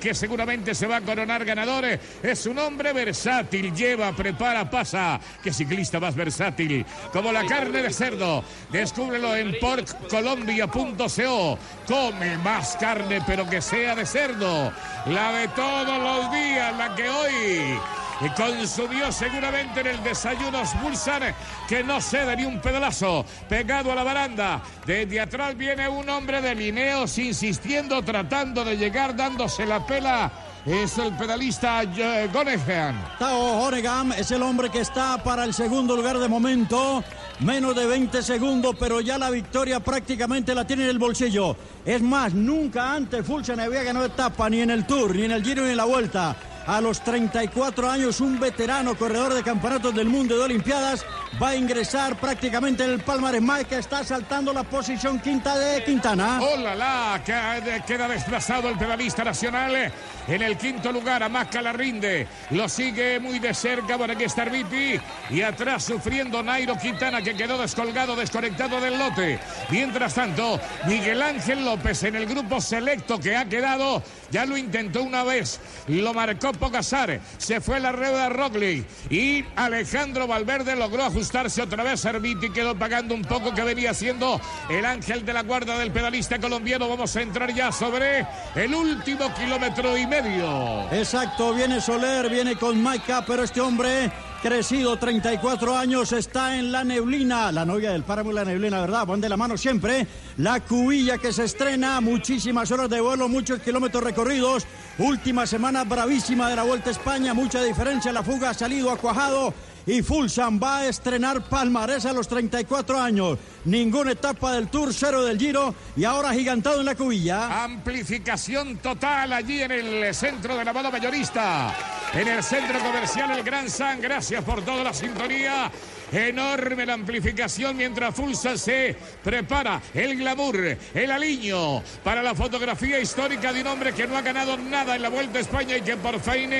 Que seguramente se va a coronar ganadores. Es un hombre versátil, lleva, prepara, pasa. Qué ciclista más versátil. Como la carne de cerdo. Descúbrelo en porccolombia.co. Come más carne, pero que sea de cerdo. La de todos los días, la que hoy consumió seguramente en el desayuno Spulsan que no cede ni un pedalazo pegado a la baranda. Desde atrás viene un hombre de Lineos insistiendo, tratando de llegar, dándose la pela. Es el pedalista eh, Gonegan. Tao Honegam es el hombre que está para el segundo lugar de momento. Menos de 20 segundos, pero ya la victoria prácticamente la tiene en el bolsillo. Es más, nunca antes Fulsan había ganado etapa, ni en el Tour, ni en el Giro, ni en la Vuelta a los 34 años, un veterano corredor de campeonatos del mundo de Olimpiadas, va a ingresar prácticamente en el palmarés. Mike está saltando la posición quinta de Quintana. ¡Hola, la! Queda desplazado el pedalista nacional en el quinto lugar. Amaca la rinde. Lo sigue muy de cerca. Está Arbiti. Y atrás sufriendo Nairo Quintana, que quedó descolgado, desconectado del lote. Mientras tanto, Miguel Ángel López en el grupo selecto que ha quedado. Ya lo intentó una vez. Lo marcó Pogasar. Se fue la rueda Rockley. Y Alejandro Valverde logró ajustarse otra vez. Arbiti quedó pagando un poco que venía siendo el ángel de la guarda del pedalista colombiano. Vamos a entrar ya sobre el último kilómetro y medio. Exacto, viene Soler, viene con Maika, pero este hombre crecido, 34 años, está en la neblina, la novia del páramo la neblina, ¿verdad? Van de la mano siempre. La cubilla que se estrena, muchísimas horas de vuelo, muchos kilómetros recorridos. Última semana bravísima de la Vuelta a España, mucha diferencia, la fuga ha salido acuajado y Fulsan va a estrenar palmarés a los 34 años. Ninguna etapa del Tour, cero del Giro y ahora gigantado en la cubilla. Amplificación total allí en el centro de la mayorista. En el centro comercial El Gran San. Gracias por toda la sintonía. Enorme la amplificación mientras Fulsa se prepara el glamour, el aliño para la fotografía histórica de un hombre que no ha ganado nada en la Vuelta a España y que por fin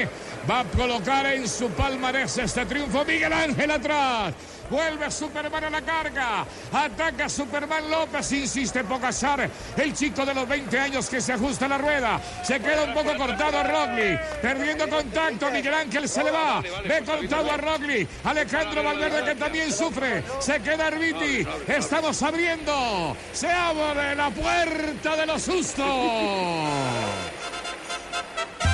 va a colocar en su palmarés este triunfo. Miguel Ángel atrás. Vuelve Superman a la carga. Ataca Superman López. Insiste Pocasar. El chico de los 20 años que se ajusta a la rueda. Se queda un poco cortado a Rockley. Perdiendo contacto. Miguel Ángel se le va. Ve cortado a Rockley. Alejandro Valverde que también sufre. Se queda Arbiti. Estamos abriendo. Se abre la puerta de los sustos.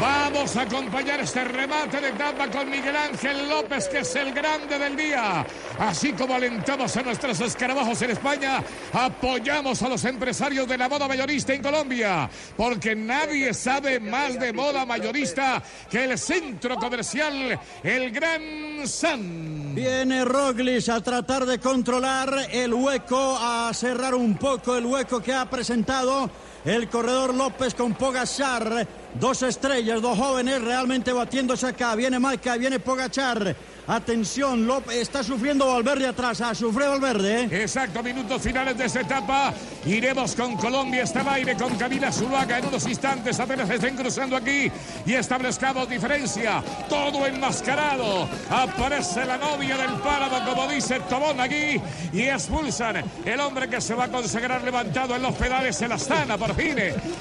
Vamos a acompañar este remate de etapa con Miguel Ángel López, que es el grande del día. Así como alentamos a nuestros escarabajos en España, apoyamos a los empresarios de la moda mayorista en Colombia, porque nadie sabe más de moda mayorista que el centro comercial El Gran San. Viene Roglis a tratar de controlar el hueco, a cerrar un poco el hueco que ha presentado el corredor López con Pogachar. Dos estrellas, dos jóvenes realmente batiéndose acá. Viene Maika, viene Pogachar. Atención, López está sufriendo Valverde atrás. Ha sufrido Valverde. Exacto, minutos finales de esta etapa. Iremos con Colombia, está al aire con Camila Zuluaga en unos instantes. Apenas estén cruzando aquí y establezcamos diferencia. Todo enmascarado. Aparece la novia del páramo, como dice Tobón aquí. Y expulsan el hombre que se va a consagrar levantado en los pedales. El Astana, por fin.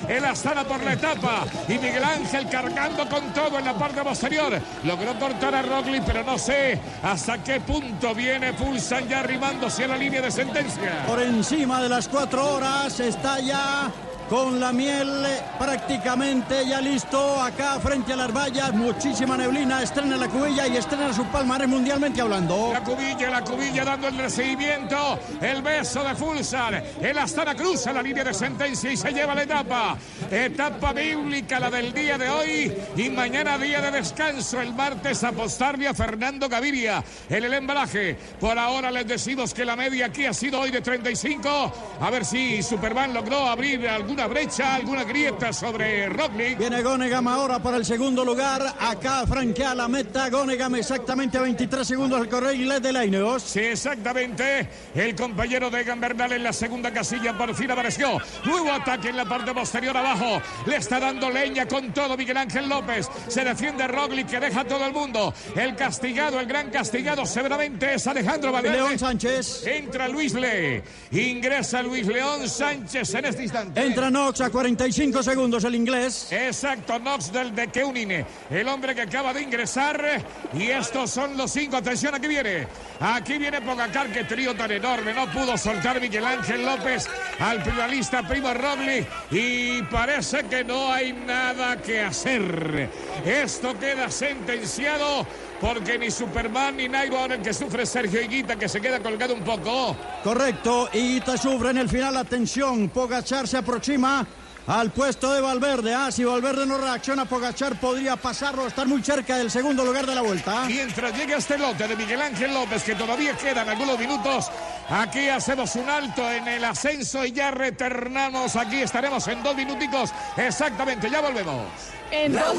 El Astana por la etapa. Y Miguel Ángel cargando con todo en la parte posterior. Logró cortar a Rockley, pero no sé hasta qué punto viene Pulsan ya arrimándose a la línea de sentencia. Por encima de las cuatro horas está ya con la miel prácticamente ya listo acá frente a las vallas, muchísima neblina, estrena la cubilla y estrena su palmarés mundialmente hablando. La cubilla, la cubilla dando el recibimiento, el beso de Fulsar, el Astana cruza la línea de sentencia y se lleva la etapa, etapa bíblica la del día de hoy y mañana día de descanso, el martes apostarle a Fernando Gaviria en el embalaje. Por ahora les decimos que la media aquí ha sido hoy de 35, a ver si Superman logró abrir algún brecha, alguna grieta sobre Roglic. Viene Gonegam ahora para el segundo lugar. Acá franquea la meta. Gonegam exactamente a 23 segundos al correr y de la Ineos. Sí, exactamente. El compañero de Gambernal en la segunda casilla por fin apareció. Nuevo ataque en la parte posterior abajo. Le está dando leña con todo Miguel Ángel López. Se defiende Roglic que deja a todo el mundo. El castigado, el gran castigado severamente es Alejandro Valverde. León Sánchez. Entra Luis Le. Ingresa Luis León Sánchez en este instante. Entra Knox a 45 segundos el inglés. Exacto, Knox del de Keunine, el hombre que acaba de ingresar. Y estos son los cinco. Atención, aquí viene. Aquí viene Pogacar, que trío tan enorme. No pudo soltar Miguel Ángel López al finalista Primo Roglic. Y parece que no hay nada que hacer. Esto queda sentenciado porque ni Superman ni Nairo el que sufre Sergio Higuita que se queda colgado un poco. Correcto, Higuita sufre en el final, atención, Pogachar se aproxima al puesto de Valverde. Ah, si Valverde no reacciona, Pogachar podría pasarlo, estar muy cerca del segundo lugar de la vuelta. Mientras llegue este lote de Miguel Ángel López, que todavía quedan algunos minutos, aquí hacemos un alto en el ascenso y ya retornamos. Aquí estaremos en dos minuticos. Exactamente, ya volvemos. En dos,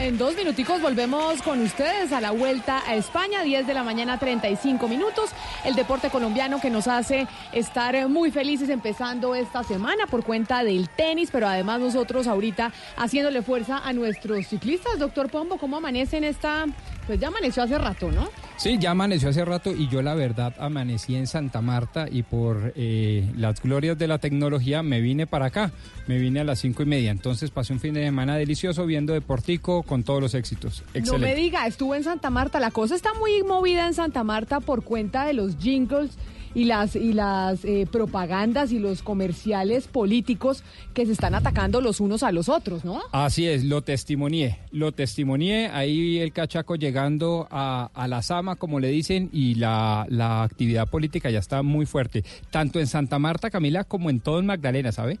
en dos minuticos volvemos con ustedes a la vuelta a España, 10 de la mañana, 35 minutos. El deporte colombiano que nos hace estar muy felices empezando esta semana por cuenta del tenis, pero además nosotros ahorita haciéndole fuerza a nuestros ciclistas. Doctor Pombo, ¿cómo amanece en esta? Pues ya amaneció hace rato, ¿no? Sí, ya amaneció hace rato y yo la verdad amanecí en Santa Marta y por eh, las glorias de la tecnología me vine para acá, me vine a las cinco y media, entonces pasé un fin de semana delicioso viendo Deportico con todos los éxitos. Excelente. No me diga, estuve en Santa Marta, la cosa está muy movida en Santa Marta por cuenta de los jingles y las y las eh, propagandas y los comerciales políticos que se están atacando los unos a los otros, ¿no? Así es, lo testimonié, lo testimonié, ahí el cachaco llegando a, a la Sama, como le dicen, y la, la actividad política ya está muy fuerte, tanto en Santa Marta, Camila, como en todo en Magdalena, ¿sabe?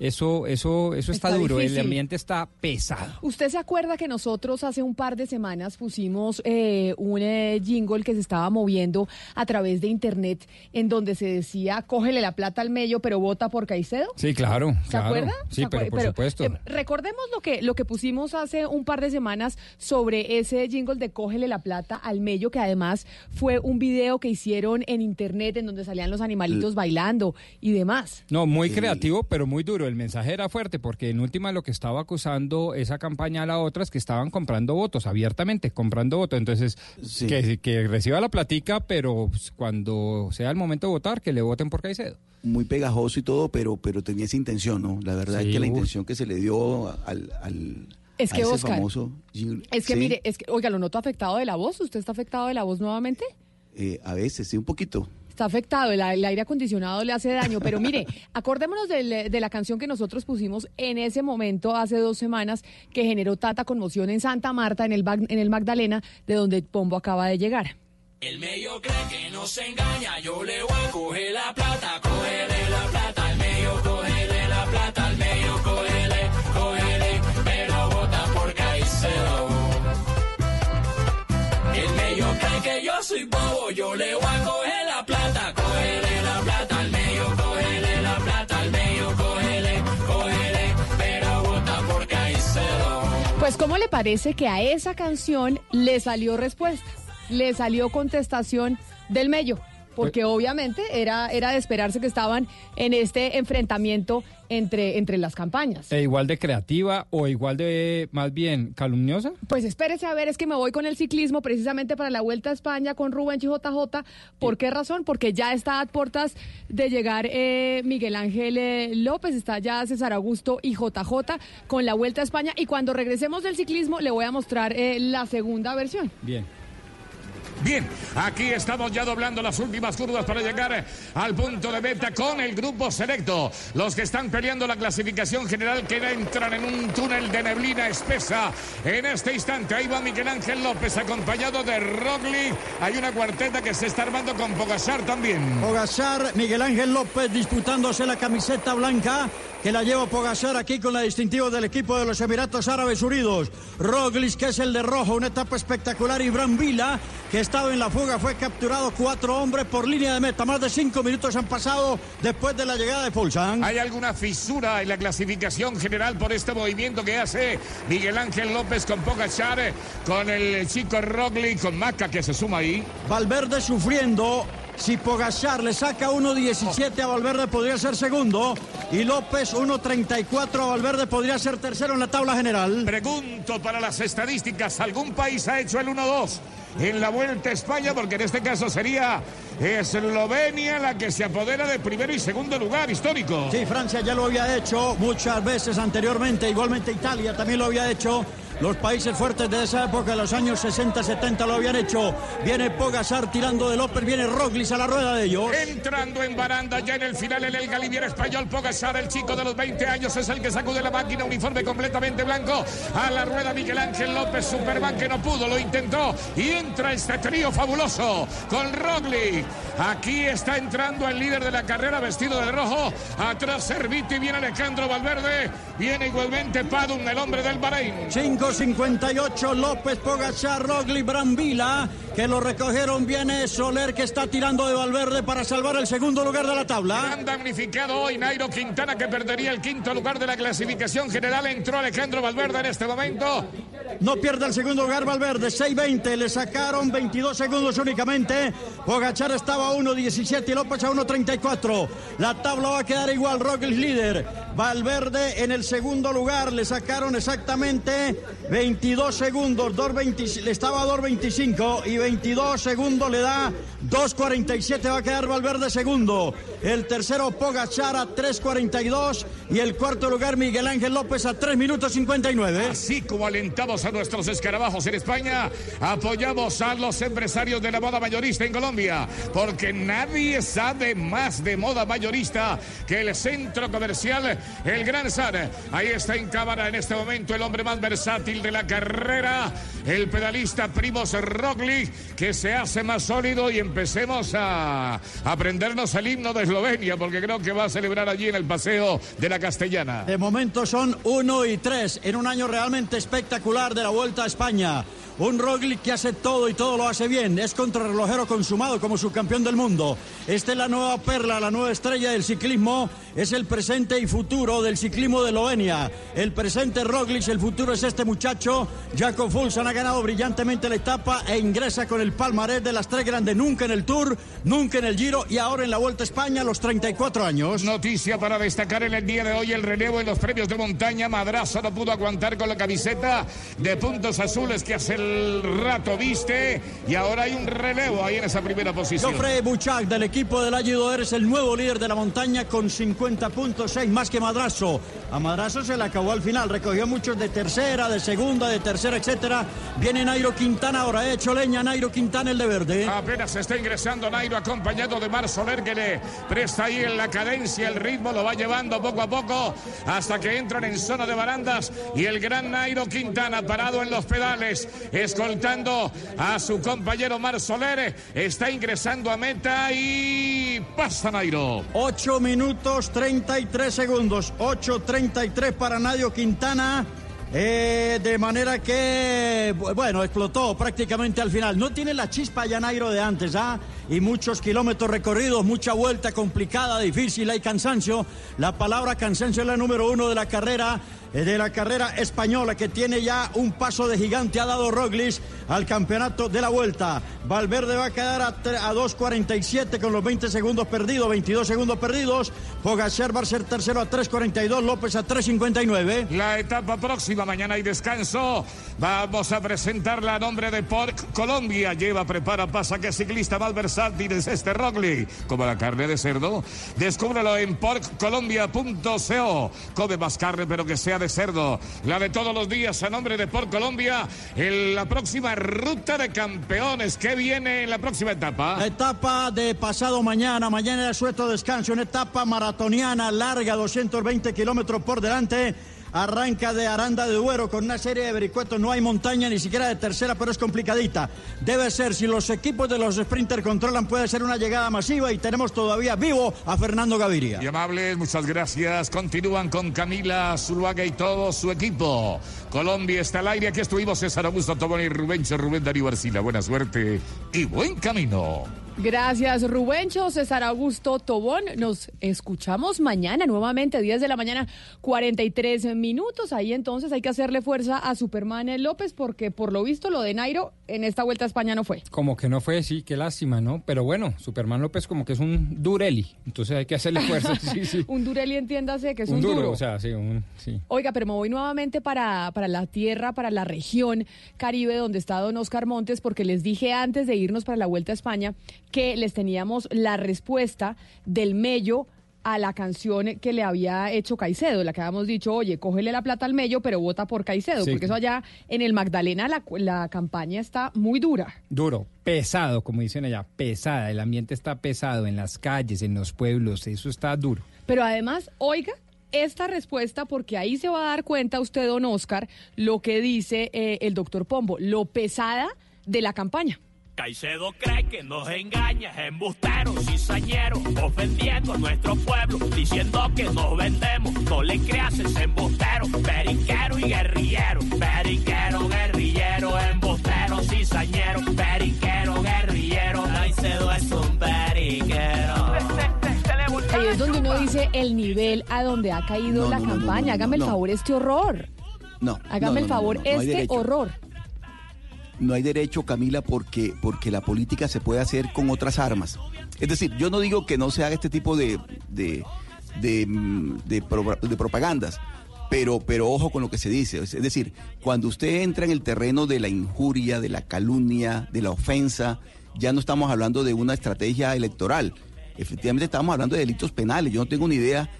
Eso, eso, eso está, Está duro, difícil. el ambiente está pesado. ¿Usted se acuerda que nosotros hace un par de semanas pusimos eh, un eh, jingle que se estaba moviendo a través de internet en donde se decía cógele la plata al medio pero vota por Caicedo? Sí, claro. ¿Se claro. acuerda? Sí, ¿Se pero acuer- por supuesto. eh, recordemos lo que, lo que pusimos hace un par de semanas sobre ese jingle de Cógele la plata al medio, que además fue un video que hicieron en internet en donde salían los animalitos bailando y demás. No, muy creativo, pero muy duro. El mensaje era fuerte porque en última lo que estaba acusando esa campaña a la otra es que estaban comprando votos abiertamente, comprando votos. Entonces, Sí. que, que reciba la platica, pero pues, cuando sea el momento de votar, que le voten por Caicedo. Muy pegajoso y todo, pero, pero tenía esa intención, ¿no? La verdad Sí, es que la intención que se le dio al, al Es que, ese Oscar, famoso Es que sí, mire, es que, oiga, lo noto afectado de la voz. ¿Usted está afectado de la voz nuevamente? eh, a veces, sí, un poquito. Está afectado, el, el aire acondicionado le hace daño, pero mire, acordémonos del- de la canción que nosotros pusimos en ese momento, hace dos semanas, que generó tanta conmoción en Santa Marta, en el, en el Magdalena, de donde Pombo acaba de llegar. El medio cree que no se engaña, yo le voy a coger la plata, cógele la plata al medio, cógele la plata al medio, cógele, cógele, pero vota por Caicedo. El medio cree que yo soy bobo, yo le voy ¿cómo le parece que a esa canción le salió respuesta? Le salió contestación del Mello. Porque obviamente era, era de esperarse que estaban en este enfrentamiento entre, entre las campañas. E igual de creativa o igual de, más bien, calumniosa. Pues espérese a ver, es que me voy con el ciclismo precisamente para la Vuelta a España con Rubén JJ. ¿Por qué razón? Porque ya está a puertas de llegar eh, Miguel Ángel eh, López, está ya César Augusto y JJ con la Vuelta a España. Y cuando regresemos del ciclismo le voy a mostrar eh, la segunda versión. Bien. Bien, aquí estamos ya doblando las últimas curvas para llegar al punto de meta con el grupo selecto. Los que están peleando la clasificación general que entran en un túnel de neblina espesa. En este instante, ahí va Miguel Ángel López acompañado de Rogli. Hay una cuarteta que se está armando con Pogasar también. Pogasar, Miguel Ángel López disputándose la camiseta blanca que la lleva Pogasar aquí con la distintiva del equipo de los Emiratos Árabes Unidos. Roglic, que es el de rojo, una etapa espectacular. Y Bran Vila, que estaba en la fuga, fue capturado cuatro hombres por línea de meta. Más de cinco minutos han pasado después de la llegada de Fulsan. ¿Hay alguna fisura en la clasificación general por este movimiento que hace Miguel Ángel López con Pogasar, con el chico Roglic, con Maca que se suma ahí? Valverde sufriendo si Pogachar le saca 1.17 a Valverde podría ser segundo y López 1.34 a Valverde podría ser tercero en la tabla general. Pregunto para las estadísticas, ¿algún país ha hecho el 1-2 en la Vuelta a España? Porque en este caso sería Eslovenia la que se apodera de primero y segundo lugar histórico. Sí, Francia ya lo había hecho muchas veces anteriormente, igualmente Italia también lo había hecho. Los países fuertes de esa época, de los años 60-70, lo habían hecho. Viene Pogasar tirando de López, viene Roglis a la rueda de ellos. Entrando en baranda ya en el final en el Galibier español, Pogasar, el chico de los 20 años, es el que sacude la máquina, uniforme completamente blanco. A la rueda Miguel Ángel López, Superman que no pudo, lo intentó. Y entra este trío fabuloso con Roglic. Aquí está entrando el líder de la carrera vestido de rojo. Atrás Serviti, viene Alejandro Valverde. Viene igualmente Padun, el hombre del Bahrein. 5.58 López Pogachar, Rogli, Brambila, que lo recogieron. Viene Soler que está tirando de Valverde para salvar el segundo lugar de la tabla. Han damnificado hoy Nairo Quintana que perdería el quinto lugar de la clasificación general. Entró Alejandro Valverde en este momento. No pierde el segundo lugar Valverde, 6.20, le sacaron 22 segundos únicamente. Pogachar estaba a 1.17 y López a 1.34. La tabla va a quedar igual, Roglic líder. Valverde en el segundo lugar, le sacaron exactamente 22 segundos, 2.20, le estaba a 2.25 y 22 segundos le da 2.47, va a quedar Valverde segundo. El tercero Pogachar a 3.42 y el cuarto lugar Miguel Ángel López a 3 minutos 59. Así como alentamos a nuestros escarabajos en España, apoyamos a los empresarios de la moda mayorista en Colombia, porque nadie sabe más de moda mayorista que el centro comercial El Gran San. Ahí está en cámara en este momento el hombre más versátil de la carrera, el pedalista Primos Roglic, que se hace más sólido y empecemos a aprendernos el himno de Eslovenia, porque creo que va a celebrar allí en el paseo de la Castellana. De momento son uno y tres en un año realmente espectacular de la Vuelta a España. Un Roglic que hace todo y todo lo hace bien. Es contrarrelojero consumado como subcampeón del mundo. Esta es la nueva perla, la nueva estrella del ciclismo. Es el presente y futuro del ciclismo de Eslovenia. El presente Roglic, el futuro es este muchacho. Jacob Fulsan ha ganado brillantemente la etapa e ingresa con el palmarés de las tres grandes. Nunca en el Tour, nunca en el Giro y ahora en la Vuelta a España a los 34 años. Noticia para destacar en el día de hoy el relevo en los premios de montaña. Madrazo no pudo aguantar con la camiseta de puntos azules que hace el rato viste y ahora hay un relevo ahí en esa primera posición. Jofre Buchak del equipo del Ayudo es el nuevo líder de la montaña con 50 puntos, 6 más que Madrazo. A Madrazo se le acabó al final, recogió muchos de tercera, de segunda, de tercera, etcétera. Viene Nairo Quintana ahora, hecho leña Nairo Quintana el de verde. Apenas está ingresando Nairo acompañado de Mar Soler que le presta ahí en la cadencia, el ritmo lo va llevando poco a poco hasta que entran en zona de barandas y el gran Nairo Quintana parado en los pedales escoltando a su compañero Mar Soler. Está ingresando a meta y pasa Nairo. 8 minutos 33 segundos. 8.33 para Nadio Quintana. Eh, de manera que, bueno, explotó prácticamente al final. No tiene la chispa ya Nairo de antes, ¿ah? Y muchos kilómetros recorridos, mucha vuelta complicada, difícil, hay cansancio. La palabra cansancio es la número uno de la carrera eh, de la carrera española que tiene ya un paso de gigante ha dado Roglic al campeonato de la vuelta. Valverde va a quedar a, a 2.47 con los 20 segundos perdidos, 22 segundos perdidos. Pogacar va a ser tercero a 3.42, López a 3.59. La etapa próxima, mañana hay descanso. Vamos a presentarla a nombre de Pork Colombia. Lleva, prepara, pasa que ciclista más versátil es este Roglic. Como la carne de cerdo. Descúbrelo en porkcolombia.co. Come más carne, pero que sea de cerdo, la de todos los días a nombre de Por Colombia, en la próxima ruta de campeones. ¿Qué viene en la próxima etapa? La etapa de pasado mañana, mañana es suelto descanso, una etapa maratoniana larga, 220 kilómetros por delante. Arranca de Aranda de Duero con una serie de vericuetos. No hay montaña ni siquiera de tercera, pero es complicadita. Debe ser, si los equipos de los sprinters controlan, puede ser una llegada masiva y tenemos todavía vivo a Fernando Gaviria. Y amables, muchas gracias. Continúan con Camila Zuluaga y todo su equipo. Colombia está al aire. Aquí estuvimos César Augusto Tobón y Rubencho Rubén Darío Arcila. Buena suerte y buen camino. Gracias, Rubencho, César Augusto Tobón. Nos escuchamos mañana nuevamente, 10 de la mañana, 43 minutos. Ahí entonces hay que hacerle fuerza a Superman López porque por lo visto lo de Nairo en esta vuelta a España no fue. Como que no fue, sí, qué lástima, ¿no? Pero bueno, Superman López como que es un dureli, entonces hay que hacerle fuerza. Sí, sí. un dureli, entiéndase que es un, un duro, duro. o sea, sí, un, sí. Oiga, pero me voy nuevamente para, para la tierra, para la región Caribe, donde está don Oscar Montes, porque les dije antes de irnos para la Vuelta a España que les teníamos la respuesta del Mello a la canción que le había hecho Caicedo, la que habíamos dicho, oye, cógele la plata al Mello, pero vota por Caicedo, Sí. porque eso allá en el Magdalena la, la campaña está muy dura. Duro, pesado, como dicen allá, pesada. El ambiente está pesado en las calles, en los pueblos, eso está duro. Pero además, oiga esta respuesta, porque ahí se va a dar cuenta usted, don Oscar, lo que dice eh, el doctor Pombo, lo pesada de la campaña. Caicedo cree que nos engaña, es embustero, cizañero, ofendiendo a nuestro pueblo, diciendo que nos vendemos. No le creas ese embustero, periquero y guerrillero, periquero, guerrillero, embustero, cizañero, periquero, guerrillero. Caicedo es un periquero. Ahí es donde uno dice el nivel a donde ha caído No, la no, no, no, campaña. no, Hágame no. el favor este horror. No. Hágame el favor no, no, no hay este horror. No hay derecho, Camila, porque, porque la política se puede hacer con otras armas. Es decir, yo no digo que no se haga este tipo de, de, de, de pro- de propagandas, pero, pero ojo con lo que se dice. Es decir, cuando usted entra en el terreno de la injuria, de la calumnia, de la ofensa, ya no estamos hablando de una estrategia electoral. Efectivamente estamos hablando de delitos penales. Yo no tengo ni idea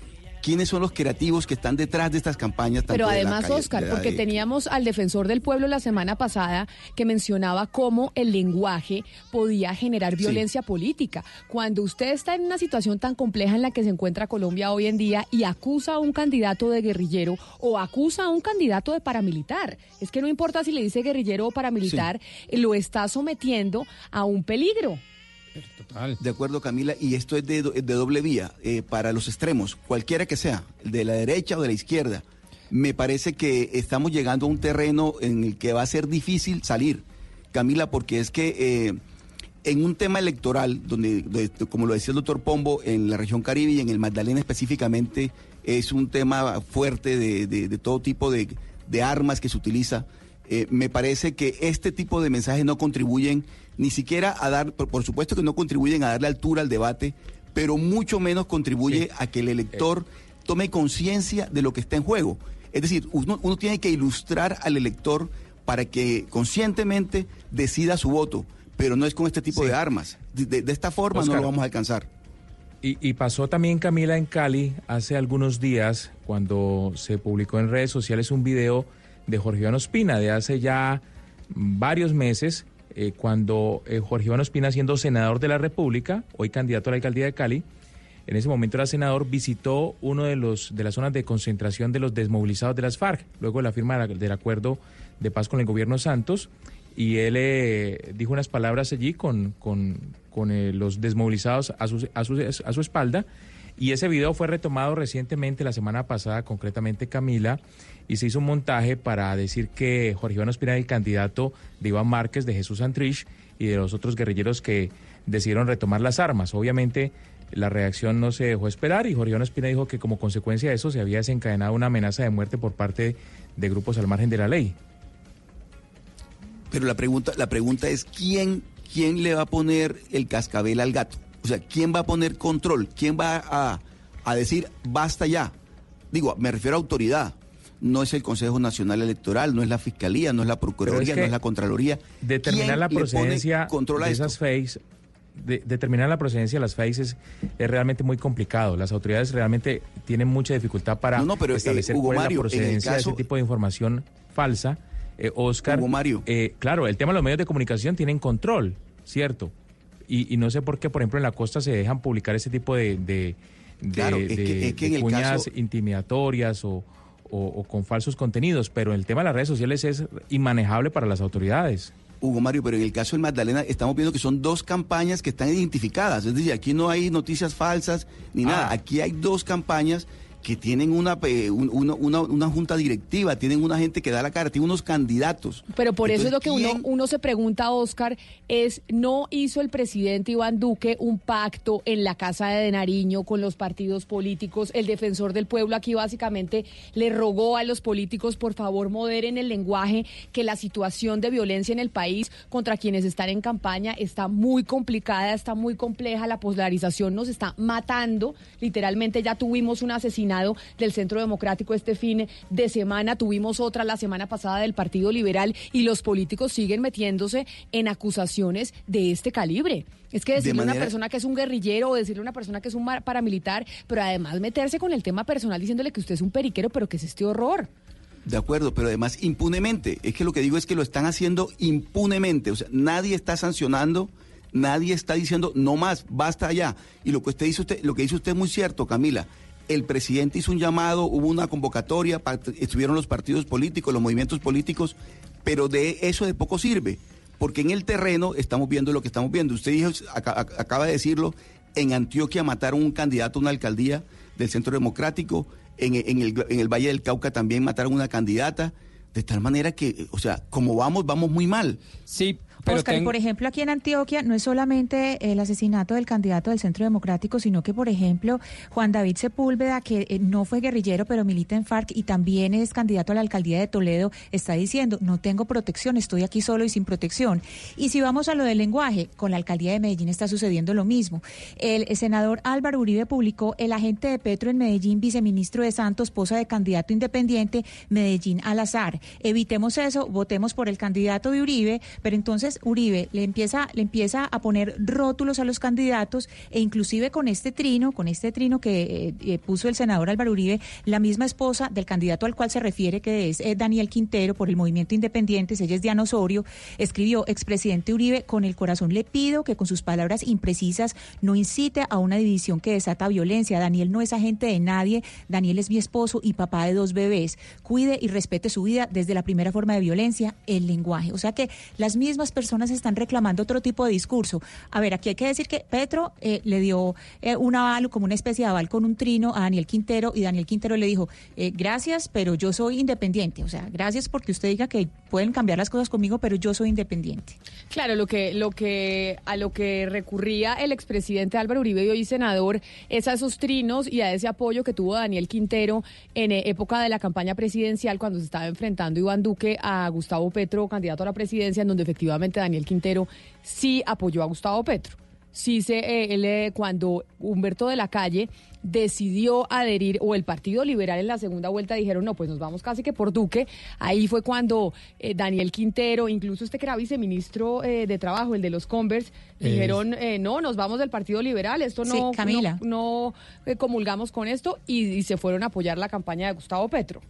quiénes son los creativos que están detrás de estas campañas. Pero además, calle- Oscar, de porque de- teníamos al defensor del pueblo la semana pasada que mencionaba cómo el lenguaje podía generar Sí. violencia política. Cuando usted está en una situación tan compleja en la que se encuentra Colombia hoy en día y acusa a un candidato de guerrillero o acusa a un candidato de paramilitar, es que no importa si le dice guerrillero o paramilitar, lo está sometiendo a un peligro. De acuerdo, Camila, y esto es de, do- de doble vía eh, para los extremos, cualquiera que sea, de la derecha o de la izquierda. Me parece que estamos llegando a un terreno en el que va a ser difícil salir, Camila, porque es que eh, en un tema electoral, donde, de- como lo decía el doctor Pombo, en la región Caribe y en el Magdalena específicamente, es un tema fuerte de, de- todo tipo de armas que se utiliza. Eh, me parece que este tipo de mensajes no contribuyen ni siquiera a dar, por, por supuesto que no contribuyen a darle altura al debate, pero mucho menos contribuye a que el elector tome conciencia de lo que está en juego. Es decir, uno, uno tiene que ilustrar al elector para que conscientemente decida su voto, pero no es con este tipo de armas. De, de- de esta forma Oscar. no lo vamos a alcanzar. Y, y pasó también Camila en Cali hace algunos días cuando se publicó en redes sociales un video de Jorge Iván Ospina de hace ya varios meses eh, cuando eh, Jorge Iván Ospina siendo senador de la República, hoy candidato a la alcaldía de Cali, en ese momento era senador, visitó uno de de las zonas de concentración de los desmovilizados de las FARC, luego de la firma del acuerdo de paz con el gobierno Santos, y él eh, dijo unas palabras allí con, con, con, los desmovilizados a su, a, su, a su espalda, y ese video fue retomado recientemente, la semana pasada, concretamente Camila, y se hizo un montaje para decir que Jorge Iván Ospina era el candidato de Iván Márquez, de Jesús Santrich y de los otros guerrilleros que decidieron retomar las armas. Obviamente la reacción no se dejó esperar y Jorge Iván Ospina dijo que como consecuencia de eso se había desencadenado una amenaza de muerte por parte de grupos al margen de la ley. Pero la pregunta, la pregunta es quién, quién le va a poner el cascabel al gato. O sea, quién va a poner control, quién va a, a decir basta ya. Digo, me refiero a autoridad. No es el Consejo Nacional Electoral, no es la Fiscalía, no es la Procuraduría, Pero es que no es la Contraloría. Determinar ¿Quién la pone procedencia de esas de- determinar la procedencia de las FAIs es, es realmente muy complicado. Las autoridades realmente tienen mucha dificultad para No, no, pero, eh, establecer Hugo cuál Mario, en es el la procedencia de ese tipo de información falsa. Eh, Oscar, Hugo Mario. eh, claro, el tema de los medios de comunicación tienen control, ¿cierto? Y, y no sé por qué, por ejemplo, en la costa se dejan publicar ese tipo de, de, de- Claro, es que- de- es que de en el cuñas caso- intimidatorias o, o- o con falsos contenidos, pero el tema de las redes sociales es inmanejable para las autoridades. Hugo Mario, pero en el caso del Magdalena estamos viendo que son dos campañas que están identificadas. Es decir, aquí no hay noticias falsas ni nada. Aquí hay dos campañas que tienen una, eh, un- una, una- una junta directiva, tienen una gente que da la cara, tienen unos candidatos. Pero por eso es lo que uno, ¿quién- uno se pregunta, Oscar, es, ¿no hizo el presidente Iván Duque un pacto en la Casa de Nariño con los partidos políticos? El defensor del pueblo aquí básicamente le rogó a los políticos, por favor, moderen el lenguaje, que la situación de violencia en el país contra quienes están en campaña está muy complicada, está muy compleja, la polarización nos está matando. Literalmente ya tuvimos un del Centro Democrático este fin de semana, tuvimos otra la semana pasada del Partido Liberal y los políticos siguen metiéndose en acusaciones de este calibre. Es que De decirle a una persona que es un guerrillero o decirle a una persona que es un paramilitar, pero además meterse con el tema personal diciéndole que usted es un periquero, pero que es este horror. De acuerdo, pero además impunemente. Es que lo que digo es que lo están haciendo impunemente. O sea, nadie está sancionando, nadie está diciendo no más, basta ya. Y lo que usted dice usted, lo que dice usted es muy cierto, Camila. El presidente hizo un llamado, hubo una convocatoria, estuvieron los partidos políticos, los movimientos políticos, pero de eso de poco sirve, porque en el terreno estamos viendo lo que estamos viendo. Usted dijo, aca- ac- acaba de decirlo, en Antioquia mataron un candidato a una alcaldía del Centro Democrático, en, en el, en el Valle del Cauca también mataron una candidata, de tal manera que, o sea, como vamos, vamos muy mal. Sí, Oscar, y por ejemplo, aquí en Antioquia no es solamente el asesinato del candidato del Centro Democrático, sino que, por ejemplo, Juan David Sepúlveda, que eh, no fue guerrillero, pero milita en FARC y también es candidato a la alcaldía de Toledo, está diciendo, no tengo protección, estoy aquí solo y sin protección. Y si vamos a lo del lenguaje, con la alcaldía de Medellín está sucediendo lo mismo. El, el senador Álvaro Uribe publicó el agente de Petro en Medellín, viceministro de Santos, esposa de candidato independiente, Medellín al azar. Evitemos eso, votemos por el candidato de Uribe, pero entonces Uribe le empieza, le empieza a poner rótulos a los candidatos e inclusive con este trino, con este trino que eh, eh, puso el senador Álvaro Uribe, la misma esposa del candidato al cual se refiere, que es eh, Daniel Quintero por el Movimiento Independiente, ella es Diana Osorio, escribió, expresidente Uribe, con el corazón le pido que con sus palabras imprecisas no incite a una división que desata violencia. Daniel no es agente de nadie, Daniel es mi esposo y papá de dos bebés. Cuide y respete su vida desde la primera forma de violencia, el lenguaje. O sea que las mismas personas están reclamando otro tipo de discurso. A ver, aquí hay que decir que Petro eh, le dio eh, un aval, como una especie de aval con un trino a Daniel Quintero y Daniel Quintero le dijo, eh, gracias, pero yo soy independiente. O sea, gracias porque usted diga que pueden cambiar las cosas conmigo, pero yo soy independiente. Claro, lo que, lo que, a lo que recurría el expresidente Álvaro Uribe y hoy senador es a esos trinos y a ese apoyo que tuvo Daniel Quintero en época de la campaña presidencial cuando se estaba enfrentando Iván Duque a Gustavo Petro, candidato a la presidencia, en donde efectivamente Daniel Quintero sí apoyó a Gustavo Petro. Sí se, eh, él, eh, cuando Humberto de la Calle decidió adherir, o el Partido Liberal en la segunda vuelta dijeron, no, pues nos vamos casi que por Duque, ahí fue cuando eh, Daniel Quintero, incluso este que era viceministro eh, de Trabajo, el de los Converse, Es- dijeron, eh, no, nos vamos del Partido Liberal, esto Sí, no, Camila. no, no, eh, comulgamos con esto, y, y se fueron a apoyar la campaña de Gustavo Petro.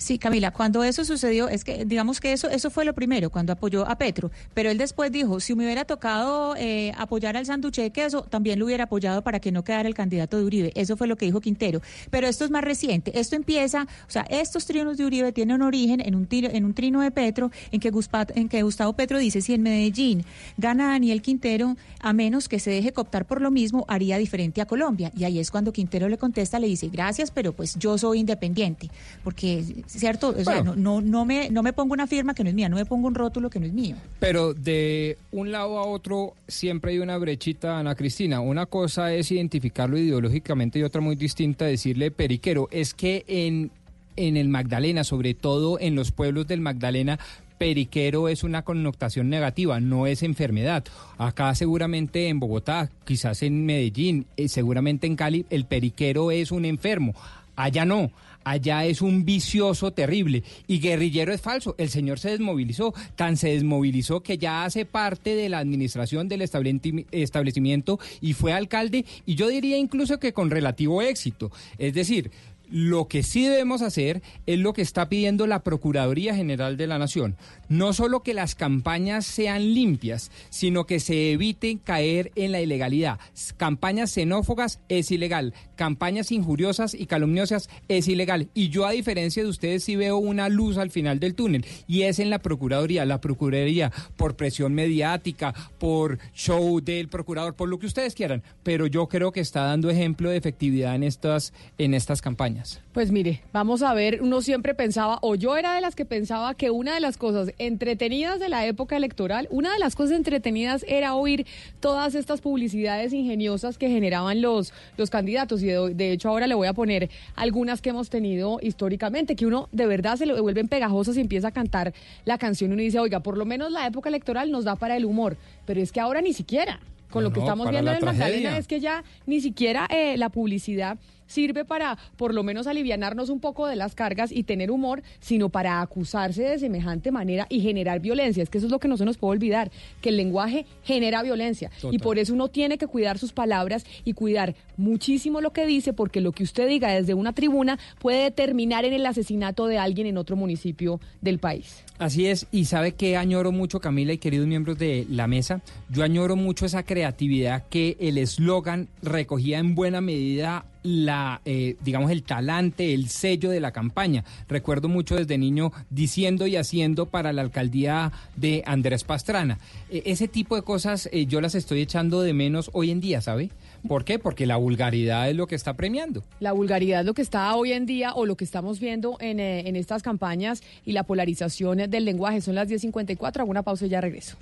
Sí, Camila, cuando eso sucedió, es que digamos que eso eso fue lo primero, cuando apoyó a Petro, pero él después dijo, si me hubiera tocado eh, apoyar al sanduche de queso, también lo hubiera apoyado para que no quedara el candidato de Uribe. Eso fue lo que dijo Quintero. Pero esto es más reciente. Esto empieza, o sea, estos trinos de Uribe tienen origen en un, tiro, en un trino de Petro, en que, Guspa- en que Gustavo Petro dice, si en Medellín gana Daniel Quintero, a menos que se deje cooptar por lo mismo, haría diferente a Colombia. Y ahí es cuando Quintero le contesta, le dice, gracias, pero pues yo soy independiente. Porque, ¿cierto? O sea, no, no, no, me, no me pongo una firma que no es mía, no me pongo un rótulo que no es mío. Pero de un lado a otro siempre hay una brechita, Ana Cristina. Una cosa es identificarlo ideológicamente y otra muy distinta decirle periquero. Es que en, en el Magdalena, sobre todo en los pueblos del Magdalena, periquero es una connotación negativa, no es enfermedad. Acá seguramente en Bogotá, quizás en Medellín, eh, seguramente en Cali, el periquero es un enfermo. Allá no. Allá es un vicioso terrible. Y guerrillero es falso. El señor se desmovilizó, tan se desmovilizó que ya hace parte de la administración del estableci- establecimiento y fue alcalde, y yo diría incluso que con relativo éxito. Es decir, lo que sí debemos hacer es lo que está pidiendo la Procuraduría General de la Nación. No solo que las campañas sean limpias, sino que se eviten caer en la ilegalidad. Campañas xenófobas es ilegal. Campañas injuriosas y calumniosas es ilegal. Y yo, a diferencia de ustedes, sí veo una luz al final del túnel. Y es en la Procuraduría. La Procuraduría, por presión mediática, por show del procurador, por lo que ustedes quieran. Pero yo creo que está dando ejemplo de efectividad en estas, en estas campañas. Pues mire, vamos a ver, uno siempre pensaba, o yo era de las que pensaba que una de las cosas entretenidas de la época electoral, una de las cosas entretenidas era oír todas estas publicidades ingeniosas que generaban los, los candidatos. Y de, de hecho ahora le voy a poner algunas que hemos tenido históricamente, que uno de verdad se le vuelven pegajosas y empieza a cantar la canción y uno dice, oiga, por lo menos la época electoral nos da para el humor, pero es que ahora ni siquiera. Con No, lo que estamos viendo en el Magdalena es que ya ni siquiera eh, la publicidad sirve para por lo menos alivianarnos un poco de las cargas y tener humor, sino para acusarse de semejante manera y generar violencia. Es que eso es lo que no se nos puede olvidar, que el lenguaje genera violencia. Total. Y por eso uno tiene que cuidar sus palabras y cuidar muchísimo lo que dice, porque lo que usted diga desde una tribuna puede terminar en el asesinato de alguien en otro municipio del país. Así es, y sabe que añoro mucho, Camila y queridos miembros de la mesa, yo añoro mucho esa creatividad que el eslogan recogía en buena medida la, eh, digamos, el talante, el sello de la campaña. Recuerdo mucho desde niño diciendo y haciendo para la alcaldía de Andrés Pastrana. Eh, ese tipo de cosas eh, yo las estoy echando de menos hoy en día, ¿sabe? ¿Por qué? Porque la vulgaridad es lo que está premiando. La vulgaridad es lo que está hoy en día o lo que estamos viendo en, eh, en estas campañas y la polarización del lenguaje. Son las 10.54, hago una pausa y ya regreso.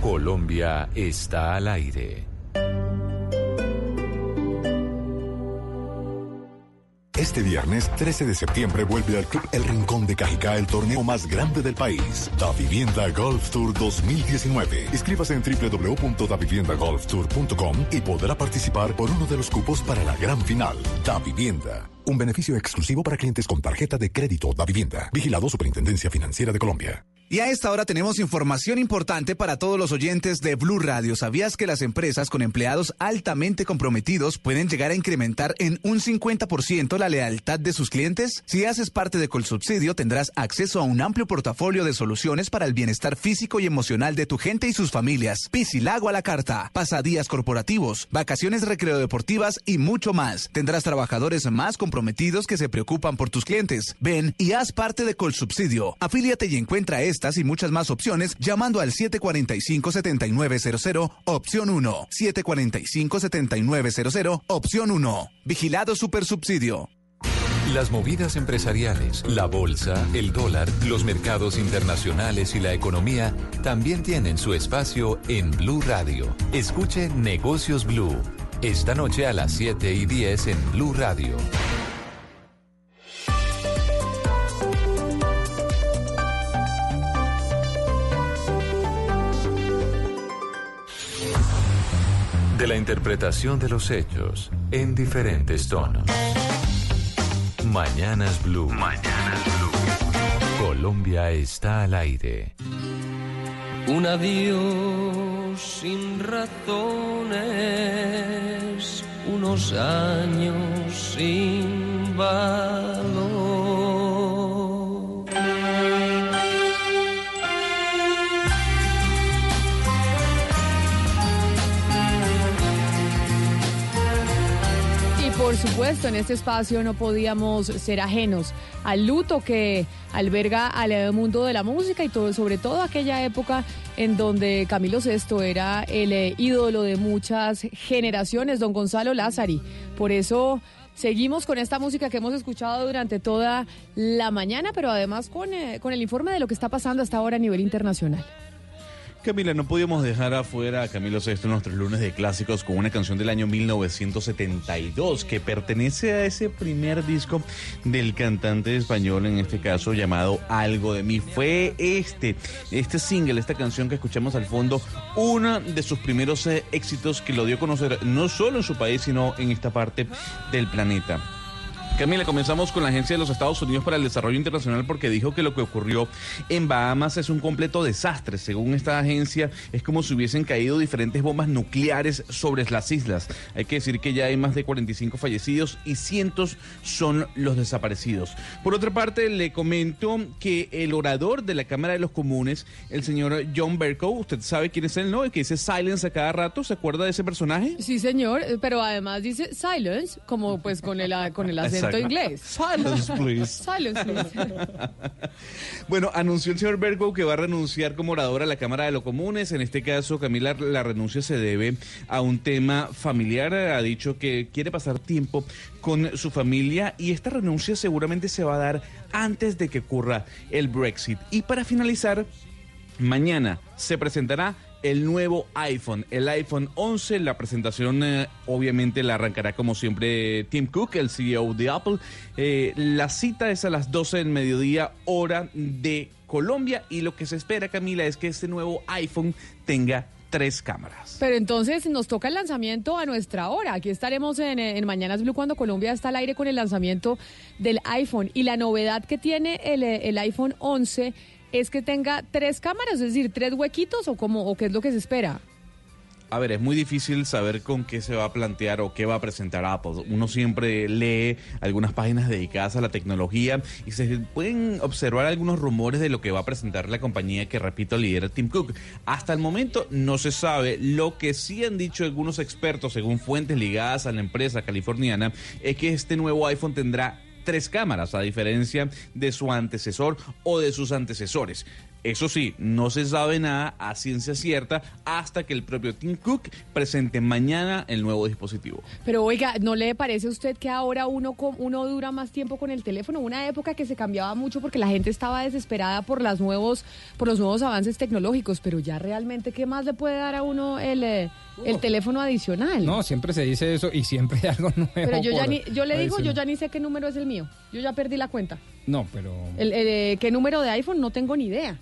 Colombia está al aire. Este viernes 13 de septiembre vuelve al Club El Rincón de Cajicá el torneo más grande del país, Da Vivienda Golf Tour 2019. Inscríbase en www.daviviendagolftour.com y podrá participar por uno de los cupos para la gran final. Da Vivienda, un beneficio exclusivo para clientes con tarjeta de crédito Da Vivienda. Vigilado Superintendencia Financiera de Colombia. Y a esta hora tenemos información importante para todos los oyentes de Blue Radio. ¿Sabías que las empresas con empleados altamente comprometidos pueden llegar a incrementar en un 50% la lealtad de sus clientes? Si haces parte de Colsubsidio, tendrás acceso a un amplio portafolio de soluciones para el bienestar físico y emocional de tu gente y sus familias. Piscilago a la carta, pasadías corporativos, vacaciones recreodeportivas y mucho más. Tendrás trabajadores más comprometidos que se preocupan por tus clientes. Ven y haz parte de Colsubsidio. Afíliate y encuentra estas y muchas más opciones llamando al 745-7900, opción 1. 745-7900, opción 1. Vigilado Supersubsidio. Las movidas empresariales, la bolsa, el dólar, los mercados internacionales y la economía también tienen su espacio en Blue Radio. Escuche Negocios Blue. Esta noche a las 7 y 10 en Blue Radio. De la interpretación de los hechos en diferentes tonos. Mañanas Blue. Mañanas Blue. Colombia está al aire. Un adiós sin razones, unos años sin valor. Por supuesto, en este espacio no podíamos ser ajenos al luto que alberga al mundo de la música y todo, sobre todo aquella época en donde Camilo VI era el eh, ídolo de muchas generaciones, don Gonzalo Lázari. Por eso seguimos con esta música que hemos escuchado durante toda la mañana, pero además con, eh, con el informe de lo que está pasando hasta ahora a nivel internacional. Camila, no podíamos dejar afuera a Camilo VI en nuestros lunes de clásicos con una canción del año 1972 que pertenece a ese primer disco del cantante español, en este caso llamado Algo de mí. Fue este, este single, esta canción que escuchamos al fondo, uno de sus primeros eh, éxitos que lo dio a conocer no solo en su país, sino en esta parte del planeta. Camila, comenzamos con la Agencia de los Estados Unidos para el Desarrollo Internacional porque dijo que lo que ocurrió en Bahamas es un completo desastre. Según esta agencia, es como si hubiesen caído diferentes bombas nucleares sobre las islas. Hay que decir que ya hay más de 45 fallecidos y cientos son los desaparecidos. Por otra parte, le comento que el orador de la Cámara de los Comunes, el señor John Bercow, usted sabe quién es él, ¿no? El que dice silence a cada rato, ¿se acuerda de ese personaje? Sí, señor, eh, pero además dice silence, como pues con el, con el acento Exacto. inglés. Silence, please. Silence, please. Bueno, anunció el señor Bergo que va a renunciar como orador a la Cámara de los Comunes. En este caso, Camila, la renuncia se debe a un tema familiar. Ha dicho que quiere pasar tiempo con su familia y esta renuncia seguramente se va a dar antes de que ocurra el Brexit. Y para finalizar, mañana se presentará el nuevo iPhone, el iPhone 11. La presentación eh, obviamente la arrancará como siempre Tim Cook, el CEO de Apple. Eh, la cita es a las 12 del mediodía hora de Colombia y lo que se espera Camila es que este nuevo iPhone tenga tres cámaras. Pero entonces nos toca el lanzamiento a nuestra hora. Aquí estaremos en, en Mañanas Blue cuando Colombia está al aire con el lanzamiento del iPhone. Y la novedad que tiene el, eh, el iPhone 11 es que tenga tres cámaras, es decir, tres huequitos o, cómo, o qué es lo que se espera. A ver, es muy difícil saber con qué se va a plantear o qué va a presentar Apple. Uno siempre lee algunas páginas dedicadas a la tecnología y se pueden observar algunos rumores de lo que va a presentar la compañía que, repito, lidera Tim Cook. Hasta el momento no se sabe. Lo que sí han dicho algunos expertos, según fuentes ligadas a la empresa californiana, es que este nuevo iPhone tendrá tres cámaras, a diferencia de su antecesor o de sus antecesores. Eso sí, no se sabe nada a ciencia cierta hasta que el propio Tim Cook presente mañana el nuevo dispositivo. Pero oiga, ¿no le parece a usted que ahora uno, uno dura más tiempo con el teléfono? Una época que se cambiaba mucho porque la gente estaba desesperada por, las nuevos, por los nuevos avances tecnológicos, pero ya realmente, ¿qué más le puede dar a uno el, eh, el teléfono adicional? No, siempre se dice eso y siempre hay algo nuevo. Pero yo ya ni, yo le digo, yo ya ni sé qué número es el mío. Yo ya perdí la cuenta. No, pero... El, el, eh, ¿Qué número de iPhone? No tengo ni idea.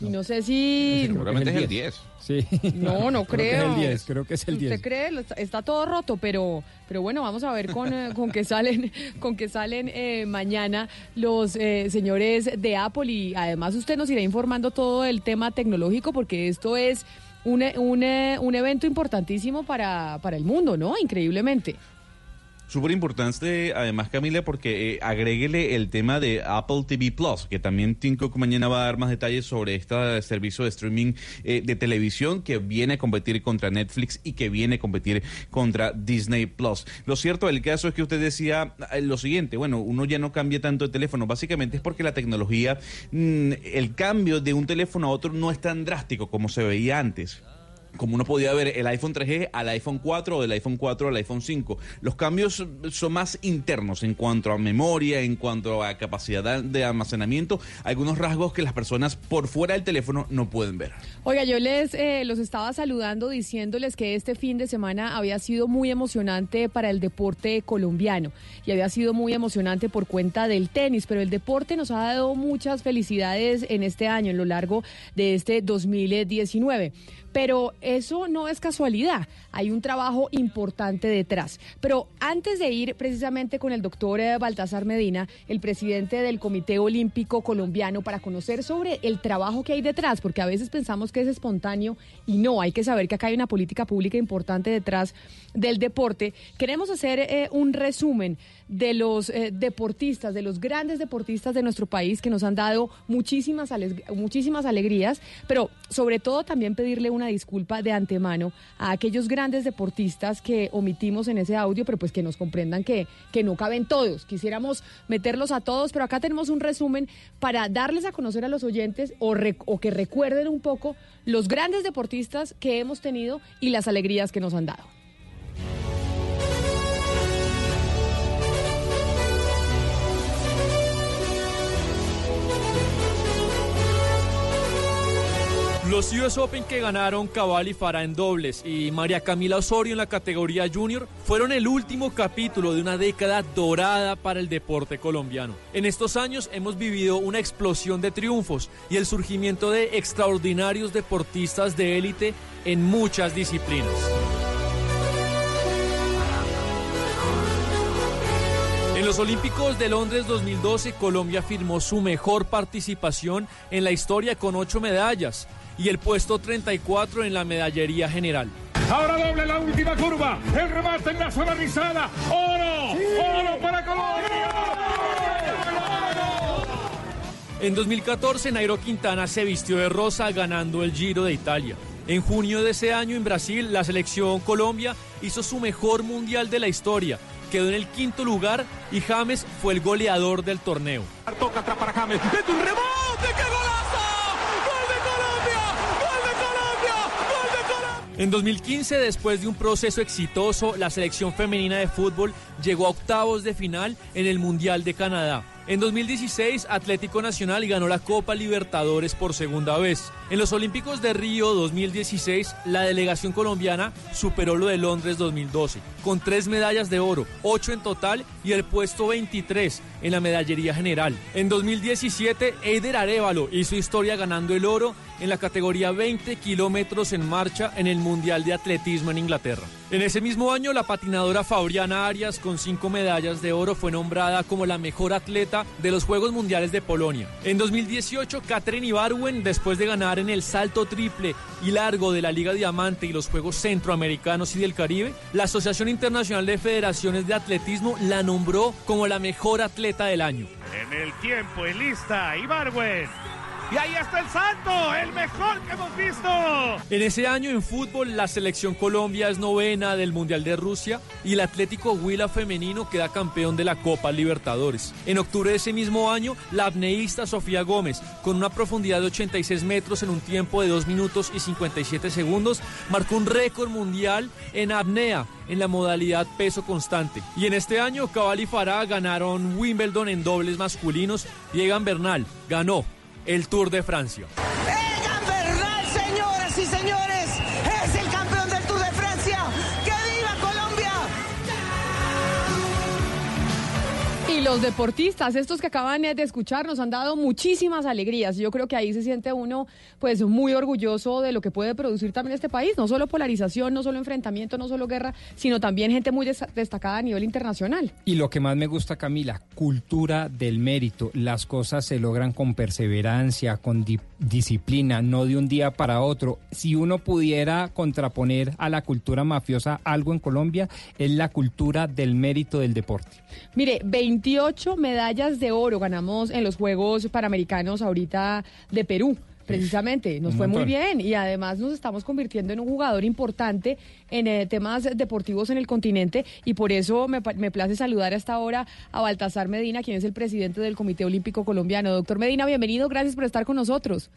Y no sé si... Seguramente es el 10. Sí. No, no Creo que es creo. el 10, creo que es el 10. ¿Usted cree? Lo Está, está todo roto, pero, pero bueno, vamos a ver con, eh, con que salen, con que salen eh, mañana los eh, señores de Apple y además usted nos irá informando todo el tema tecnológico porque esto es un, e- un, eh, un evento importantísimo para, para el mundo, ¿no? Increíblemente. Súper importante, además, Camila, porque eh, agréguele el tema de Apple TV Plus, que también Tim mañana va a dar más detalles sobre este servicio de streaming eh, de televisión que viene a competir contra Netflix y que viene a competir contra Disney Plus. Lo cierto del caso es que usted decía eh, lo siguiente: bueno, uno ya no cambia tanto de teléfono. Básicamente es porque la tecnología, mm, el cambio de un teléfono a otro no es tan drástico como se veía antes como uno podía ver el iPhone 3G al iPhone 4 o del iPhone 4 al iPhone 5. Los cambios son más internos en cuanto a memoria, en cuanto a capacidad de almacenamiento, algunos rasgos que las personas por fuera del teléfono no pueden ver. Oiga, yo les eh, los estaba saludando diciéndoles que este fin de semana había sido muy emocionante para el deporte colombiano y había sido muy emocionante por cuenta del tenis, pero el deporte nos ha dado muchas felicidades en este año, en lo largo de este 2019. Pero eso no es casualidad, hay un trabajo importante detrás. Pero antes de ir precisamente con el doctor eh, Baltasar Medina, el presidente del Comité Olímpico Colombiano, para conocer sobre el trabajo que hay detrás, porque a veces pensamos que es espontáneo y no, hay que saber que acá hay una política pública importante detrás del deporte. Queremos hacer eh, un resumen de los eh, deportistas, de los grandes deportistas de nuestro país que nos han dado muchísimas, muchísimas alegrías, pero sobre todo también pedirle una disculpa de antemano a aquellos grandes deportistas que omitimos en ese audio, pero pues que nos comprendan que, que no caben todos. Quisiéramos meterlos a todos, pero acá tenemos un resumen para darles a conocer a los oyentes o, o que recuerden un poco los grandes deportistas que hemos tenido y las alegrías que nos han dado. Los US Open que ganaron Cabal y Farah en dobles y María Camila Osorio en la categoría junior fueron el último capítulo de una década dorada para el deporte colombiano. En estos años hemos vivido una explosión de triunfos y el surgimiento de extraordinarios deportistas de élite en muchas disciplinas. En los Olímpicos de Londres 2012, Colombia firmó su mejor participación en la historia con ocho medallas y el puesto 34 en la medallería general. Ahora doble la última curva. El remate en la zona rizada. ¡Oro! ¡Oro para Colombia! En 2014, Nairo Quintana se vistió de rosa ganando el Giro de Italia. En junio de ese año en Brasil, la selección Colombia hizo su mejor mundial de la historia. Quedó en el quinto lugar y James fue el goleador del torneo. Toca atrás para James. ¡Mete un rebote! ¡Qué golazo! ¡Gol de Colombia! ¡Gol de Colombia! ¡Gol de Colombia! En 2015, después de un proceso exitoso, la selección femenina de fútbol llegó a octavos de final en el Mundial de Canadá. En 2016, Atlético Nacional ganó la Copa Libertadores por segunda vez. En los Olímpicos de Río 2016, la delegación colombiana superó lo de Londres 2012, con tres medallas de oro, ocho en total y el puesto 23 en la medallería general. En 2017, Eider Arevalo hizo historia ganando el oro en la categoría 20 kilómetros en marcha en el Mundial de Atletismo en Inglaterra. En ese mismo año, la patinadora Fabriana Arias, con cinco medallas de oro, fue nombrada como la mejor atleta de los Juegos Mundiales de Polonia. En 2018, Catherine Ibarwen, después de ganar en el salto triple y largo de la Liga Diamante y los Juegos Centroamericanos y del Caribe, la Asociación Internacional de Federaciones de Atletismo la nombró como la mejor atleta del año. En el tiempo y lista, Ibarwen. Y ahí está el salto, el mejor que hemos visto. En ese año en fútbol, la selección Colombia es novena del Mundial de Rusia y el Atlético Huila femenino queda campeón de la Copa Libertadores. En octubre de ese mismo año, la apneísta Sofía Gómez, con una profundidad de 86 metros en un tiempo de 2 minutos y 57 segundos, marcó un récord mundial en apnea en la modalidad peso constante. Y en este año, Cabal y Farah ganaron Wimbledon en dobles masculinos y Egan Bernal ganó el Tour de Francia. Egan los deportistas, estos que acaban de escuchar, nos han dado muchísimas alegrías. Yo creo que ahí se siente uno pues muy orgulloso de lo que puede producir también este país. No solo polarización, no solo enfrentamiento, no solo guerra, sino también gente muy des- destacada a nivel internacional. Y lo que más me gusta, Camila, cultura del mérito. Las cosas se logran con perseverancia, con di- disciplina, no de un día para otro. Si uno pudiera contraponer a la cultura mafiosa algo en Colombia, es la cultura del mérito del deporte. Mire, 28 medallas de oro ganamos en los Juegos Panamericanos ahorita de Perú. Precisamente, nos fue muy bien y además nos estamos convirtiendo en un jugador importante en eh, temas deportivos en el continente y por eso me place saludar a esta hora a Baltasar Medina, quien es el presidente del Comité Olímpico Colombiano. Doctor Medina, bienvenido, gracias por estar con nosotros.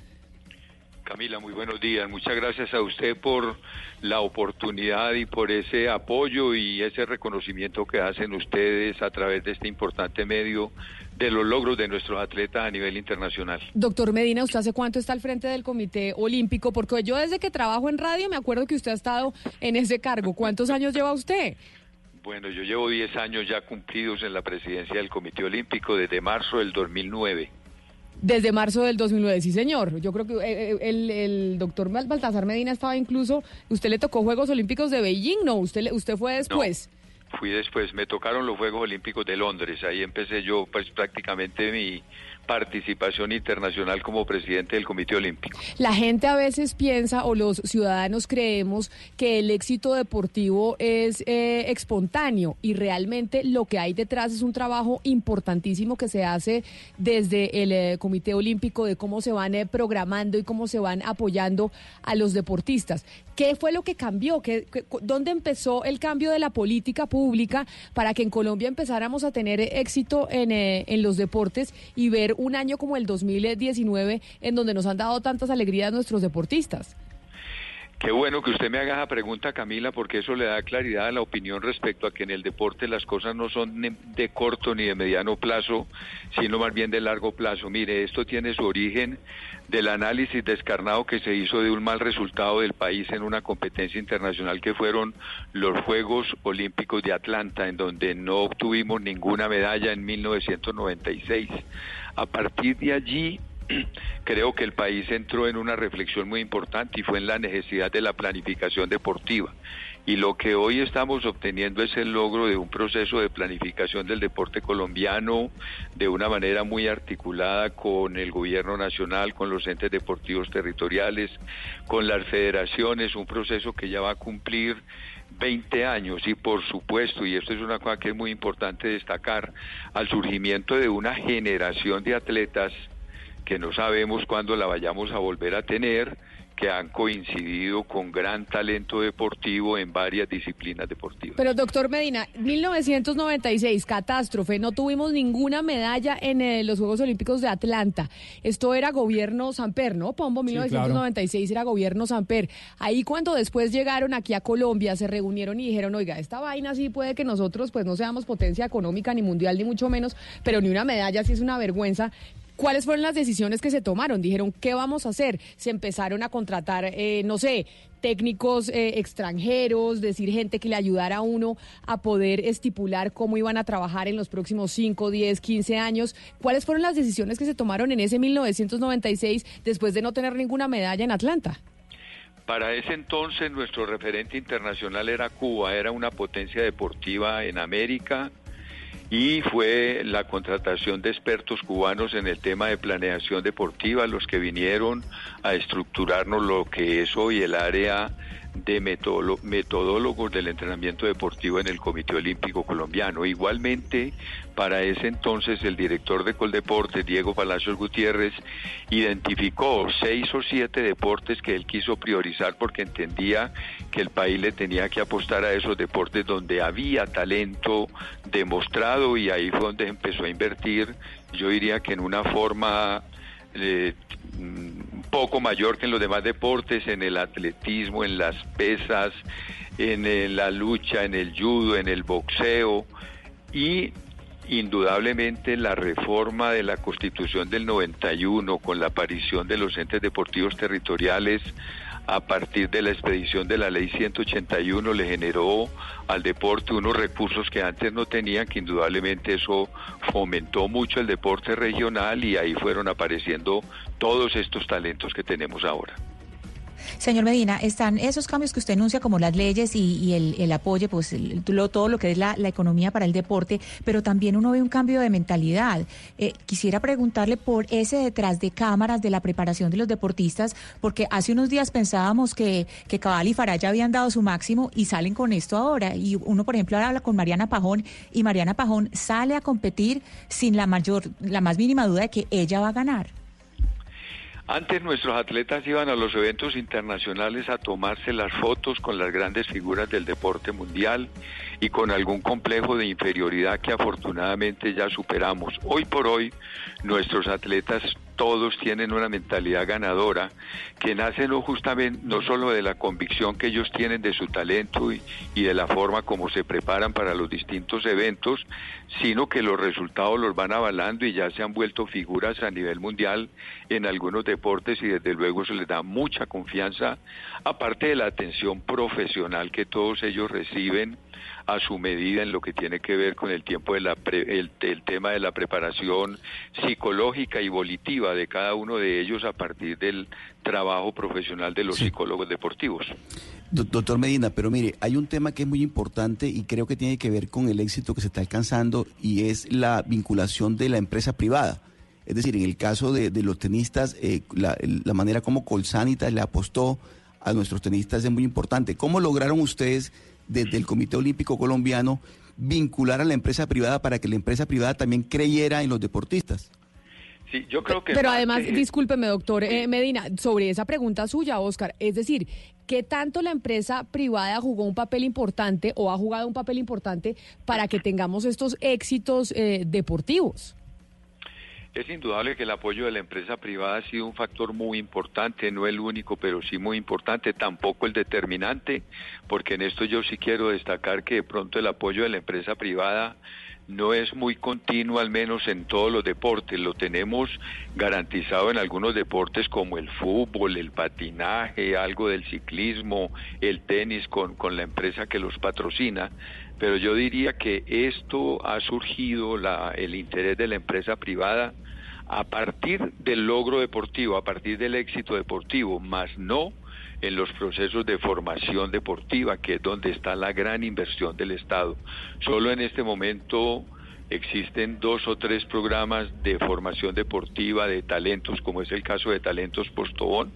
Camila, muy buenos días. Muchas gracias a usted por la oportunidad y por ese apoyo y ese reconocimiento que hacen ustedes a través de este importante medio de los logros de nuestros atletas a nivel internacional. Doctor Medina, ¿usted hace cuánto está al frente del Comité Olímpico? Porque yo desde que trabajo en radio me acuerdo que usted ha estado en ese cargo. ¿Cuántos años lleva usted? Bueno, yo llevo 10 años ya cumplidos en la presidencia del Comité Olímpico desde marzo del 2009. Desde marzo del 2009, sí señor. Yo creo que eh, eh, el, el doctor Bal- Baltasar Medina estaba incluso, usted le tocó Juegos Olímpicos de Beijing, ¿no? Usted, usted fue después. Fui después, me tocaron los Juegos Olímpicos de Londres, ahí empecé yo pues prácticamente mi participación internacional como presidente del Comité Olímpico. La gente a veces piensa o los ciudadanos creemos que el éxito deportivo es eh, espontáneo y realmente lo que hay detrás es un trabajo importantísimo que se hace desde el eh, Comité Olímpico de cómo se van eh, programando y cómo se van apoyando a los deportistas. ¿Qué fue lo que cambió? ¿Qué, qué- cu- ¿Dónde empezó el cambio de la política pública para que en Colombia empezáramos a tener éxito en los deportes y ver un año como el 2019 en donde nos han dado tantas alegrías nuestros deportistas? Qué bueno que usted me haga esa pregunta, Camila, porque eso le da claridad a la opinión respecto a que en el deporte las cosas no son de corto ni de mediano plazo, sino más bien de largo plazo. Mire, esto tiene su origen del análisis descarnado que se hizo de un mal resultado del país en una competencia internacional que fueron los Juegos Olímpicos de Atlanta, en donde no obtuvimos ninguna medalla en 1996. A partir de allí creo que el país entró en una reflexión muy importante y fue en la necesidad de la planificación deportiva. Y lo que hoy estamos obteniendo es el logro de un proceso de planificación del deporte colombiano de una manera muy articulada con el gobierno nacional, con los entes deportivos territoriales, con las federaciones, un proceso que ya va a cumplir 20 años y por supuesto, y esto es una cosa que es muy importante destacar, al surgimiento de una generación de atletas que no sabemos cuándo la vayamos a volver a tener, que han coincidido con gran talento deportivo en varias disciplinas deportivas. Pero doctor Medina, 1996, catástrofe, no tuvimos ninguna medalla en eh, los Juegos Olímpicos de Atlanta. Esto era gobierno Samper, ¿no? Pombo, 1996 era gobierno Samper. Ahí cuando después llegaron aquí a Colombia, se reunieron y dijeron, oiga, esta vaina sí puede que nosotros pues no seamos potencia económica ni mundial ni mucho menos, pero ni una medalla sí es una vergüenza. ¿Cuáles fueron las decisiones que se tomaron? Dijeron, ¿qué vamos a hacer? Se empezaron a contratar, eh, no sé, técnicos eh, extranjeros, decir gente que le ayudara a uno a poder estipular cómo iban a trabajar en los próximos 5, 10, 15 años. ¿Cuáles fueron las decisiones que se tomaron en ese 1996 después de no tener ninguna medalla en Atlanta? Para ese entonces nuestro referente internacional era Cuba, era una potencia deportiva en América, y fue la contratación de expertos cubanos en el tema de planeación deportiva, los que vinieron a estructurarnos lo que es hoy el área de metodólogos del entrenamiento deportivo en el Comité Olímpico Colombiano. Igualmente, para ese entonces, el director de Coldeportes, Diego Palacios Gutiérrez, identificó seis o siete deportes que él quiso priorizar porque entendía que el país le tenía que apostar a esos deportes donde había talento demostrado y ahí fue donde empezó a invertir, yo diría que en una forma eh, un poco mayor que en los demás deportes, en el atletismo, en las pesas, en eh, la lucha, en el judo, en el boxeo y indudablemente la reforma de la Constitución del 91 con la aparición de los entes deportivos territoriales a partir de la expedición de la ley 181 le generó al deporte unos recursos que antes no tenían, que indudablemente eso fomentó mucho el deporte regional y ahí fueron apareciendo todos estos talentos que tenemos ahora. Señor Medina, están esos cambios que usted enuncia como las leyes y, el, apoyo, pues todo lo que es la, economía para el deporte, pero también uno ve un cambio de mentalidad. Eh, quisiera preguntarle por ese detrás de cámaras de la preparación de los deportistas, porque hace unos días pensábamos que, que Cabal y Faraya habían dado su máximo y salen con esto ahora. Y uno, por ejemplo, ahora habla con Mariana Pajón y Mariana Pajón sale a competir sin la mayor, la más mínima duda de que ella va a ganar. Antes nuestros atletas iban a los eventos internacionales a tomarse las fotos con las grandes figuras del deporte mundial y con algún complejo de inferioridad que afortunadamente ya superamos. Hoy por hoy nuestros atletas todos tienen una mentalidad ganadora que nace no justamente no solo de la convicción que ellos tienen de su talento y, y, de la forma como se preparan para los distintos eventos, sino que los resultados los van avalando y ya se han vuelto figuras a nivel mundial en algunos deportes y desde luego se les da mucha confianza, aparte de la atención profesional que todos ellos reciben a su medida en lo que tiene que ver con el tiempo de la el, tema de la preparación psicológica y volitiva de cada uno de ellos a partir del trabajo profesional de los psicólogos deportivos. Doctor Medina, pero mire, hay un tema que es muy importante y creo que tiene que ver con el éxito que se está alcanzando y es la vinculación de la empresa privada. Es decir, en el caso de, los tenistas, eh, la, la, manera como Colsanitas le apostó a nuestros tenistas es muy importante. ¿Cómo lograron ustedes desde el Comité Olímpico Colombiano vincular a la empresa privada para que la empresa privada también creyera en los deportistas. Sí, yo creo que... Pero además, discúlpeme, doctor eh, Medina, sobre esa pregunta suya, Oscar, es decir, ¿qué tanto la empresa privada jugó un papel importante o ha jugado un papel importante para que tengamos estos éxitos eh, deportivos? Es indudable que el apoyo de la empresa privada ha sido un factor muy importante, no el único, pero sí muy importante, tampoco el determinante, porque en esto yo sí quiero destacar que de pronto el apoyo de la empresa privada no es muy continuo, al menos en todos los deportes. Lo tenemos garantizado en algunos deportes como el fútbol, el patinaje, algo del ciclismo, el tenis con, con la empresa que los patrocina. Pero yo diría que esto ha surgido, la, el interés de la empresa privada a partir del logro deportivo, a partir del éxito deportivo, más no en los procesos de formación deportiva, que es donde está la gran inversión del Estado. Solo en este momento existen dos o tres programas de formación deportiva de talentos, como es el caso de Talentos Postobón,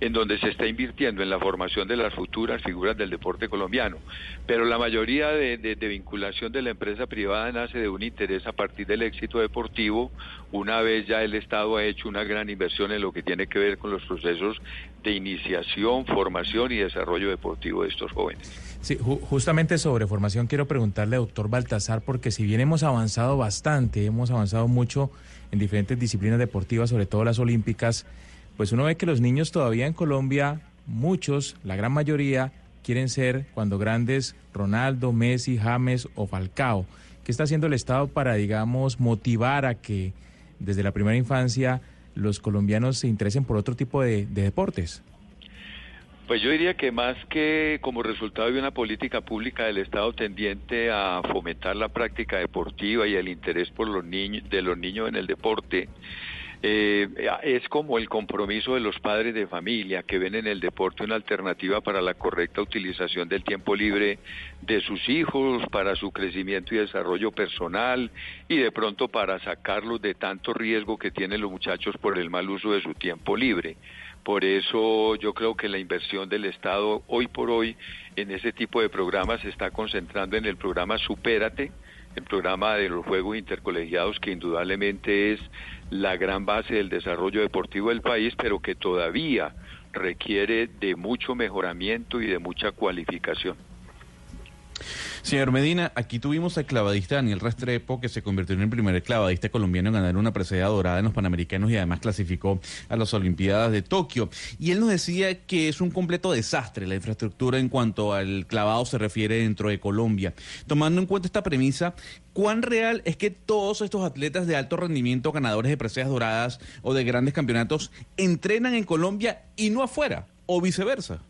en donde se está invirtiendo en la formación de las futuras figuras del deporte colombiano. Pero la mayoría de, de, de vinculación de la empresa privada nace de un interés a partir del éxito deportivo, una vez ya el Estado ha hecho una gran inversión en lo que tiene que ver con los procesos de iniciación, formación y desarrollo deportivo de estos jóvenes. Sí, ju- justamente sobre formación quiero preguntarle, doctor Baltasar, porque si bien hemos avanzado bastante, hemos avanzado mucho en diferentes disciplinas deportivas, sobre todo las olímpicas, pues uno ve que los niños todavía en Colombia, muchos, la gran mayoría, quieren ser cuando grandes Ronaldo, Messi, James o Falcao. ¿Qué está haciendo el Estado para, digamos, motivar a que desde la primera infancia los colombianos se interesen por otro tipo de, de deportes? Pues yo diría que más que como resultado de una política pública del Estado tendiente a fomentar la práctica deportiva y el interés por los niños de los niños en el deporte, eh, es como el compromiso de los padres de familia que ven en el deporte una alternativa para la correcta utilización del tiempo libre de sus hijos, para su crecimiento y desarrollo personal y de pronto para sacarlos de tanto riesgo que tienen los muchachos por el mal uso de su tiempo libre. Por eso yo creo que la inversión del Estado hoy por hoy en ese tipo de programas se está concentrando en el programa Supérate, el programa de los Juegos Intercolegiados que indudablemente es la gran base del desarrollo deportivo del país, pero que todavía requiere de mucho mejoramiento y de mucha cualificación. Señor Medina, aquí tuvimos al clavadista Daniel Restrepo, que se convirtió en el primer clavadista colombiano en ganar una presea dorada en los Panamericanos y además clasificó a las Olimpiadas de Tokio. Y él nos decía que es un completo desastre la infraestructura en cuanto al clavado se refiere dentro de Colombia. Tomando en cuenta esta premisa, ¿cuán real es que todos estos atletas de alto rendimiento, ganadores de preseas doradas o de grandes campeonatos, entrenan en Colombia y no afuera? O viceversa.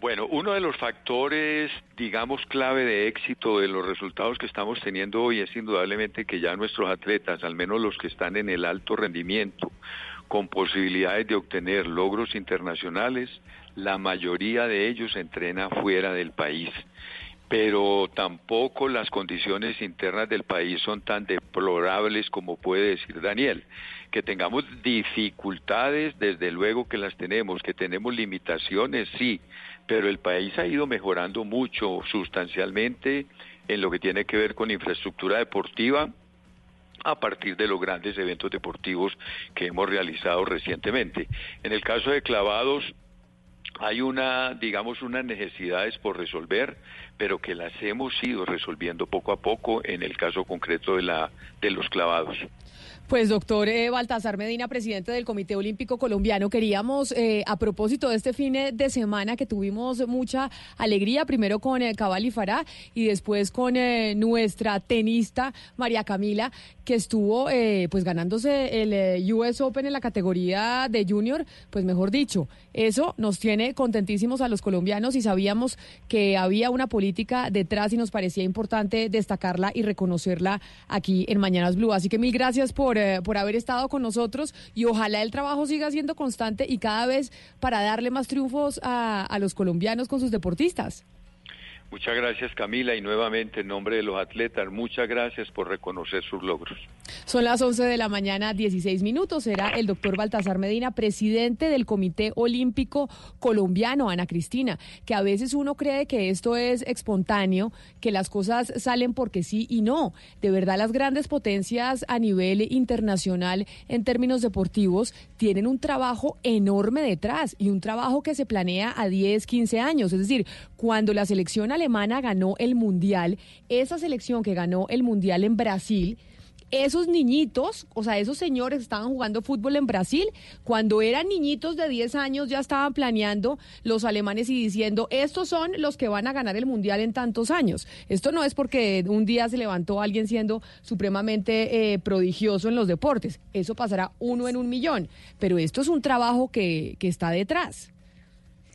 Bueno, uno de los factores, digamos, clave de éxito de los resultados que estamos teniendo hoy es indudablemente que ya nuestros atletas, al menos los que están en el alto rendimiento, con posibilidades de obtener logros internacionales, la mayoría de ellos entrena fuera del país. Pero tampoco las condiciones internas del país son tan deplorables como puede decir Daniel. Que tengamos dificultades, desde luego que las tenemos, que tenemos limitaciones, sí, pero el país ha ido mejorando mucho sustancialmente en lo que tiene que ver con infraestructura deportiva a partir de los grandes eventos deportivos que hemos realizado recientemente. En el caso de clavados, hay una, digamos, unas necesidades por resolver, pero que las hemos ido resolviendo poco a poco en el caso concreto de, la, de los clavados. Pues doctor eh, Baltasar Medina, presidente del Comité Olímpico Colombiano, queríamos, eh, a propósito de este fin de semana que tuvimos mucha alegría, primero con eh, Cabal y Fará y después con eh, nuestra tenista María Camila, que estuvo eh, pues ganándose el eh, US Open en la categoría de junior, pues mejor dicho, eso nos tiene contentísimos a los colombianos y sabíamos que había una política detrás y nos parecía importante destacarla y reconocerla aquí en Mañanas Blue. Así que mil gracias por, eh, por haber estado con nosotros y ojalá el trabajo siga siendo constante y cada vez para darle más triunfos a, a los colombianos con sus deportistas. Muchas gracias Camila y nuevamente en nombre de los atletas, muchas gracias por reconocer sus logros. Son las 11 de la mañana, 16 minutos. Será el doctor Baltasar Medina, presidente del Comité Olímpico Colombiano, Ana Cristina, que a veces uno cree que esto es espontáneo, que las cosas salen porque sí y no. De verdad, las grandes potencias a nivel internacional en términos deportivos tienen un trabajo enorme detrás y un trabajo que se planea a 10, 15 años. Es decir, cuando la selección alemana ganó el Mundial, esa selección que ganó el Mundial en Brasil, esos niñitos, o sea, esos señores estaban jugando fútbol en Brasil, cuando eran niñitos de 10 años ya estaban planeando los alemanes y diciendo, estos son los que van a ganar el mundial en tantos años. Esto no es porque un día se levantó alguien siendo supremamente eh, prodigioso en los deportes, eso pasará uno en un millón, pero esto es un trabajo que, que está detrás.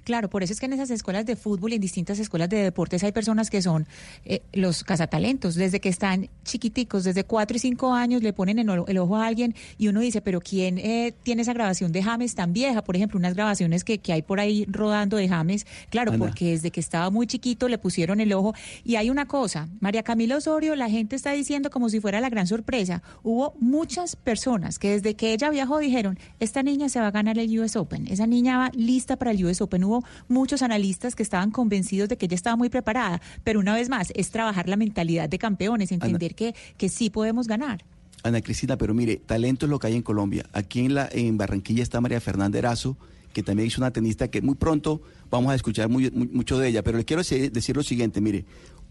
Claro, por eso es que en esas escuelas de fútbol y en distintas escuelas de deportes hay personas que son eh, los cazatalentos, desde que están chiquiticos, desde cuatro y cinco años le ponen en el ojo a alguien y uno dice, pero ¿quién eh, tiene esa grabación de James tan vieja? Por ejemplo, unas grabaciones que, que hay por ahí rodando de James, claro, porque desde que estaba muy chiquito le pusieron el ojo. Y hay una cosa, María Camila Osorio, la gente está diciendo como si fuera la gran sorpresa. Hubo muchas personas que desde que ella viajó dijeron, esta niña se va a ganar el US Open, esa niña va lista para el US Open. Hubo muchos analistas que estaban convencidos de que ella estaba muy preparada, pero una vez más es trabajar la mentalidad de campeones, entender que, que sí podemos ganar. Ana Cristina, pero mire, talento es lo que hay en Colombia. Aquí en, la, en Barranquilla está María Fernanda Erazo, que también es una tenista que muy pronto vamos a escuchar muy- muy- mucho de ella. Pero le quiero decir, lo siguiente, mire,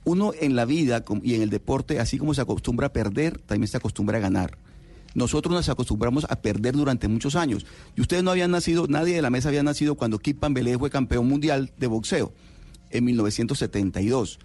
uno en la vida y en el deporte, así como se acostumbra a perder, también se acostumbra a ganar. Nosotros nos acostumbramos a perder durante muchos años. Y ustedes no habían nacido, nadie de la mesa había nacido cuando Kip Pambelé fue campeón mundial de boxeo en 1972.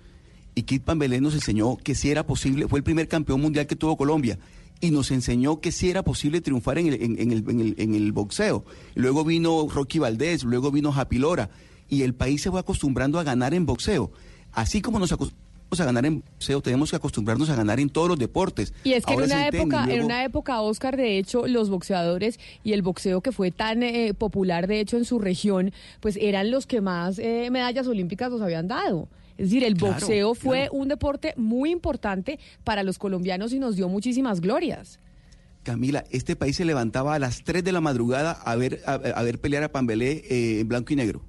Y Kit Pambelé nos enseñó que si era posible, fue el primer campeón mundial que tuvo Colombia, y nos enseñó que si era posible triunfar en el, en el, en el- en el boxeo. Luego vino Rocky Valdés, luego vino Japilora, y el país se fue acostumbrando a ganar en boxeo. Así como nos acostumbramos a ganar en boxeo, tenemos que acostumbrarnos a ganar en todos los deportes. Y es que Ahora en una tenis, época, en una época, Oscar, de hecho, los boxeadores y el boxeo que fue tan eh, popular, de hecho, en su región, pues eran los que más eh, medallas olímpicas nos habían dado. Es decir, el Claro, boxeo fue claro. un deporte muy importante para los colombianos y nos dio muchísimas glorias. Camila, este país se levantaba a las 3 de la madrugada a ver, a, a ver pelear a Pambelé eh, en blanco y negro.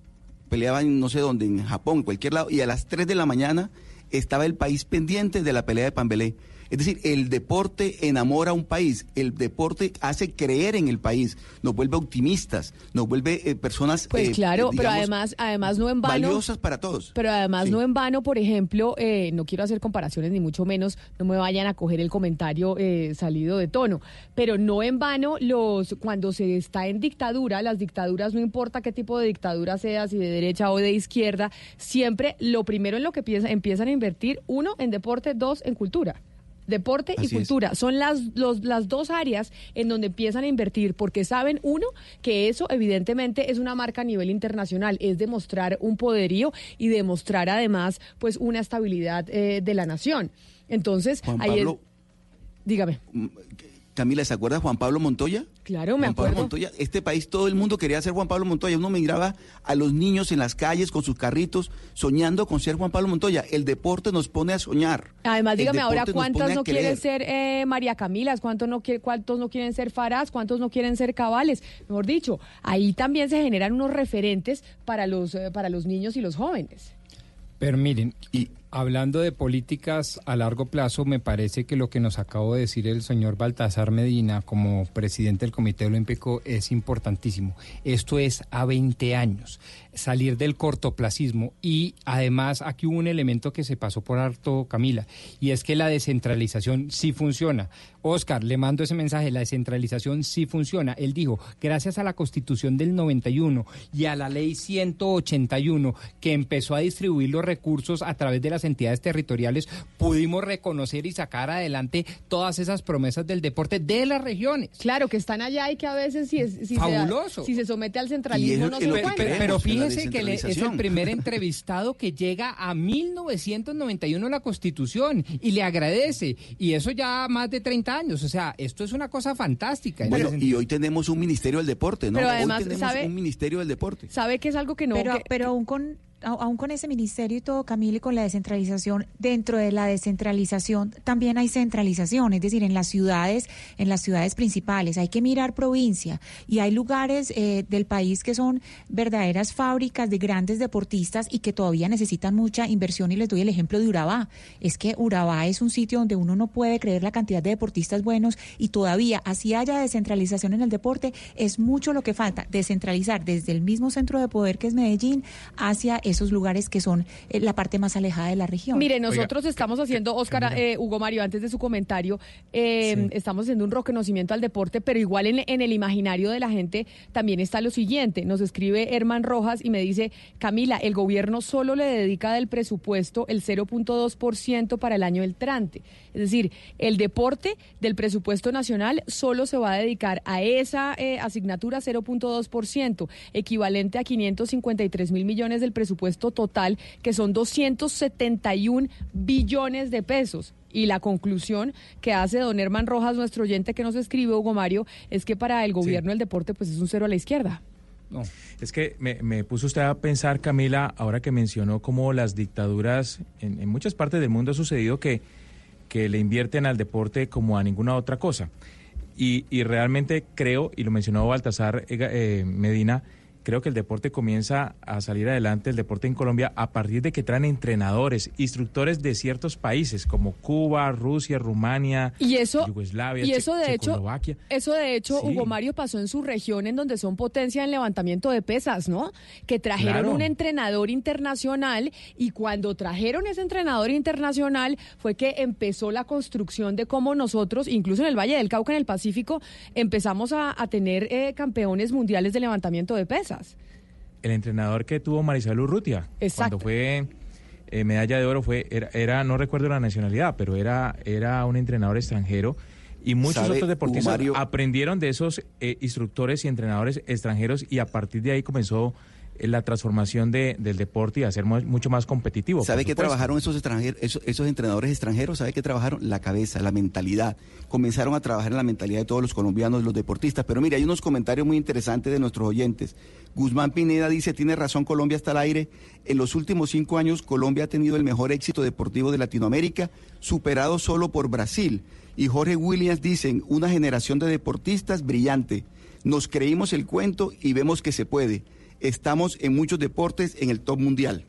Peleaban no sé dónde, en Japón, en cualquier lado, y a las 3 de la mañana estaba el país pendiente de la pelea de Pambelé. Es decir, el deporte enamora a un país, el deporte hace creer en el país, nos vuelve optimistas, nos vuelve eh, personas Pues eh, claro, eh, pero además, además no en vano. valiosas para todos. Pero además Sí. no en vano, por ejemplo, eh, no quiero hacer comparaciones ni mucho menos, no me vayan a coger el comentario eh, salido de tono, pero no en vano los cuando se está en dictadura, las dictaduras no importa qué tipo de dictadura sea, si de derecha o de izquierda, siempre lo primero en lo que piensa- empiezan a invertir uno en deporte, dos en cultura. Deporte y es. cultura son las, los- las dos áreas en donde empiezan a invertir, porque saben, uno, que eso evidentemente es una marca a nivel internacional, es demostrar un poderío y demostrar además pues una estabilidad eh, de la nación. Entonces, Juan ahí es- Pablo, dígame. Camila, ¿se acuerda de Juan Pablo Montoya? Claro, me Juan Pablo acuerdo. Montoya, este país todo el mundo quería ser Juan Pablo Montoya. Uno miraba a los niños en las calles con sus carritos soñando con ser Juan Pablo Montoya. El deporte nos pone a soñar. Además, dígame ahora cuántas no quieren ser eh, María Camilas, cuántos no, cuántos no quieren ser Farás, cuántos no quieren ser Cabales. Mejor dicho, ahí también se generan unos referentes para los, eh, para los niños y los jóvenes. Pero miren, hablando de políticas a largo plazo, me parece que lo que nos acabó de decir el señor Baltasar Medina como presidente del Comité Olímpico es importantísimo. Esto es a 20 años, salir del cortoplacismo y además aquí hubo un elemento que se pasó por harto, Camila, y es que la descentralización sí funciona. Oscar, le mando ese mensaje, la descentralización sí funciona. Él dijo, gracias a la Constitución del 91 y a la Ley 181 que empezó a distribuir los recursos a través de las entidades territoriales, pudimos reconocer y sacar adelante todas esas promesas del deporte de las regiones. Claro, que están allá y que a veces si, es, si, Fabuloso. Se, si se somete al centralismo no se Pero, encuentra. pero- pero fíjese que le- es el primer entrevistado que llega a 1991 la Constitución y le agradece. Y eso ya más de 30 años. O sea, esto es una cosa fantástica. en Bueno, y hoy tenemos un ministerio del deporte, ¿no? Pero además, hoy tenemos ¿sabe? un ministerio del deporte. ¿Sabe que es algo que no... pero, que- pero aún con aún con ese ministerio y todo, Camila, y con la descentralización, dentro de la descentralización también hay centralización, es decir, en las ciudades, en las ciudades principales, hay que mirar provincia y hay lugares eh, del país que son verdaderas fábricas de grandes deportistas y que todavía necesitan mucha inversión y les doy el ejemplo de Urabá. Es que Urabá es un sitio donde uno no puede creer la cantidad de deportistas buenos y todavía así haya descentralización en el deporte, es mucho lo que falta, descentralizar desde el mismo centro de poder que es Medellín hacia esos lugares que son eh, la parte más alejada de la región. Mire, nosotros estamos haciendo, Oscar, eh, Hugo Mario, antes de su comentario, eh, estamos haciendo un reconocimiento al deporte, pero igual en, en el imaginario de la gente también está lo siguiente. Nos escribe Herman Rojas y me dice, Camila, el gobierno solo le dedica del presupuesto el 0.2% para el año entrante. Es decir, el deporte del presupuesto nacional solo se va a dedicar a esa eh, asignatura 0.2%, equivalente a 553 mil millones del presupuesto total, que son 271 billones de pesos. Y la conclusión que hace don Herman Rojas, nuestro oyente que nos escribe, Hugo Mario, es que para el gobierno el deporte pues es un cero a la izquierda. No, es que me, me puso usted a pensar, Camila, ahora que mencionó cómo las dictaduras en, en muchas partes del mundo ha sucedido que, que le invierten al deporte como a ninguna otra cosa. Y, y realmente creo, y lo mencionó Baltasar eh, eh, Medina, creo que el deporte comienza a salir adelante, el deporte en Colombia, a partir de que traen entrenadores, instructores de ciertos países como Cuba, Rusia, Rumania, Y eso, Yugoslavia, y eso Che- de hecho, eso de hecho, Sí. Hugo Mario pasó en su región en donde son potencia en levantamiento de pesas, ¿no? Que trajeron Claro. un entrenador internacional y cuando trajeron ese entrenador internacional fue que empezó la construcción de cómo nosotros, incluso en el Valle del Cauca, en el Pacífico, empezamos a, a tener eh, campeones mundiales de levantamiento de pesas. El entrenador que tuvo Marisol Urrutia. Exacto. Cuando fue eh, medalla de oro, fue era, era, no recuerdo la nacionalidad, pero era, era un entrenador extranjero. Y muchos ¿Sabe, otros deportistas Mario? aprendieron de esos eh, instructores y entrenadores extranjeros y a partir de ahí comenzó la transformación de, del deporte y mu- mucho más competitivo. ¿Sabe qué trabajaron esos, extranjeros, esos, esos entrenadores extranjeros? ¿Sabe qué trabajaron? La cabeza, la mentalidad. Comenzaron a trabajar en la mentalidad de todos los colombianos, los deportistas. Pero mire, hay unos comentarios muy interesantes de nuestros oyentes. Guzmán Pineda dice, tiene razón, Colombia está al aire. En los últimos cinco años, Colombia ha tenido el mejor éxito deportivo de Latinoamérica, superado solo por Brasil. Y Jorge Williams dicen, una generación de deportistas brillante. Nos creímos el cuento y vemos que se puede. Estamos en muchos deportes en el top mundial.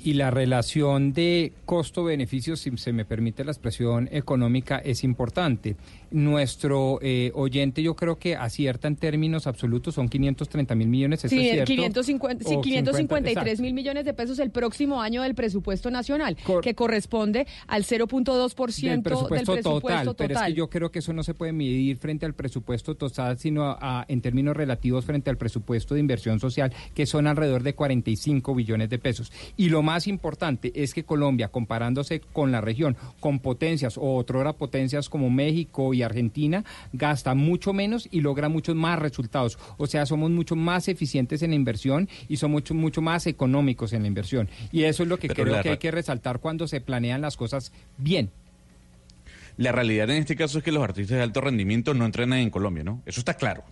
Y la relación de costo-beneficio, si se me permite la expresión económica, es importante. Nuestro eh, oyente yo creo que acierta en términos absolutos, son 530 mil millones, ¿eso Sí, es cierto? 550, sí, O 553 exacto. mil millones de pesos el próximo año del presupuesto nacional, que corresponde al 0.2% del presupuesto, del presupuesto total, pero es total. que yo creo que eso no se puede medir frente al presupuesto total, sino a- a- en términos relativos frente al presupuesto de inversión social, que son alrededor de 45 billones de pesos. Y lo más importante es que Colombia, comparándose con la región, con potencias o otrora potencias como México y Argentina, gasta mucho menos y logra muchos más resultados. O sea, somos mucho más eficientes en la inversión y somos mucho, mucho más económicos en la inversión. Y eso es lo que Pero creo que hay que resaltar cuando se planean las cosas bien. La realidad en este caso es que los artistas de alto rendimiento no entrenan en Colombia, ¿no? Eso está claro.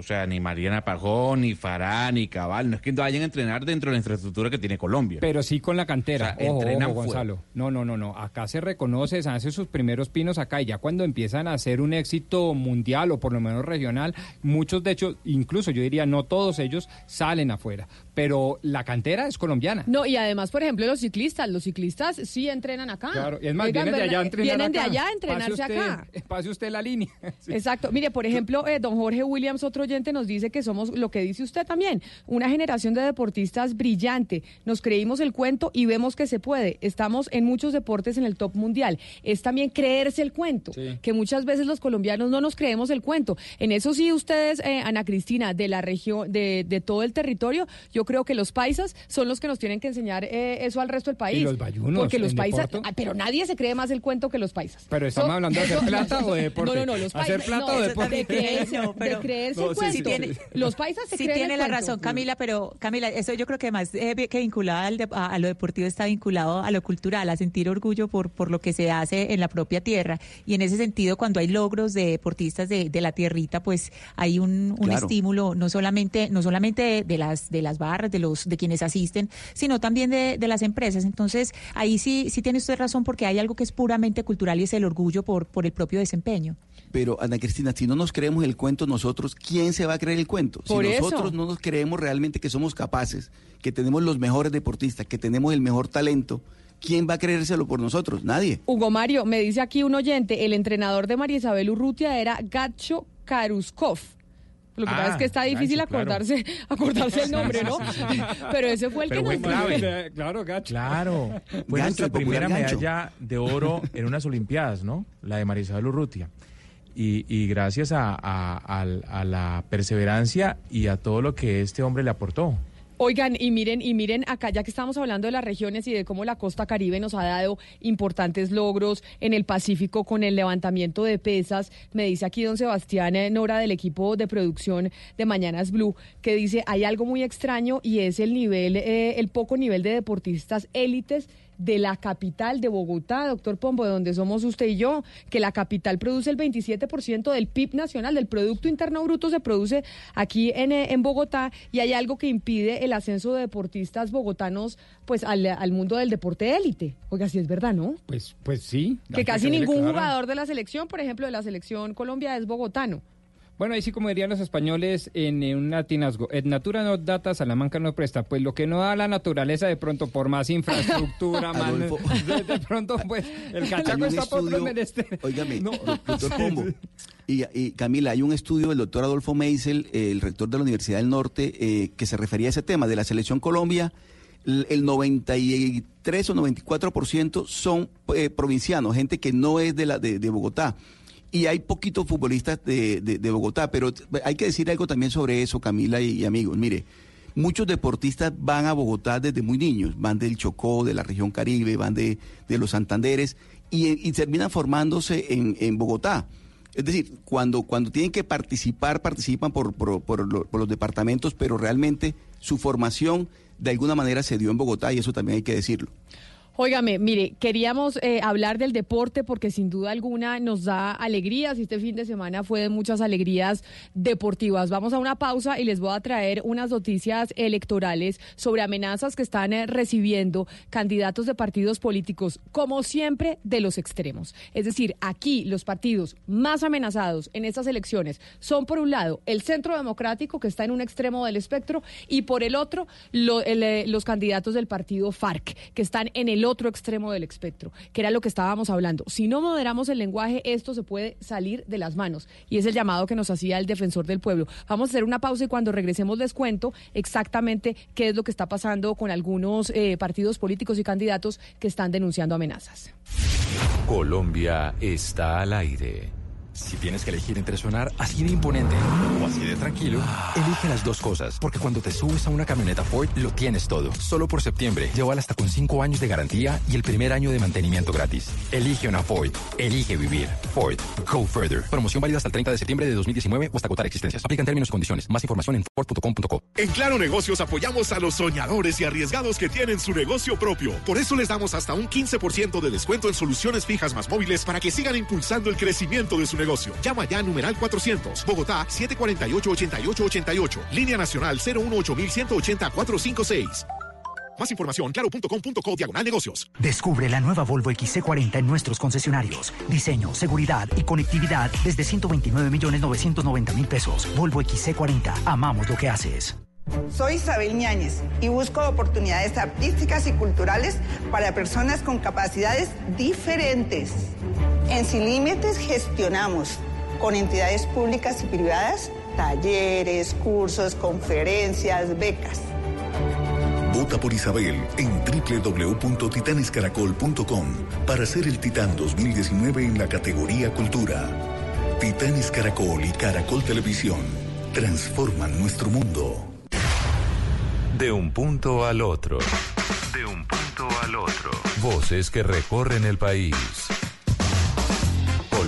O sea, ni Mariana Pajón, ni Farah, ni Cabal, no es que vayan a entrenar dentro de la infraestructura que tiene Colombia. Pero sí con la cantera. O sea, ojo, entrenan ojo, fuera. Gonzalo. No, no, no, no. Acá se reconoce, se hacen sus primeros pinos acá y ya cuando empiezan a hacer un éxito mundial o por lo menos regional, muchos de hecho, incluso yo diría no todos ellos salen afuera. Pero la cantera es colombiana. No, y además, por ejemplo, los ciclistas, los ciclistas sí entrenan acá. Claro, y es más, Oigan, vienen de allá a entrenar Vienen de acá. allá a entrenarse Pase usted- acá. Pase usted la línea. Sí. Exacto. Mire, por ejemplo, eh, don Jorge Williams, otro oyente, nos dice que somos lo que dice usted también, una generación de deportistas brillante. Nos creímos el cuento y vemos que se puede. Estamos en muchos deportes en el top mundial. Es también creerse el cuento, que muchas veces los colombianos no nos creemos el cuento. En eso sí, ustedes, eh, Ana Cristina, de la región, de, de todo el territorio, yo creo que los paisas son los que nos tienen que enseñar eh, eso al resto del país. los bayunos Porque los paisas, ah, pero nadie se cree más el cuento que los paisas. Pero estamos So- hablando de hacer plata o de deporte. No, no, no, los ¿Hacer paisas. plata no, o deporte? De creerse, No, pero- de creerse No, el sí, sí cuento. tiene- los paisas se Sí creen tiene el la cuento. razón, Camila, pero Camila, eso yo creo que más eh, que vinculado al de- a, a lo deportivo está vinculado a lo cultural, a sentir orgullo por, por lo que se hace en la propia tierra. Y en ese sentido, cuando hay logros de deportistas de, de la tierrita, pues hay un, un Claro. estímulo no solamente no solamente de, de las de las de los de quienes asisten, sino también de, de las empresas. Entonces ahí sí sí tiene usted razón porque hay algo que es puramente cultural y es el orgullo por por el propio desempeño. Pero, Ana Cristina, si no nos creemos el cuento nosotros, ¿quién se va a creer el cuento? Por si eso. nosotros no nos creemos realmente que somos capaces, que tenemos los mejores deportistas, que tenemos el mejor talento, ¿quién va a creérselo por nosotros? Nadie. Hugo Mario, me dice aquí un oyente, el entrenador de María Isabel Urrutia era Gacho Karuskov. Lo que Ah, pasa es que está difícil gancho, claro. acordarse, acordarse el nombre, ¿no? Pero ese fue el Pero que nos clave. Claro, gacho. Claro. Fue Gancho, nuestra primera gancho. medalla de oro en unas Olimpiadas, ¿no? La de Marisabel Urrutia. Y, y gracias a, a- al- a la perseverancia y a todo lo que este hombre le aportó. Oigan, y miren, y miren acá, ya que estamos hablando de las regiones y de cómo la costa caribe nos ha dado importantes logros en el Pacífico con el levantamiento de pesas, me dice aquí don Sebastián eh, Nora del equipo de producción de Mañanas Blue, que dice, hay algo muy extraño y es el nivel, eh, el poco nivel de deportistas élites de la capital de Bogotá, doctor Pombo, de donde somos usted y yo, que la capital produce el 27% del PIB nacional, del Producto Interno Bruto se produce aquí en, eh, en Bogotá y hay algo que impide el ascenso de deportistas bogotanos pues al, al mundo del deporte élite. Oiga, si es verdad, ¿no? Pues, pues sí. Que casi ningún jugador de la selección, por ejemplo, de la selección Colombia es bogotano. Bueno, ahí sí, como dirían los españoles en un latinazgo, et natura no data, Salamanca no presta. Pues lo que no da la naturaleza de pronto, por más infraestructura, Adolfo. de, de pronto, pues el cachaco está por otros estudio- menesteres. Óigame, No. doctor Pombo. Y, y, Camila, hay un estudio del doctor Adolfo Meisel, eh, el rector de la Universidad del Norte, eh, que se refería a ese tema de la selección Colombia. El 93 o 94% son eh, provincianos, gente que no es de, la, de, de Bogotá. Y hay poquitos futbolistas de, de- Bogotá, pero hay que decir algo también sobre eso, Camila y, amigos. Mire, muchos deportistas van a Bogotá desde muy niños, van del Chocó, de la región Caribe, van de, de los Santanderes y, y terminan formándose en, en Bogotá. Es decir, cuando, cuando tienen que participar, participan por, por, por lo- por los departamentos, pero realmente su formación de alguna manera se dio en Bogotá y eso también hay que decirlo. Óigame, mire, queríamos eh, hablar del deporte porque sin duda alguna nos da alegrías y este fin de semana fue de muchas alegrías deportivas. Vamos a una pausa y les voy a traer unas noticias electorales sobre amenazas que están eh, recibiendo candidatos de partidos políticos, como siempre, de los extremos. Es decir, aquí los partidos más amenazados en estas elecciones son, por un lado, el Centro Democrático, que está en un extremo del espectro, y por el otro, eh, los candidatos del partido FARC, que están en el otro extremo del espectro, que era lo que estábamos hablando. Si no moderamos el lenguaje, esto se puede salir de las manos. Y es el llamado que nos hacía el defensor del pueblo. Vamos a hacer una pausa y cuando regresemos les cuento exactamente qué es lo que está pasando con algunos eh, partidos políticos y candidatos que están denunciando amenazas. Colombia está al aire. Si tienes que elegir entre sonar así de imponente o así de tranquilo, elige las dos cosas, porque cuando te subes a una camioneta Ford lo tienes todo. Solo por septiembre, llévala hasta con 5 años de garantía y el primer año de mantenimiento gratis. Elige una Ford, elige vivir. Ford, go further. Promoción válida hasta el 30 de septiembre de 2019 o hasta agotar existencias. Aplican términos y condiciones. Más información en Ford.com.co. En Claro Negocios apoyamos a los soñadores y arriesgados que tienen su negocio propio. Por eso les damos hasta un 15% de descuento en soluciones fijas más móviles para que sigan impulsando el crecimiento de su negocio. Llama ya a numeral 400, Bogotá 748-8888, línea nacional 018-180-456. Más información, claro.com.co diagonal negocios. Descubre la nueva Volvo XC40 en nuestros concesionarios. Diseño, seguridad y conectividad desde 129 millones 990 mil pesos. Volvo XC40. Amamos lo que haces. Soy Isabel Ñáñez y busco oportunidades artísticas y culturales para personas con capacidades diferentes. En Sin Límites gestionamos con entidades públicas y privadas talleres, cursos, conferencias, becas. Vota por Isabel en www.titanescaracol.com para ser el Titán 2019 en la categoría Cultura. Titanes Caracol y Caracol Televisión transforman nuestro mundo. De un punto al otro. De un punto al otro. Voces que recorren el país.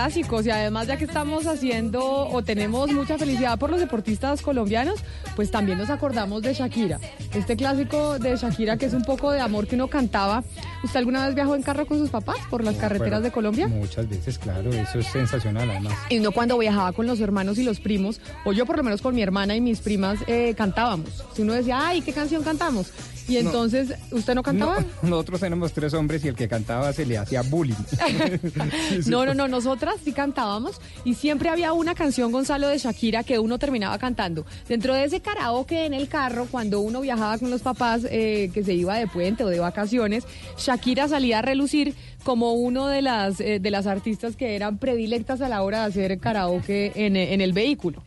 Clásicos, y además ya que estamos haciendo o tenemos mucha felicidad por los deportistas colombianos, pues también nos acordamos de Shakira. Este clásico de Shakira que es un poco de amor que uno cantaba. ¿Usted alguna vez viajó en carro con sus papás por las carreteras de Colombia? Muchas veces, claro, eso es sensacional además. Y no cuando viajaba con los hermanos y los primos, o yo por lo menos con mi hermana y mis primas eh, cantábamos. Si uno decía, ay, ¿qué canción cantamos? Y No. entonces, ¿usted no cantaba? No, nosotros tenemos tres hombres y el que cantaba se le hacía bullying. No, no, no, nosotras sí cantábamos y siempre había una canción, Gonzalo, de Shakira que uno terminaba cantando. Dentro de ese karaoke en el carro, cuando uno viajaba con los papás, eh, que se iba de puente o de vacaciones, Shakira salía a relucir como uno de las, eh, de las artistas que eran predilectas a la hora de hacer karaoke en, en el vehículo.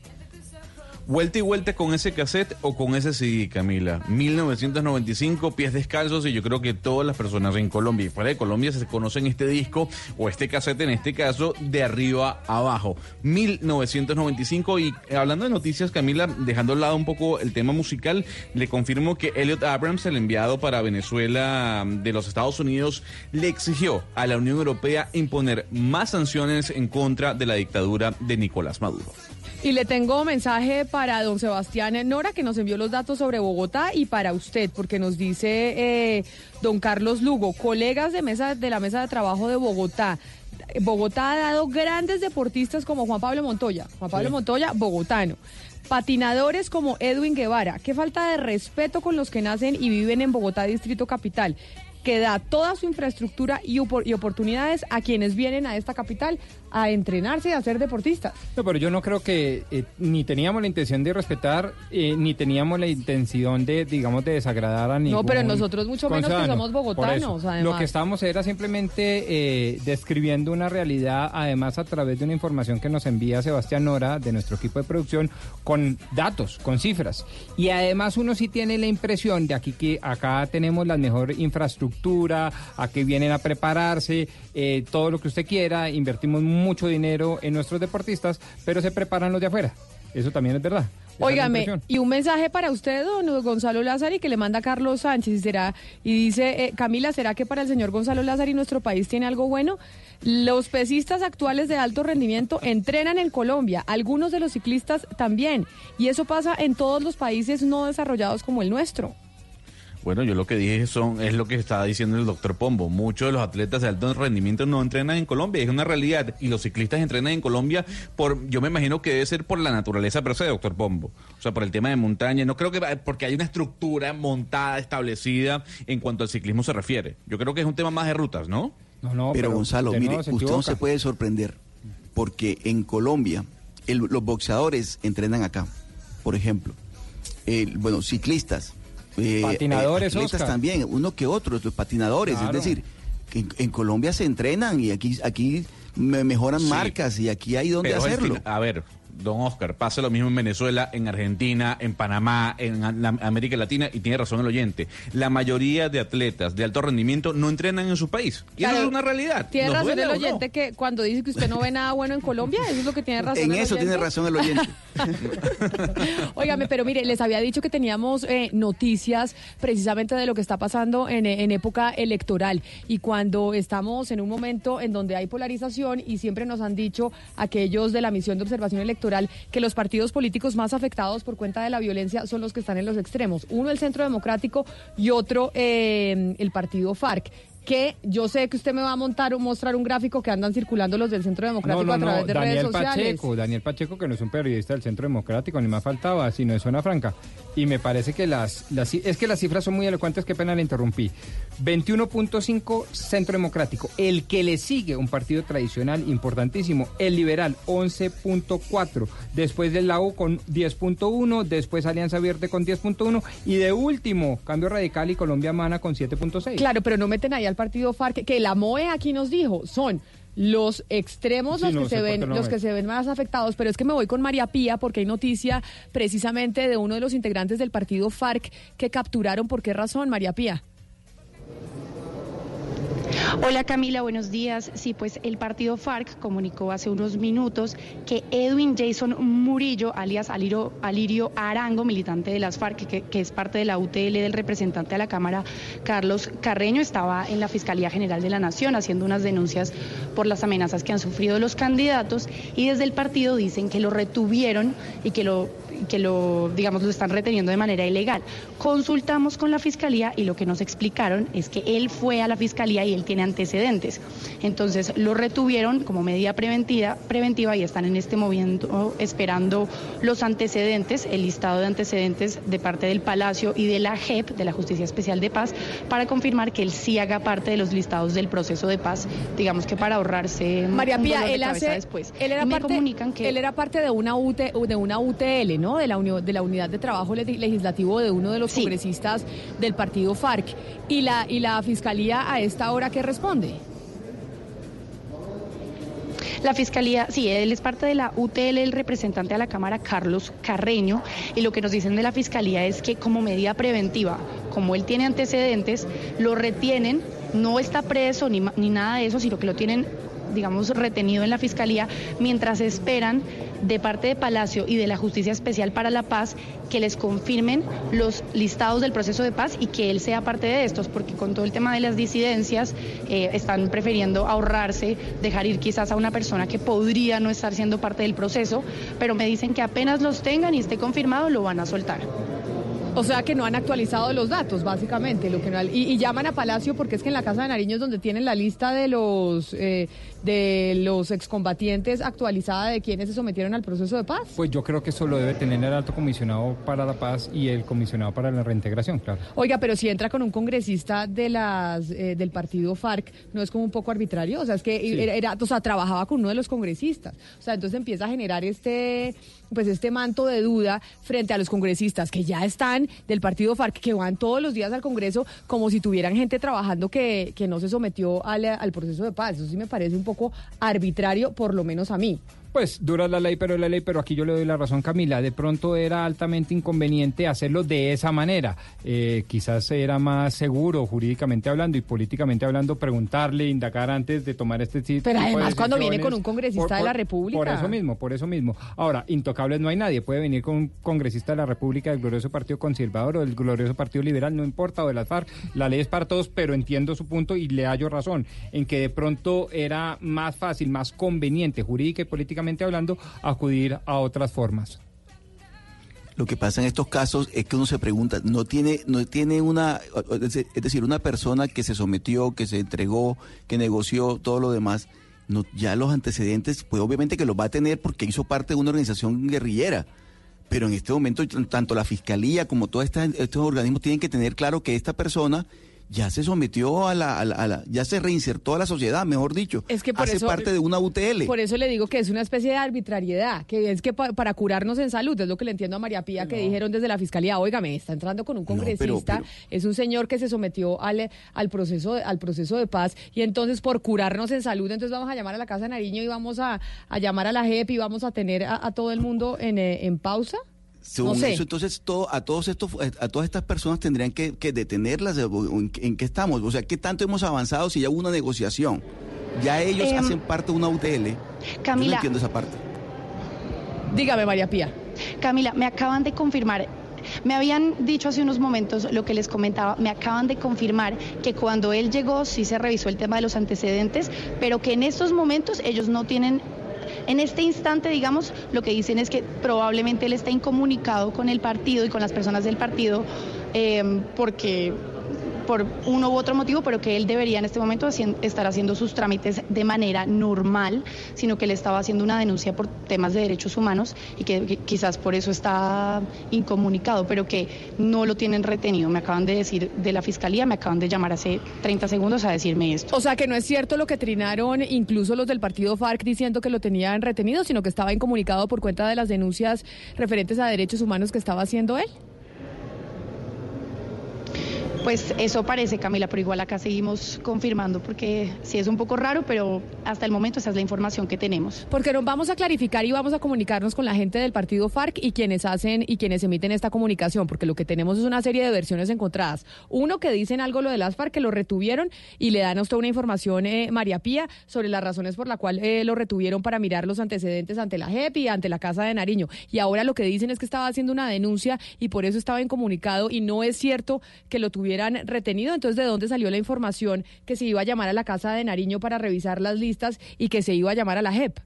Vuelta y vuelta con ese cassette o con ese CD, Camila. 1995, pies descalzos, y yo creo que todas las personas en Colombia y fuera de Colombia se conocen este disco o este cassette en este caso de arriba abajo. 1995, y eh, hablando de noticias, Camila, dejando al lado un poco el tema musical, le confirmo que Elliot Abrams, el enviado para Venezuela mm, de los Estados Unidos, le exigió a la Unión Europea imponer más sanciones en contra de la dictadura de Nicolás Maduro. Y le tengo mensaje para don Sebastián Nora, que nos envió los datos sobre Bogotá, y para usted, porque nos dice eh, don Carlos Lugo, colegas de, mesa, de la mesa de trabajo de Bogotá. Bogotá ha dado grandes deportistas como Juan Pablo Montoya. Juan Pablo Sí. Montoya, bogotano. Patinadores como Edwin Guevara. Qué falta de respeto con los que nacen y viven en Bogotá, Distrito Capital que da toda su infraestructura y oportunidades a quienes vienen a esta capital a entrenarse y a ser deportistas. No, pero yo no creo que eh, ni teníamos la intención de respetar, eh, ni teníamos la intención de, digamos, de desagradar a ningún No, pero nosotros mucho menos que somos bogotanos, además. Lo que estábamos era simplemente eh, describiendo una realidad, además a través de una información que nos envía Sebastián Nora, de nuestro equipo de producción, con datos, con cifras. Y además uno sí tiene la impresión de aquí que acá tenemos la mejor infraestructura, aquí vienen a prepararse, eh, todo lo que usted quiera, invertimos mucho dinero en nuestros deportistas, pero se preparan los de afuera. Eso también es verdad. Óigame, y un mensaje para usted, don Gonzalo Lázari, que le manda Carlos Sánchez, y será, y dice, eh, Camila, ¿será que para el señor Gonzalo Lázari nuestro país tiene algo bueno? Los pesistas actuales de alto rendimiento entrenan en Colombia, algunos de los ciclistas también, y eso pasa en todos los países no desarrollados como el nuestro. Bueno, yo lo que dije son es lo que estaba diciendo el doctor Pombo. Muchos de los atletas de alto rendimiento no entrenan en Colombia, es una realidad. Y los ciclistas entrenan en Colombia por, yo me imagino que debe ser por la naturaleza per se, doctor Pombo. O sea, por el tema de montaña. No creo que porque hay una estructura montada, establecida en cuanto al ciclismo se refiere. Yo creo que es un tema más de rutas, ¿no? No, no, pero, Gonzalo, mire, usted no se puede sorprender porque en Colombia el- los boxeadores entrenan acá, por ejemplo. El- bueno, ciclistas. Eh, Patinadores, eh, atletas Oscar. también, uno que otro, los patinadores. Claro. Es decir, que en, en Colombia se entrenan y aquí, aquí me- mejoran Sí. marcas y aquí hay donde hacerlo. a ver, don Oscar, pasa lo mismo en Venezuela, en Argentina, en Panamá, en la- América Latina, y tiene razón el oyente. La mayoría de atletas de alto rendimiento no entrenan en su país. Y eso es una realidad. Tiene Nos razón el no. oyente que cuando dice que usted no ve nada bueno en Colombia, eso es lo que tiene razón En el eso tiene razón el oyente. Óigame, pero mire, les había dicho que teníamos eh, noticias precisamente de lo que está pasando en, en época electoral y cuando estamos en un momento en donde hay polarización y siempre nos han dicho aquellos de la misión de observación electoral que los partidos políticos más afectados por cuenta de la violencia son los que están en los extremos. Uno el Centro Democrático y otro eh, el partido FARC. Que yo sé que usted me va a montar o mostrar un gráfico que andan circulando los del Centro Democrático No, no, a través no, de Daniel redes sociales. Pacheco, Daniel Pacheco, que no es un periodista del Centro Democrático, ni más faltaba, sino de Zona Franca. Y me parece que las, las es que las cifras son muy elocuentes, qué pena le interrumpí. 21.5 Centro Democrático, el que le sigue un partido tradicional importantísimo, el Liberal 11.4, después del U con 10.1, después Alianza Verde con 10.1 y de último Cambio Radical y Colombia Mana con 7.6. Claro, pero no meten ahí al partido FARC, que la MOE aquí nos dijo, son los extremos Sí, los, no que se ven, los que se ven más afectados, pero es que me voy con María Pía porque hay noticia precisamente de uno de los integrantes del partido FARC que capturaron. ¿Por qué razón, María Pía? Hola Camila, buenos días. Sí, pues el partido FARC comunicó hace unos minutos que Edwin Jason Murillo, alias Alirio, Alirio Arango, militante de las FARC, que, que es parte de la UTL del representante a la Cámara, Carlos Carreño, estaba en la Fiscalía General de la Nación haciendo unas denuncias por las amenazas que han sufrido los candidatos y desde el partido dicen que lo retuvieron y que lo que lo, digamos, lo están reteniendo de manera ilegal. Consultamos con la fiscalía y lo que nos explicaron es que él fue a la fiscalía y él tiene antecedentes. Entonces lo retuvieron como medida preventiva, preventiva y están en este momento esperando los antecedentes, el listado de antecedentes de parte del Palacio y de la JEP, de la Justicia Especial de Paz, para confirmar que él sí haga parte de los listados del proceso de paz, digamos que para ahorrarse María un Pía, dolor de él cabeza hace, después. él era me parte, comunican que él era parte de una UT, de una UTL, ¿no? De la unión, de la unidad de trabajo le- legislativo de uno de los congresistas del partido FARC. Y la y la fiscalía a esta hora qué responde? La fiscalía, sí, él es parte de la UTL, el representante a la Cámara, Carlos Carreño, y lo que nos dicen de la fiscalía es que como medida preventiva, como él tiene antecedentes, lo retienen, no está preso ni, ni nada de eso, sino que lo tienen digamos, retenido en la Fiscalía mientras esperan de parte de Palacio y de la Justicia Especial para la Paz que les confirmen los listados del proceso de paz y que él sea parte de estos, porque con todo el tema de las disidencias eh, están prefiriendo ahorrarse, dejar ir quizás a una persona que podría no estar siendo parte del proceso, pero me dicen que apenas los tengan y esté confirmado lo van a soltar. O sea que no han actualizado los datos, básicamente. Lo que no, y, y llaman a Palacio porque es que en la Casa de Nariño es donde tienen la lista de los eh, de los excombatientes actualizada de quienes se sometieron al proceso de paz. Pues yo creo que eso lo debe tener el alto comisionado para la paz y el comisionado para la reintegración, claro. Oiga, pero si entra con un congresista de las eh, del partido FARC, ¿no es como un poco arbitrario? O sea, es que Sí. era, era- o sea, trabajaba con uno de los congresistas. O sea, entonces empieza a generar este pues este manto de duda frente a los congresistas que ya están del partido FARC, que van todos los días al Congreso como si tuvieran gente trabajando que, que no se sometió al, al proceso de paz. Eso sí me parece un poco arbitrario, por lo menos a mí. Pues dura la ley, pero la ley, pero aquí yo le doy la razón, Camila. De pronto era altamente inconveniente hacerlo de esa manera. Eh, quizás era más seguro, jurídicamente hablando y políticamente hablando, preguntarle, indagar antes de tomar este tipo Pero de además cuando viene con un congresista de la República. Por eso mismo, por eso mismo. Ahora, intocables no hay nadie. Puede venir con un congresista de la República del glorioso Partido Conservador o del glorioso Partido Liberal, no importa, o de las FARC. La ley es para todos, pero entiendo su punto y le hallo razón en que de pronto era más fácil, más conveniente, jurídica y políticamente hablando, acudir a otras formas. Lo que pasa en estos casos es que uno se pregunta, no tiene, no tiene una, es decir, una persona que se sometió, que se entregó, que negoció todo lo demás, ya los antecedentes, pues obviamente que los va a tener porque hizo parte de una organización guerrillera. Pero en este momento, tanto la fiscalía como todos estos organismos tienen que tener claro que esta persona ya se sometió a la, a la- a la- ya se reinsertó a la sociedad, mejor dicho. Es que por hace eso- parte de una UTL. Por eso le digo que es una especie de arbitrariedad, que es que pa- para curarnos en salud, es lo que le entiendo a María Pía, que dijeron desde la fiscalía, óigame, está entrando con un congresista, pero- es un señor que se sometió al, al, proceso, de- al proceso de paz, y entonces por curarnos en salud, entonces vamos a llamar a la Casa de Nariño y vamos a, a llamar a la JEP y vamos a tener a, a todo el mundo en, eh, en pausa. Según no sé. eso, entonces todo, a todos estos, a todas estas personas tendrían que, que detenerlas. ¿En, en qué estamos? O sea, ¿qué tanto hemos avanzado si ya hubo una negociación? Ya ellos Em, hacen parte de una UTL. Yo no Camila. entiendo esa parte. Dígame, María Pía. Camila, me acaban de confirmar. Me habían dicho hace unos momentos lo que les comentaba, me acaban de confirmar que cuando él llegó sí se revisó el tema de los antecedentes, pero que en estos momentos ellos no tienen, en este instante, digamos, lo que dicen es que probablemente él está incomunicado con el partido y con las personas del partido eh, porque por uno u otro motivo, pero que él debería en este momento estar haciendo sus trámites de manera normal, sino que él estaba haciendo una denuncia por temas de derechos humanos y que quizás por eso está incomunicado, pero que no lo tienen retenido. Me acaban de decir de la fiscalía, me acaban de llamar hace 30 segundos a decirme esto. O sea, que no es cierto lo que trinaron incluso los del partido FARC diciendo que lo tenían retenido, sino que estaba incomunicado por cuenta de las denuncias referentes a derechos humanos que estaba haciendo él. Pues eso parece, Camila, pero igual acá seguimos confirmando porque sí es un poco raro, pero hasta el momento esa es la información que tenemos. Porque nos vamos a clarificar y vamos a comunicarnos con la gente del partido FARC y quienes hacen y quienes emiten esta comunicación, porque lo que tenemos es una serie de versiones encontradas. Uno que dicen algo lo de las FARC, que lo retuvieron y le dan a usted una información, eh, María Pía, sobre las razones por las cuales eh, lo retuvieron para mirar los antecedentes ante la JEP y ante la Casa de Nariño. Y ahora lo que dicen es que estaba haciendo una denuncia y por eso estaba incomunicado y no es cierto que lo retenido. Entonces, ¿de dónde salió la información que se iba a llamar a la Casa de Nariño para revisar las listas y que se iba a llamar a la JEP?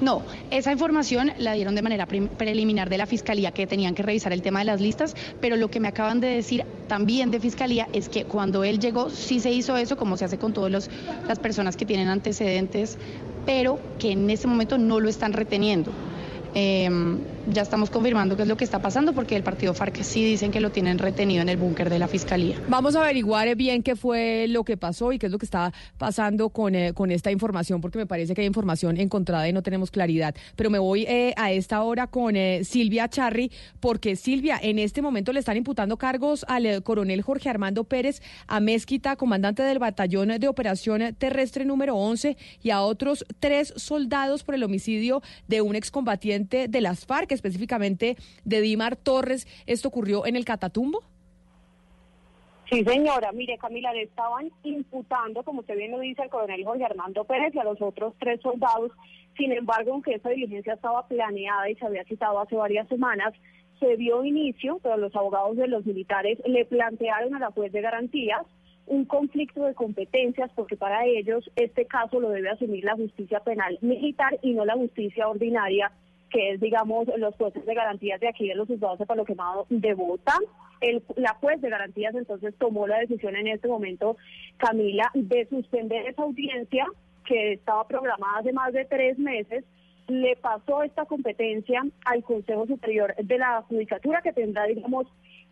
No, esa información la dieron de manera preliminar de la Fiscalía que tenían que revisar el tema de las listas, pero lo que me acaban de decir también de Fiscalía es que cuando él llegó sí se hizo eso, como se hace con todas las personas que tienen antecedentes, pero que en ese momento no lo están reteniendo. Eh, ya estamos confirmando qué es lo que está pasando porque el partido FARC sí dicen que lo tienen retenido en el búnker de la Fiscalía. Vamos a averiguar bien qué fue lo que pasó y qué es lo que está pasando con, eh, con esta información, porque me parece que hay información encontrada y no tenemos claridad. Pero me voy eh, a esta hora con eh, Silvia Charri, porque Silvia, en este momento le están imputando cargos al eh, coronel Jorge Armando Pérez a Mezquita, comandante del batallón de operación terrestre número 11, y a otros tres soldados por el homicidio de un excombatiente de las FARC, específicamente de Dimar Torres. ¿Esto ocurrió en el Catatumbo? Sí, señora. Mire, Camila, le estaban imputando, como usted bien lo dice, al coronel Jorge Armando Pérez y a los otros tres soldados. Sin embargo, aunque esta diligencia estaba planeada y se había citado hace varias semanas, se dio inicio, pero los abogados de los militares le plantearon a la juez de garantías un conflicto de competencias porque para ellos este caso lo debe asumir la justicia penal militar y no la justicia ordinaria que es, digamos, los jueces de garantías de aquí de los juzgados de Palo Quemado de Bogotá. El, la juez de garantías entonces tomó la decisión en este momento, Camila, de suspender esa audiencia que estaba programada hace más de tres meses, le pasó esta competencia al Consejo Superior de la Judicatura que tendrá, digamos,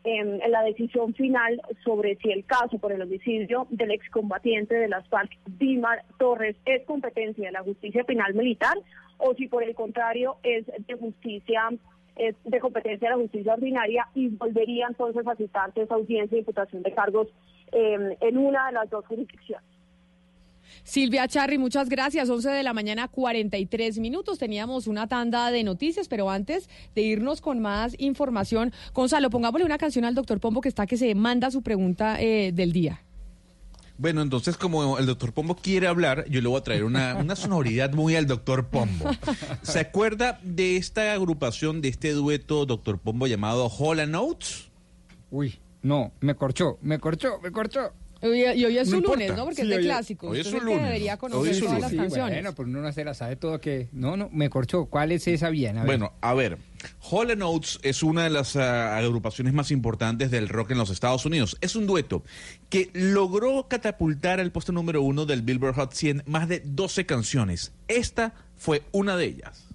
en la decisión final sobre si el caso por el homicidio del excombatiente de las FARC, Dimar Torres, es competencia de la justicia penal militar o si por el contrario es de justicia es de competencia de la justicia ordinaria y volvería entonces a citarse esa audiencia de imputación de cargos eh, en una de las dos jurisdicciones. Silvia Charri, muchas gracias. 11 de la mañana, 43 minutos. Teníamos una tanda de noticias, pero antes de irnos con más información, Gonzalo, pongámosle una canción al doctor Pombo que está que se manda su pregunta eh, del día. Bueno, entonces como el doctor Pombo quiere hablar, yo le voy a traer una, una sonoridad muy al doctor Pombo. ¿Se acuerda de esta agrupación, de este dueto doctor Pombo llamado Hola Notes? Uy, no, me corchó, me corchó, me corchó. Y, y hoy es No su lunes, importa. ¿no? Porque Sí, es de hoy- clásicos. hoy es Usted su lunes. debería Hoy conocer es su todas las lunes. Sí, canciones. Bueno, pero uno no se la sabe todo que... No, no, me corchó. ¿Cuál es esa bien? A ver. Bueno, a ver, Hall Notes es una de las ah, agrupaciones más importantes del rock en los Estados Unidos. Es un dueto que logró catapultar al puesto número uno del Billboard Hot 100 más de 12 canciones. Esta fue una de ellas.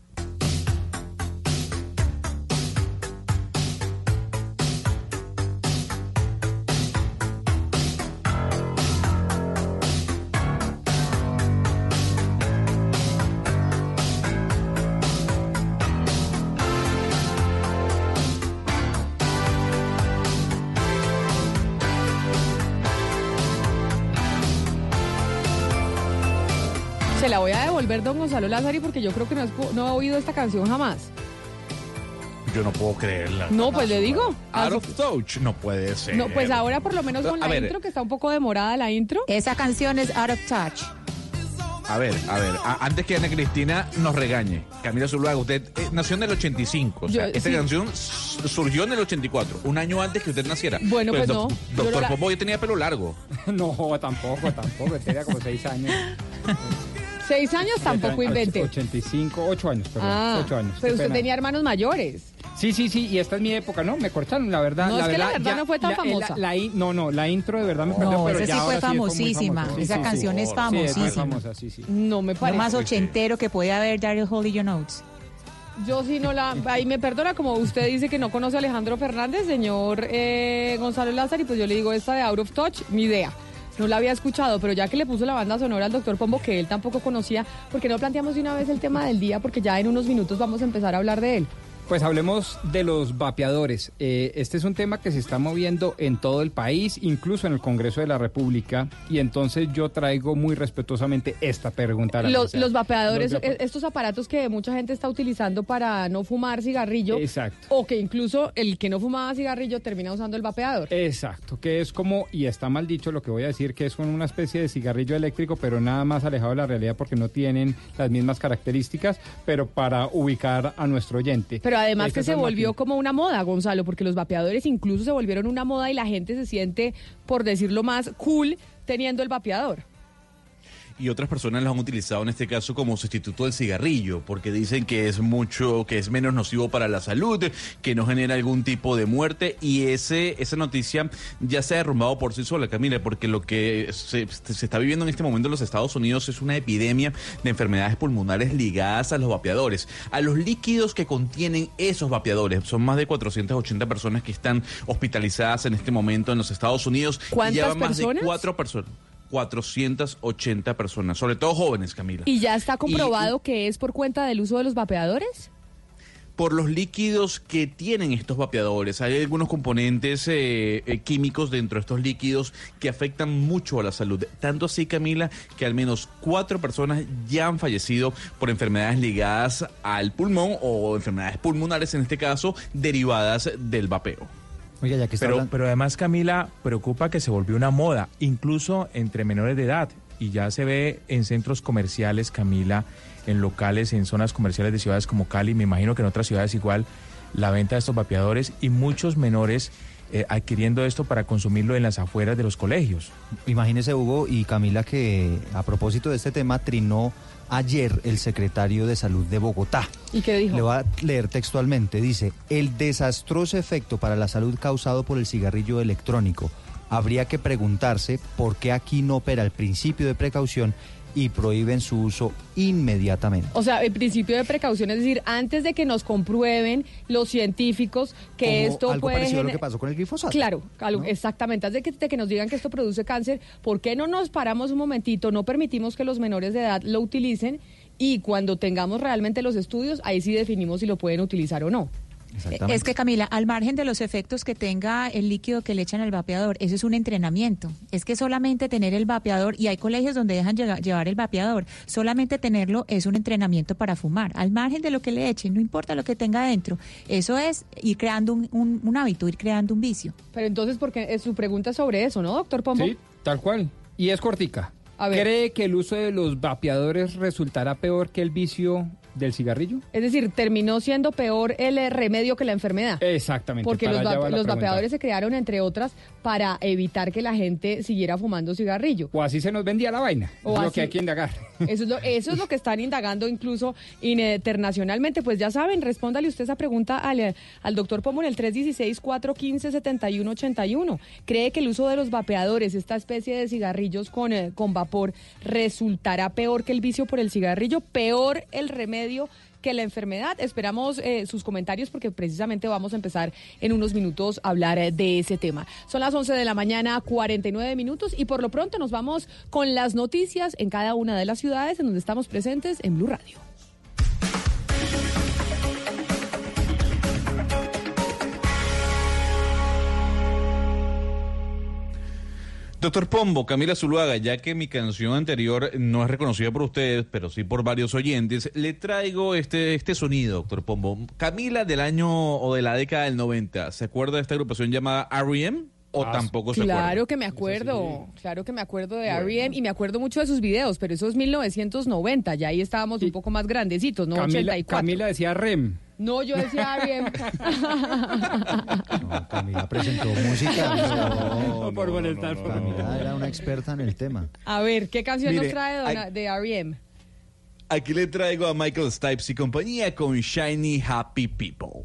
La voy a devolver, don Gonzalo Lázari, porque yo creo que no, es- no he oído esta canción jamás. Yo no puedo creerla. No, pues le digo. Out of touch, no puede ser. No, pues ahora por lo menos con A la ver. intro, que está un poco demorada la intro. Esa canción es Out of Touch. A ver, a ver, a- antes que Ana Cristina nos regañe, Camila Zuluaga, usted eh, nació en el 85, o sea, Yo- esta sí. canción surgió en el 84, un año antes que usted naciera. Bueno, pues no, doc- yo Doctor no la- ya tenía pelo largo. no, tampoco, tampoco. Tenía como seis años. Seis años tampoco invente. 85, ocho años, perdón. Ah, ocho años. pero usted pena. tenía hermanos mayores. Sí, sí, sí, y esta es mi época, ¿no? Me cortaron, la verdad. No, la es que la verdad ya- no fue tan la- famosa. la- no, no, la intro de verdad me perdió, No, pero esa ya sí fue es famosísima. Sí, Esa sí, sí. canción es Sí, muy famosísima. famosa, sí, sí. No me Lo parece. más ochentero que puede haber Daryl Holly Your Notes. Yo sí no la... Ahí me perdona, como usted dice que no conoce a Alejandro Fernández, señor eh, Gonzalo Lázaro, y pues yo le digo esta de Out of Touch, ni idea. No la había escuchado, pero ya que le puso la banda sonora al doctor Pombo, que él tampoco conocía, ¿por qué no planteamos de una vez el tema del día? Porque ya en unos minutos vamos a empezar a hablar de él. Pues hablemos de los vapeadores. Eh, este es un tema que se está moviendo en todo el país, incluso en el Congreso de la República. Y entonces yo traigo muy respetuosamente esta pregunta. a la Los, los vapeadores, Los vape- eh, estos aparatos que mucha gente está utilizando para no fumar cigarrillo. Exacto. O que incluso el que no fumaba cigarrillo termina usando el vapeador. Exacto, que es como, y está mal dicho lo que voy a decir, que es una especie de cigarrillo eléctrico, pero nada más alejado de la realidad porque no tienen las mismas características, pero para ubicar a nuestro oyente. Pero además que se volvió como una moda, Gonzalo, porque los vapeadores incluso se volvieron una moda y la gente se siente, por decirlo más, cool teniendo el vapeador. Y otras personas los han utilizado en este caso como sustituto del cigarrillo, porque dicen que es mucho, que es menos nocivo para la salud, que no genera algún tipo de muerte. Y ese, esa noticia ya se ha derrumbado por sí sola, Camila, porque lo que se, se está viviendo en este momento en los Estados Unidos es una epidemia de enfermedades pulmonares ligadas a los vapeadores, a los líquidos que contienen esos vapeadores. Son más de 480 personas que están hospitalizadas en este momento en los Estados Unidos. y ¿Cuántas ya van más de personas? cuatro personas. 480 personas, sobre todo jóvenes, Camila. ¿Y ya está comprobado que es por cuenta del uso de los vapeadores? Por los líquidos que tienen estos vapeadores, hay algunos componentes eh, eh, químicos dentro de estos líquidos que afectan mucho a la salud. Tanto así, Camila, que al menos cuatro personas ya han fallecido por enfermedades ligadas al pulmón o enfermedades pulmonares, en este caso, derivadas del vapeo. Oiga, ya que pero, pero además, Camila, preocupa que se volvió una moda, incluso entre menores de edad. Y ya se ve en centros comerciales, Camila, en locales, en zonas comerciales de ciudades como Cali, me imagino que en otras ciudades igual, la venta de estos vapeadores y muchos menores eh, adquiriendo esto para consumirlo en las afueras de los colegios. Imagínese, Hugo y Camila, que a propósito de este tema, trinó ayer el secretario de Salud de Bogotá. ¿Y qué dijo? Le voy a leer textualmente. Dice, el desastroso efecto para la salud causado por el cigarrillo electrónico. Habría que preguntarse por qué aquí no opera el principio de precaución y prohíben su uso inmediatamente. O sea, el principio de precaución, es decir, antes de que nos comprueben los científicos que Como esto algo puede... parecido a lo que pasó con el glifosato. Claro, algo- ¿no? exactamente. Antes de que, de que nos digan que esto produce cáncer, ¿por qué no nos paramos un momentito, no permitimos que los menores de edad lo utilicen y cuando tengamos realmente los estudios, ahí sí definimos si lo pueden utilizar o no? Es que Camila, al margen de los efectos que tenga el líquido que le echan al vapeador, eso es un entrenamiento. Es que solamente tener el vapeador, y hay colegios donde dejan llevar el vapeador, solamente tenerlo es un entrenamiento para fumar. Al margen de lo que le echen, no importa lo que tenga dentro. Eso es ir creando un, un- un hábito, ir creando un vicio. Pero entonces, porque eh, su pregunta es sobre eso, ¿no, doctor Pombo? Sí, tal cual. Y es cortica. A ver. ¿Cree que el uso de los vapeadores resultará peor que el vicio del cigarrillo? Es decir, terminó siendo peor el eh, remedio que la enfermedad. Exactamente. Porque los, va- los vapeadores se crearon, entre otras, para evitar que la gente siguiera fumando cigarrillo. O así se nos vendía la vaina. O es lo así- que hay que indagar. Eso es, lo, eso es lo que están indagando incluso internacionalmente. Pues ya saben, respóndale usted esa pregunta al, al doctor Pomo en el 316-415-7181. ¿Cree que el uso de los vapeadores, esta especie de cigarrillos con, eh, con vapor, resultará peor que el vicio por el cigarrillo? ¿Peor el remedio? Que la enfermedad. Esperamos eh, sus comentarios porque precisamente vamos a empezar en unos minutos a hablar eh, de ese tema. Son las 11 de la mañana, 49 minutos y por lo pronto nos vamos con las noticias en cada una de las ciudades en donde estamos presentes en Blue Radio. Doctor Pombo, Camila Zuluaga, ya que mi canción anterior no es reconocida por ustedes, pero sí por varios oyentes, le traigo este, este sonido, doctor Pombo. Camila del año o de la década del 90, ¿se acuerda de esta agrupación llamada R.E.M.? ¿O Ah, tampoco se acuerda? Claro que me acuerdo, claro que me acuerdo de R.E.M. y me acuerdo mucho de sus videos, pero eso es 1990, ya ahí estábamos un poco más grandecitos, ¿no? Camila, 84. Camila decía REM. No, yo decía R.E.M. Camila presentó música. No, por molestar. por Camila era una experta en el tema. A ver, ¿qué canción Mire, nos trae dona- de R.E.M.? Aquí le traigo a Michael Stipes y compañía con Shiny Happy People.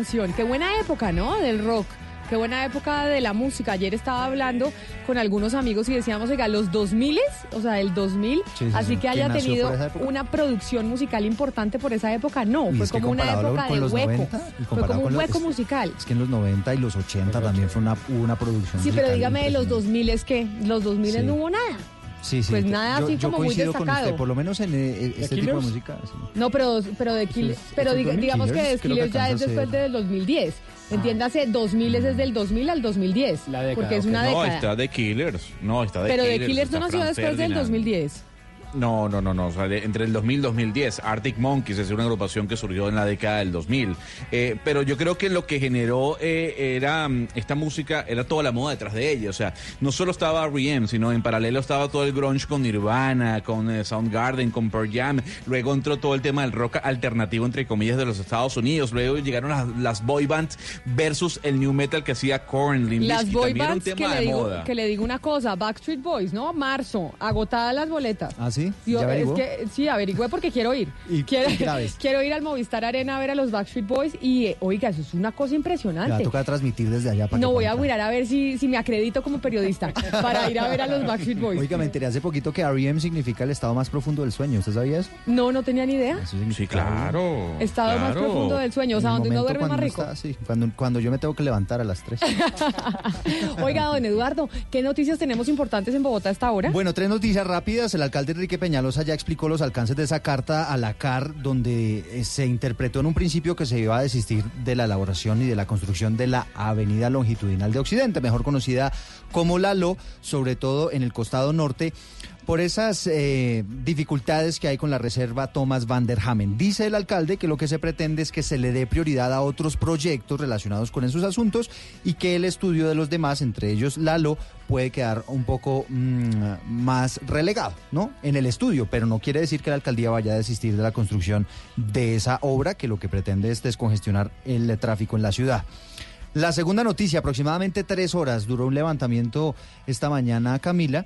Canción, qué buena época, ¿no? Del rock. Qué buena época de la música. Ayer estaba hablando con algunos amigos y decíamos, oiga, los 2000, o sea, el 2000, Sí, sí, así sí. que ¿Que haya tenido una producción musical importante por esa época. No, Y fue como una época de los hueco. 90 y fue como un hueco musical. Es que en los 90 y los 80 también fue una, una producción Sí, pero dígame de los 2000 es que los 2000 Sí. no hubo nada. Sí, sí. Pues nada yo, así yo como muy coincido con destacado. usted, por lo menos en eh, este tipo de música. sí. No, pero, pero de Kill- es- pero diga- digamos que Killers, de que Killers ya es después ser- del 2010. Entiéndase, 2000 es desde el 2000 al 2010. porque es una No, década. está de Killers. No, está de pero Killers. de Killers no nació después del Ferdinand. 2010. No, no, no, no. o sea, de- entre el 2000 y 2010. Arctic Monkeys es una agrupación que surgió en la década del 2000. Eh, pero yo creo que lo que generó eh, era mm, esta música, era toda la moda detrás de ella. O sea, no solo estaba R.E.M., sino en paralelo estaba todo el grunge con Nirvana, con eh, Soundgarden, con Pearl Jam. Luego entró todo el tema del rock alternativo, entre comillas, de los Estados Unidos. Luego llegaron las, las boy bands versus el new metal que hacía Korn, Limp Las boy También era un bands que le, de digo, moda. que le digo una cosa, Backstreet Boys, ¿no? Marzo, agotadas las boletas. ¿Ah, sí? Yo- ¿Ya es que, sí, averigüé porque quiero ir. Y- quiero, y graves. quiero ir al Movistar Arena a ver a los Backstreet Boys y, eh, oiga, eso es una cosa va a impresionante. tocar transmitir desde allá para No que voy a mirar a ver si, si me acredito como periodista para ir a ver a los Backstreet Boys. Oiga, me enteré hace poquito que R.E.M. significa el estado más profundo del sueño. ¿Usted sabía eso? No, no tenía ni idea. Sí, claro. Estado más profundo del sueño, o sea, donde uno duerme más rico. está- sí, cuando, cuando yo me tengo que levantar a las 3. Oiga, don Eduardo, ¿qué noticias tenemos importantes en Bogotá a esta hora? Bueno, tres noticias rápidas. El alcalde Enrique Peñalosa ya explicó los alcances de esa carta a la CAR, donde eh, se interpretó en un principio que se iba a desistir de la elaboración y de la construcción de la Avenida Longitudinal de Occidente, mejor conocida como Lalo, sobre todo en el costado norte por esas eh, dificultades que hay con la reserva Thomas van der Hamen. Dice el alcalde que lo que se pretende es que se le dé prioridad a otros proyectos relacionados con esos asuntos y que el estudio de los demás, entre ellos Lalo, puede quedar un poco mm, más relegado, ¿no? En el estudio, pero no quiere decir que la alcaldía vaya a desistir de la construcción de esa obra que lo que pretende es descongestionar el tráfico en la ciudad. La segunda noticia, aproximadamente tres horas, duró un levantamiento esta mañana, Camila,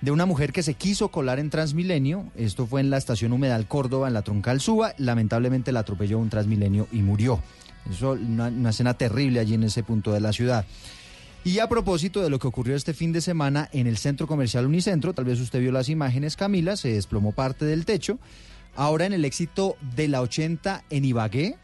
de una mujer que se quiso colar en Transmilenio. Esto fue en la estación Humedal Córdoba, en la Troncal Suba. Lamentablemente la atropelló un Transmilenio y murió. Eso, una, una escena terrible allí en ese punto de la ciudad. Y a propósito de lo que ocurrió este fin de semana en el centro comercial Unicentro, tal vez usted vio las imágenes, Camila, se desplomó parte del techo. Ahora en el éxito de la 80 en Ibagué,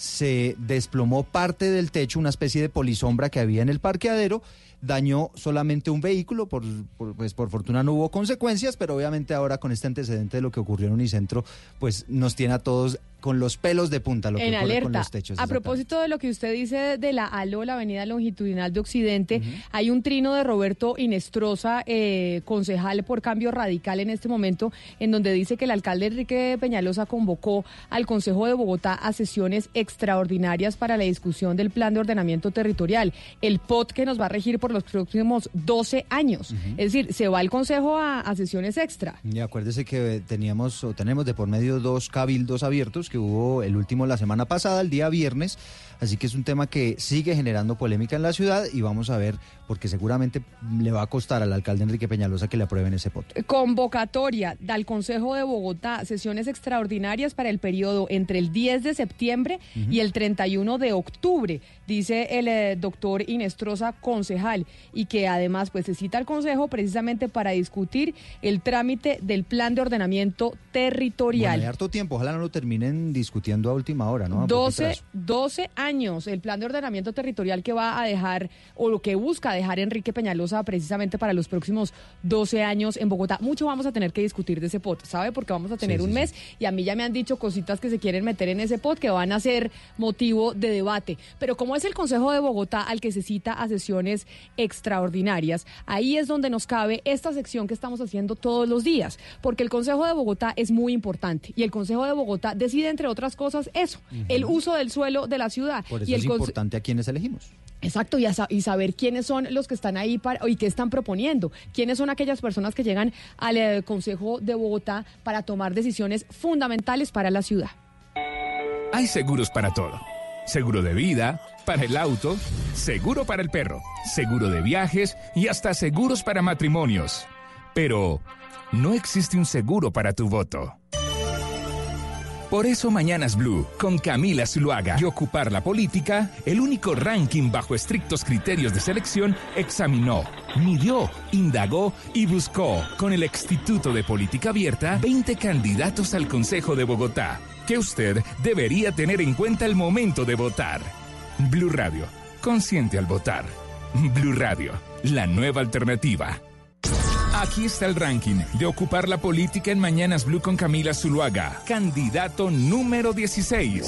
se desplomó parte del techo, una especie de polisombra que había en el parqueadero, dañó solamente un vehículo, por, por- pues por fortuna no hubo consecuencias, pero obviamente ahora con este antecedente de lo que ocurrió en Unicentro, pues nos tiene a todos con los pelos de punta lo que en con alerta. los techos. a propósito de lo que usted dice de la ALO, la Avenida Longitudinal de Occidente, hay un trino de Roberto Inestrosa, eh, concejal por cambio radical en este momento, en donde dice que el alcalde Enrique Peñalosa convocó al Consejo de Bogotá a sesiones extraordinarias para la discusión del plan de ordenamiento territorial, el POT que nos va a regir por los próximos 12 años. Es decir, se va el Consejo a, a sesiones extra. Y acuérdese que teníamos o tenemos de por medio dos cabildos abiertos que hubo el último la semana pasada, el día viernes, así que es un tema que sigue generando polémica en la ciudad y vamos a ver porque seguramente le va a costar al alcalde Enrique Peñalosa que le aprueben ese pot. Convocatoria del Consejo de Bogotá, sesiones extraordinarias para el periodo entre el 10 de septiembre y el 31 de octubre, dice el eh, doctor Inestrosa, concejal, y que además pues se cita al Consejo precisamente para discutir el trámite del plan de ordenamiento Bueno, territorial. hay harto tiempo, ojalá no lo terminen discutiendo a última hora, ¿no? A 12, poquitrazo. 12 años el plan de ordenamiento territorial que va a dejar o lo que busca dejar Enrique Peñalosa precisamente para los próximos 12 años en Bogotá. Mucho vamos a tener que discutir de ese pot, ¿sabe? Porque vamos a tener Sí, un sí, mes y a mí ya me han dicho cositas que se quieren meter en ese pot que van a ser motivo de debate. Pero como es el Consejo de Bogotá al que se cita a sesiones extraordinarias, ahí es donde nos cabe esta sección que estamos haciendo todos los días, porque el Consejo de Bogotá es muy importante y el Consejo de Bogotá decide, entre otras cosas, eso, el uso del suelo de la ciudad. Por eso y el es importante a quienes elegimos. Exacto, y, a sa- y saber quiénes son los que están ahí para, y qué están proponiendo, quiénes son aquellas personas que llegan al eh, Consejo de Bogotá para tomar decisiones fundamentales para la ciudad. Hay seguros para todo. Seguro de vida, para el auto, seguro para el perro, seguro de viajes y hasta seguros para matrimonios. Pero no existe un seguro para tu voto. Por eso Mañanas Blue, con Camila Zuluaga y Ocupar la Política, el único ranking bajo estrictos criterios de selección, examinó, midió, indagó y buscó, con el Instituto de Política Abierta, 20 candidatos al Consejo de Bogotá, que usted debería tener en cuenta el momento de votar. Blue Radio, consciente al votar. Blue Radio, la nueva alternativa. Aquí está el ranking de ocupar la política en Mañanas Blue con Camila Zuluaga, candidato número 16.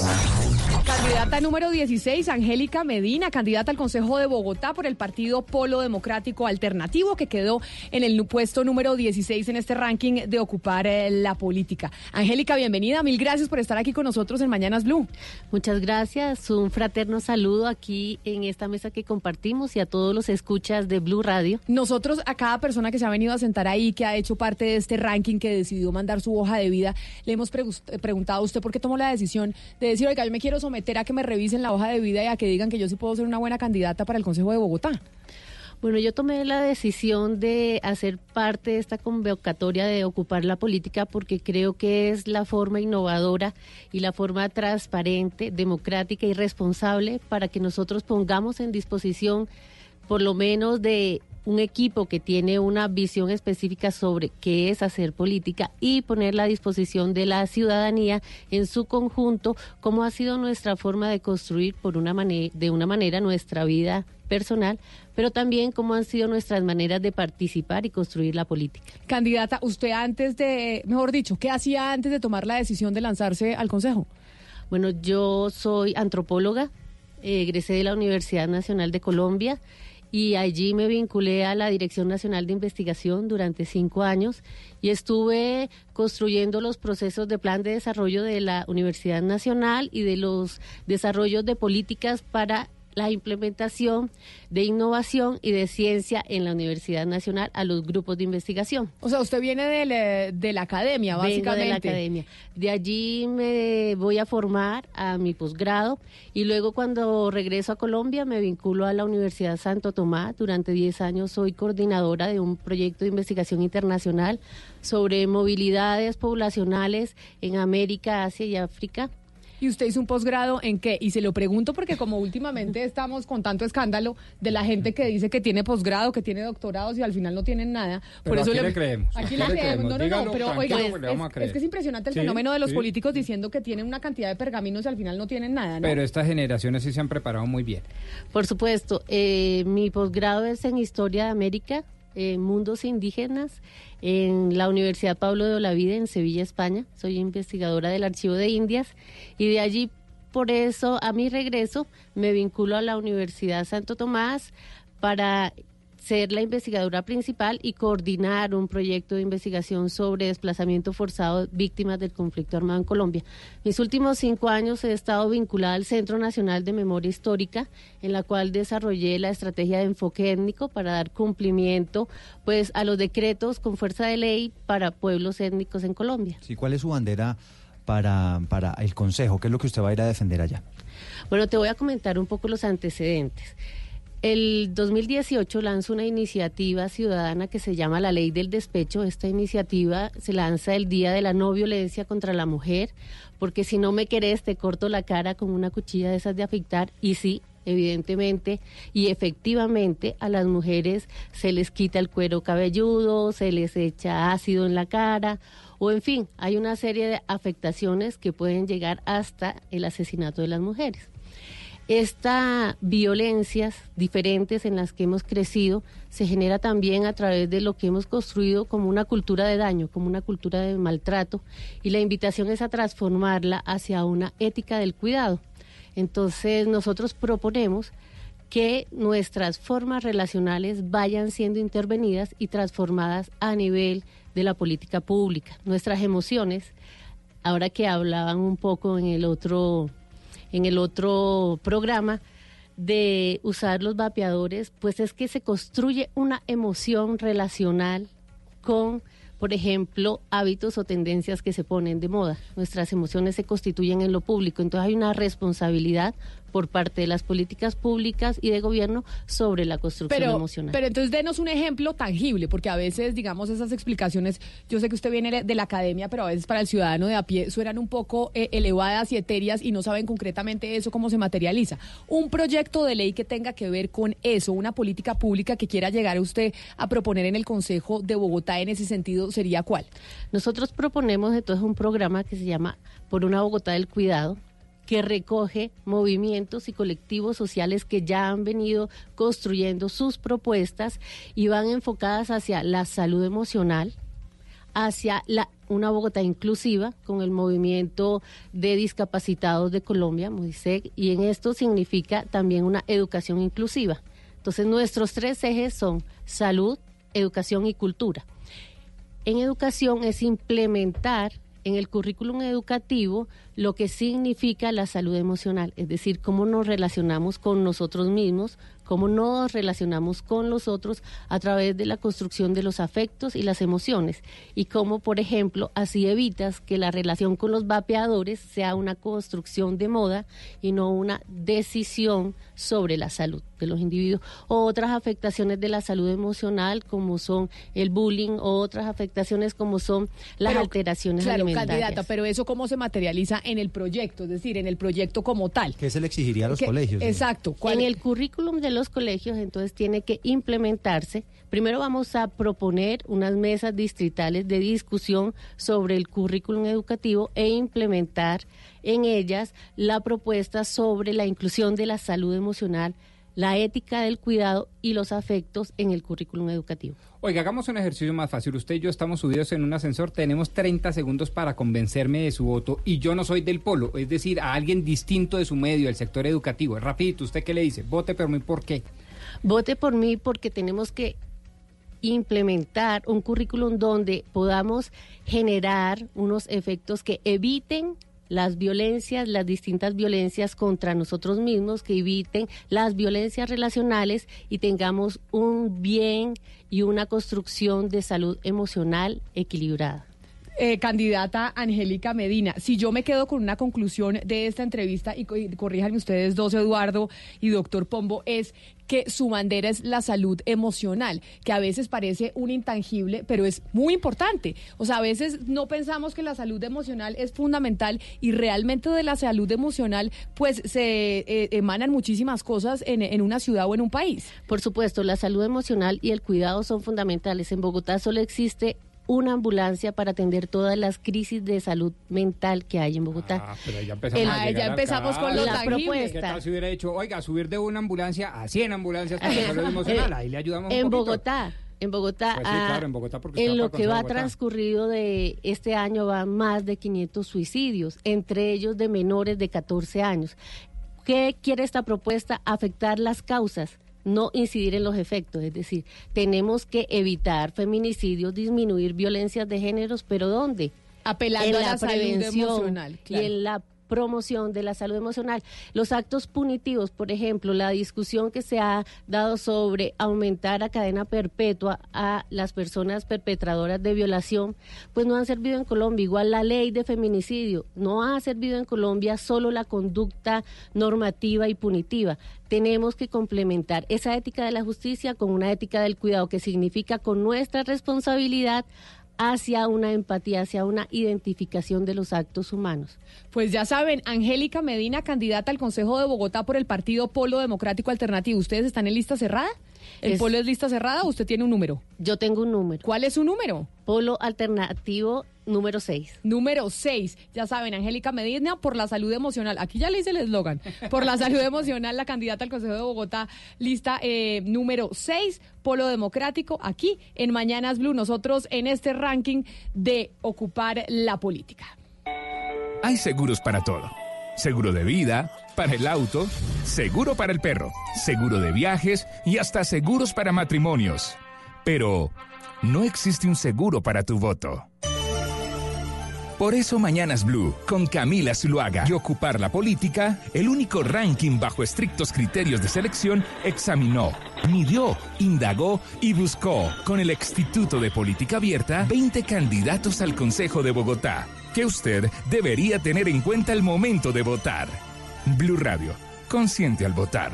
Candidata número 16, Angélica Medina, candidata al Consejo de Bogotá por el Partido Polo Democrático Alternativo, que quedó en el puesto número 16 en este ranking de ocupar eh, la política. Angélica, bienvenida. Mil gracias por estar aquí con nosotros en Mañanas Blue. Muchas gracias. Un fraterno saludo aquí en esta mesa que compartimos y a todos los escuchas de Blue Radio. Nosotros, a cada persona que se ha venido a sentar ahí, que ha hecho parte de este ranking, que decidió mandar su hoja de vida, le hemos eh, preguntado a usted por qué tomó la decisión de decir, oiga, yo me quiero someter a que me revisen la hoja de vida y a que digan que yo sí puedo ser una buena candidata para el Consejo de Bogotá. Bueno, yo tomé la decisión de hacer parte de esta convocatoria de ocupar la política porque creo que es la forma innovadora y la forma transparente, democrática y responsable para que nosotros pongamos en disposición por lo menos de un equipo que tiene una visión específica sobre qué es hacer política y ponerla a disposición de la ciudadanía en su conjunto, cómo ha sido nuestra forma de construir por una de una manera nuestra vida personal, pero también cómo han sido nuestras maneras de participar y construir la política. Candidata, usted antes de, mejor dicho, ¿qué hacía antes de tomar la decisión de lanzarse al Consejo? Bueno, yo soy antropóloga, eh, egresé de la Universidad Nacional de Colombia y allí me vinculé a la Dirección Nacional de Investigación durante cinco años y estuve construyendo los procesos de plan de desarrollo de la Universidad Nacional y de los desarrollos de políticas para la implementación de innovación y de ciencia en la Universidad Nacional a los grupos de investigación. O sea, usted viene de, la- de la academia, Vengo básicamente. de la academia. De allí me voy a formar a mi posgrado y luego cuando regreso a Colombia me vinculo a la Universidad Santo Tomás. Durante 10 años soy coordinadora de un proyecto de investigación internacional sobre movilidades poblacionales en América, Asia y África. ¿Y usted hizo un posgrado en qué? Y se lo pregunto porque como últimamente estamos con tanto escándalo de la gente que dice que tiene posgrado, que tiene doctorados y al final no tienen nada. Pero aquí le creemos, Aquí le creemos. creemos. No, no, no. Pero oiga, es, que es impresionante el Sí, fenómeno de los sí. políticos diciendo que tienen una cantidad de pergaminos y al final no tienen nada, ¿no? Pero estas generaciones sí se han preparado muy bien. Por supuesto, eh, mi posgrado es en Historia de América, en Mundos Indígenas, en la Universidad Pablo de Olavide, en Sevilla, España. Soy investigadora del Archivo de Indias y de allí, por eso, a mi regreso, me vinculo a la Universidad Santo Tomás para ser la investigadora principal y coordinar un proyecto de investigación sobre desplazamiento forzado víctimas del conflicto armado en Colombia. Mis últimos cinco años he estado vinculada al Centro Nacional de Memoria Histórica, en la cual desarrollé la estrategia de enfoque étnico para dar cumplimiento pues, a los decretos con fuerza de ley para pueblos étnicos en Colombia. Sí, ¿Cuál es su bandera para, para el Consejo? ¿Qué es lo que usted va a ir a defender allá? Bueno, te voy a comentar un poco los antecedentes. El 2018 lanzo una iniciativa ciudadana que se llama la Ley del Despecho. Esta iniciativa se lanza el día de la no violencia contra la mujer, porque si no me querés te corto la cara con una cuchilla de esas de afeitar. Y sí, evidentemente y efectivamente a las mujeres se les quita el cuero cabelludo, se les echa ácido en la cara o en fin, hay una serie de afectaciones que pueden llegar hasta el asesinato de las mujeres. Estas violencias diferentes en las que hemos crecido se genera también a través de lo que hemos construido como una cultura de daño, como una cultura de maltrato, y la invitación es a transformarla hacia una ética del cuidado. Entonces nosotros proponemos que nuestras formas relacionales vayan siendo intervenidas y transformadas a nivel de la política pública. Nuestras emociones, ahora que hablaban un poco en el otro en el otro programa de usar los vapeadores, pues es que se construye una emoción relacional con, por ejemplo, hábitos o tendencias que se ponen de moda. Nuestras emociones se constituyen en lo público, entonces hay una responsabilidad por parte de las políticas públicas y de gobierno sobre la construcción Pero, emocional. pero entonces denos un ejemplo tangible, porque a veces, digamos, esas explicaciones, yo sé que usted viene de la academia, pero a veces para el ciudadano de a pie suenan un poco eh, elevadas y etéreas y no saben concretamente eso cómo se materializa. Un proyecto de ley que tenga que ver con eso, una política pública que quiera llegar a usted a proponer en el Consejo de Bogotá en ese sentido, ¿sería cuál? Nosotros proponemos entonces un programa que se llama Por una Bogotá del Cuidado, que recoge movimientos y colectivos sociales que ya han venido construyendo sus propuestas y van enfocadas hacia la salud emocional, hacia una Bogotá inclusiva con el movimiento de discapacitados de Colombia, MODISEC, y en esto significa también una educación inclusiva. Entonces nuestros tres ejes son salud, educación y cultura. En educación es implementar en el currículum educativo lo que significa la salud emocional, es decir, cómo nos relacionamos con nosotros mismos, cómo nos relacionamos con los otros a través de la construcción de los afectos y las emociones y cómo, por ejemplo, así evitas que la relación con los vapeadores sea una construcción de moda y no una decisión sobre la salud de los individuos o otras afectaciones de la salud emocional como son el bullying o otras afectaciones como son las Pero, alteraciones claro, alimentarias. candidata, pero eso cómo se materializa en el proyecto, es decir, en el proyecto como tal. ¿Qué se le exigiría a los Que- colegios? Exacto. En el currículum de los colegios, entonces, tiene que implementarse. Primero vamos a proponer unas mesas distritales de discusión sobre el currículum educativo e implementar en ellas la propuesta sobre la inclusión de la salud emocional, la ética del cuidado y los afectos en el currículum educativo. Oiga, hagamos un ejercicio más fácil. Usted y yo estamos subidos en un ascensor, tenemos 30 segundos para convencerme de su voto y yo no soy del polo, es decir, a alguien distinto de su medio, del sector educativo. Rapidito, ¿usted qué le dice? Vote por mí, ¿por qué? Vote por mí porque tenemos que implementar un currículum donde podamos generar unos efectos que eviten las violencias, las distintas violencias contra nosotros mismos, que eviten las violencias relacionales y tengamos un bien y una construcción de salud emocional equilibrada. Eh, candidata Angélica Medina, si yo me quedo con una conclusión de esta entrevista, y, co- y corríjanme ustedes dos, Eduardo y doctor Pombo, es que su bandera es la salud emocional, que a veces parece un intangible, pero es muy importante. O sea, a veces no pensamos que la salud emocional es fundamental y realmente de la salud emocional, pues se eh, emanan muchísimas cosas en una ciudad o en un país. Por supuesto, la salud emocional y el cuidado son fundamentales. En Bogotá solo existe una ambulancia para atender todas las crisis de salud mental que hay en Bogotá. Ah, pero ya empezamos, El- a Ah, ya empezamos acá. con La propuesta. ¿Qué tal si hubiera dicho, oiga, subir de una ambulancia a 100 ambulancias para emocional? Ahí le ayudamos un En poquito. Bogotá, en Bogotá, Pues sí, ah, claro, en Bogotá, porque en lo que va Bogotá. transcurrido de este año van más de 500 suicidios, entre ellos de menores de 14 años. ¿Qué quiere esta propuesta? Afectar las causas no incidir en los efectos, es decir, tenemos que evitar feminicidios, disminuir violencias de géneros, pero ¿dónde? Apelando en a la prevención emocional, claro. y en la promoción de la salud emocional. Los actos punitivos, por ejemplo, la discusión que se ha dado sobre aumentar a cadena perpetua a las personas perpetradoras de violación, pues no han servido en Colombia. Igual la ley de feminicidio no ha servido en Colombia solo la conducta normativa y punitiva. Tenemos que complementar esa ética de la justicia con una ética del cuidado que significa con nuestra responsabilidad hacia una empatía, hacia una identificación de los actos humanos. Pues ya saben, Angélica Medina, candidata al Consejo de Bogotá por el Partido Polo Democrático Alternativo. ¿Ustedes están en lista cerrada? ¿El Es- Polo es lista cerrada o usted tiene un número? Yo tengo un número. ¿Cuál es su número? Polo Alternativo número 6. Número 6. Ya saben, Angélica Medina por la salud emocional. Aquí ya le hice el eslogan. Por la salud emocional, la candidata al Consejo de Bogotá, lista eh, número 6, Polo Democrático, aquí en Mañanas Blue. Nosotros en este ranking de ocupar la política. Hay seguros para todo. Seguro de vida, para el auto, seguro para el perro, seguro de viajes y hasta seguros para matrimonios. Pero no existe un seguro para tu voto. Por eso Mañanas Blue, con Camila Zuluaga y Ocupar la Política, el único ranking bajo estrictos criterios de selección, examinó, midió, indagó y buscó, con el Instituto de Política Abierta, 20 candidatos al Consejo de Bogotá, que usted debería tener en cuenta al momento de votar. Blue Radio, consciente al votar.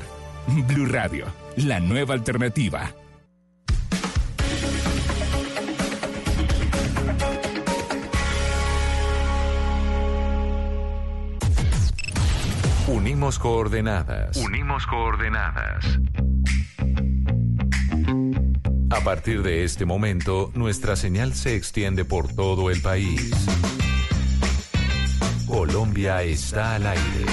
Blue Radio, la nueva alternativa. Unimos coordenadas. Unimos coordenadas. A partir de este momento, nuestra señal se extiende por todo el país. Colombia está al aire.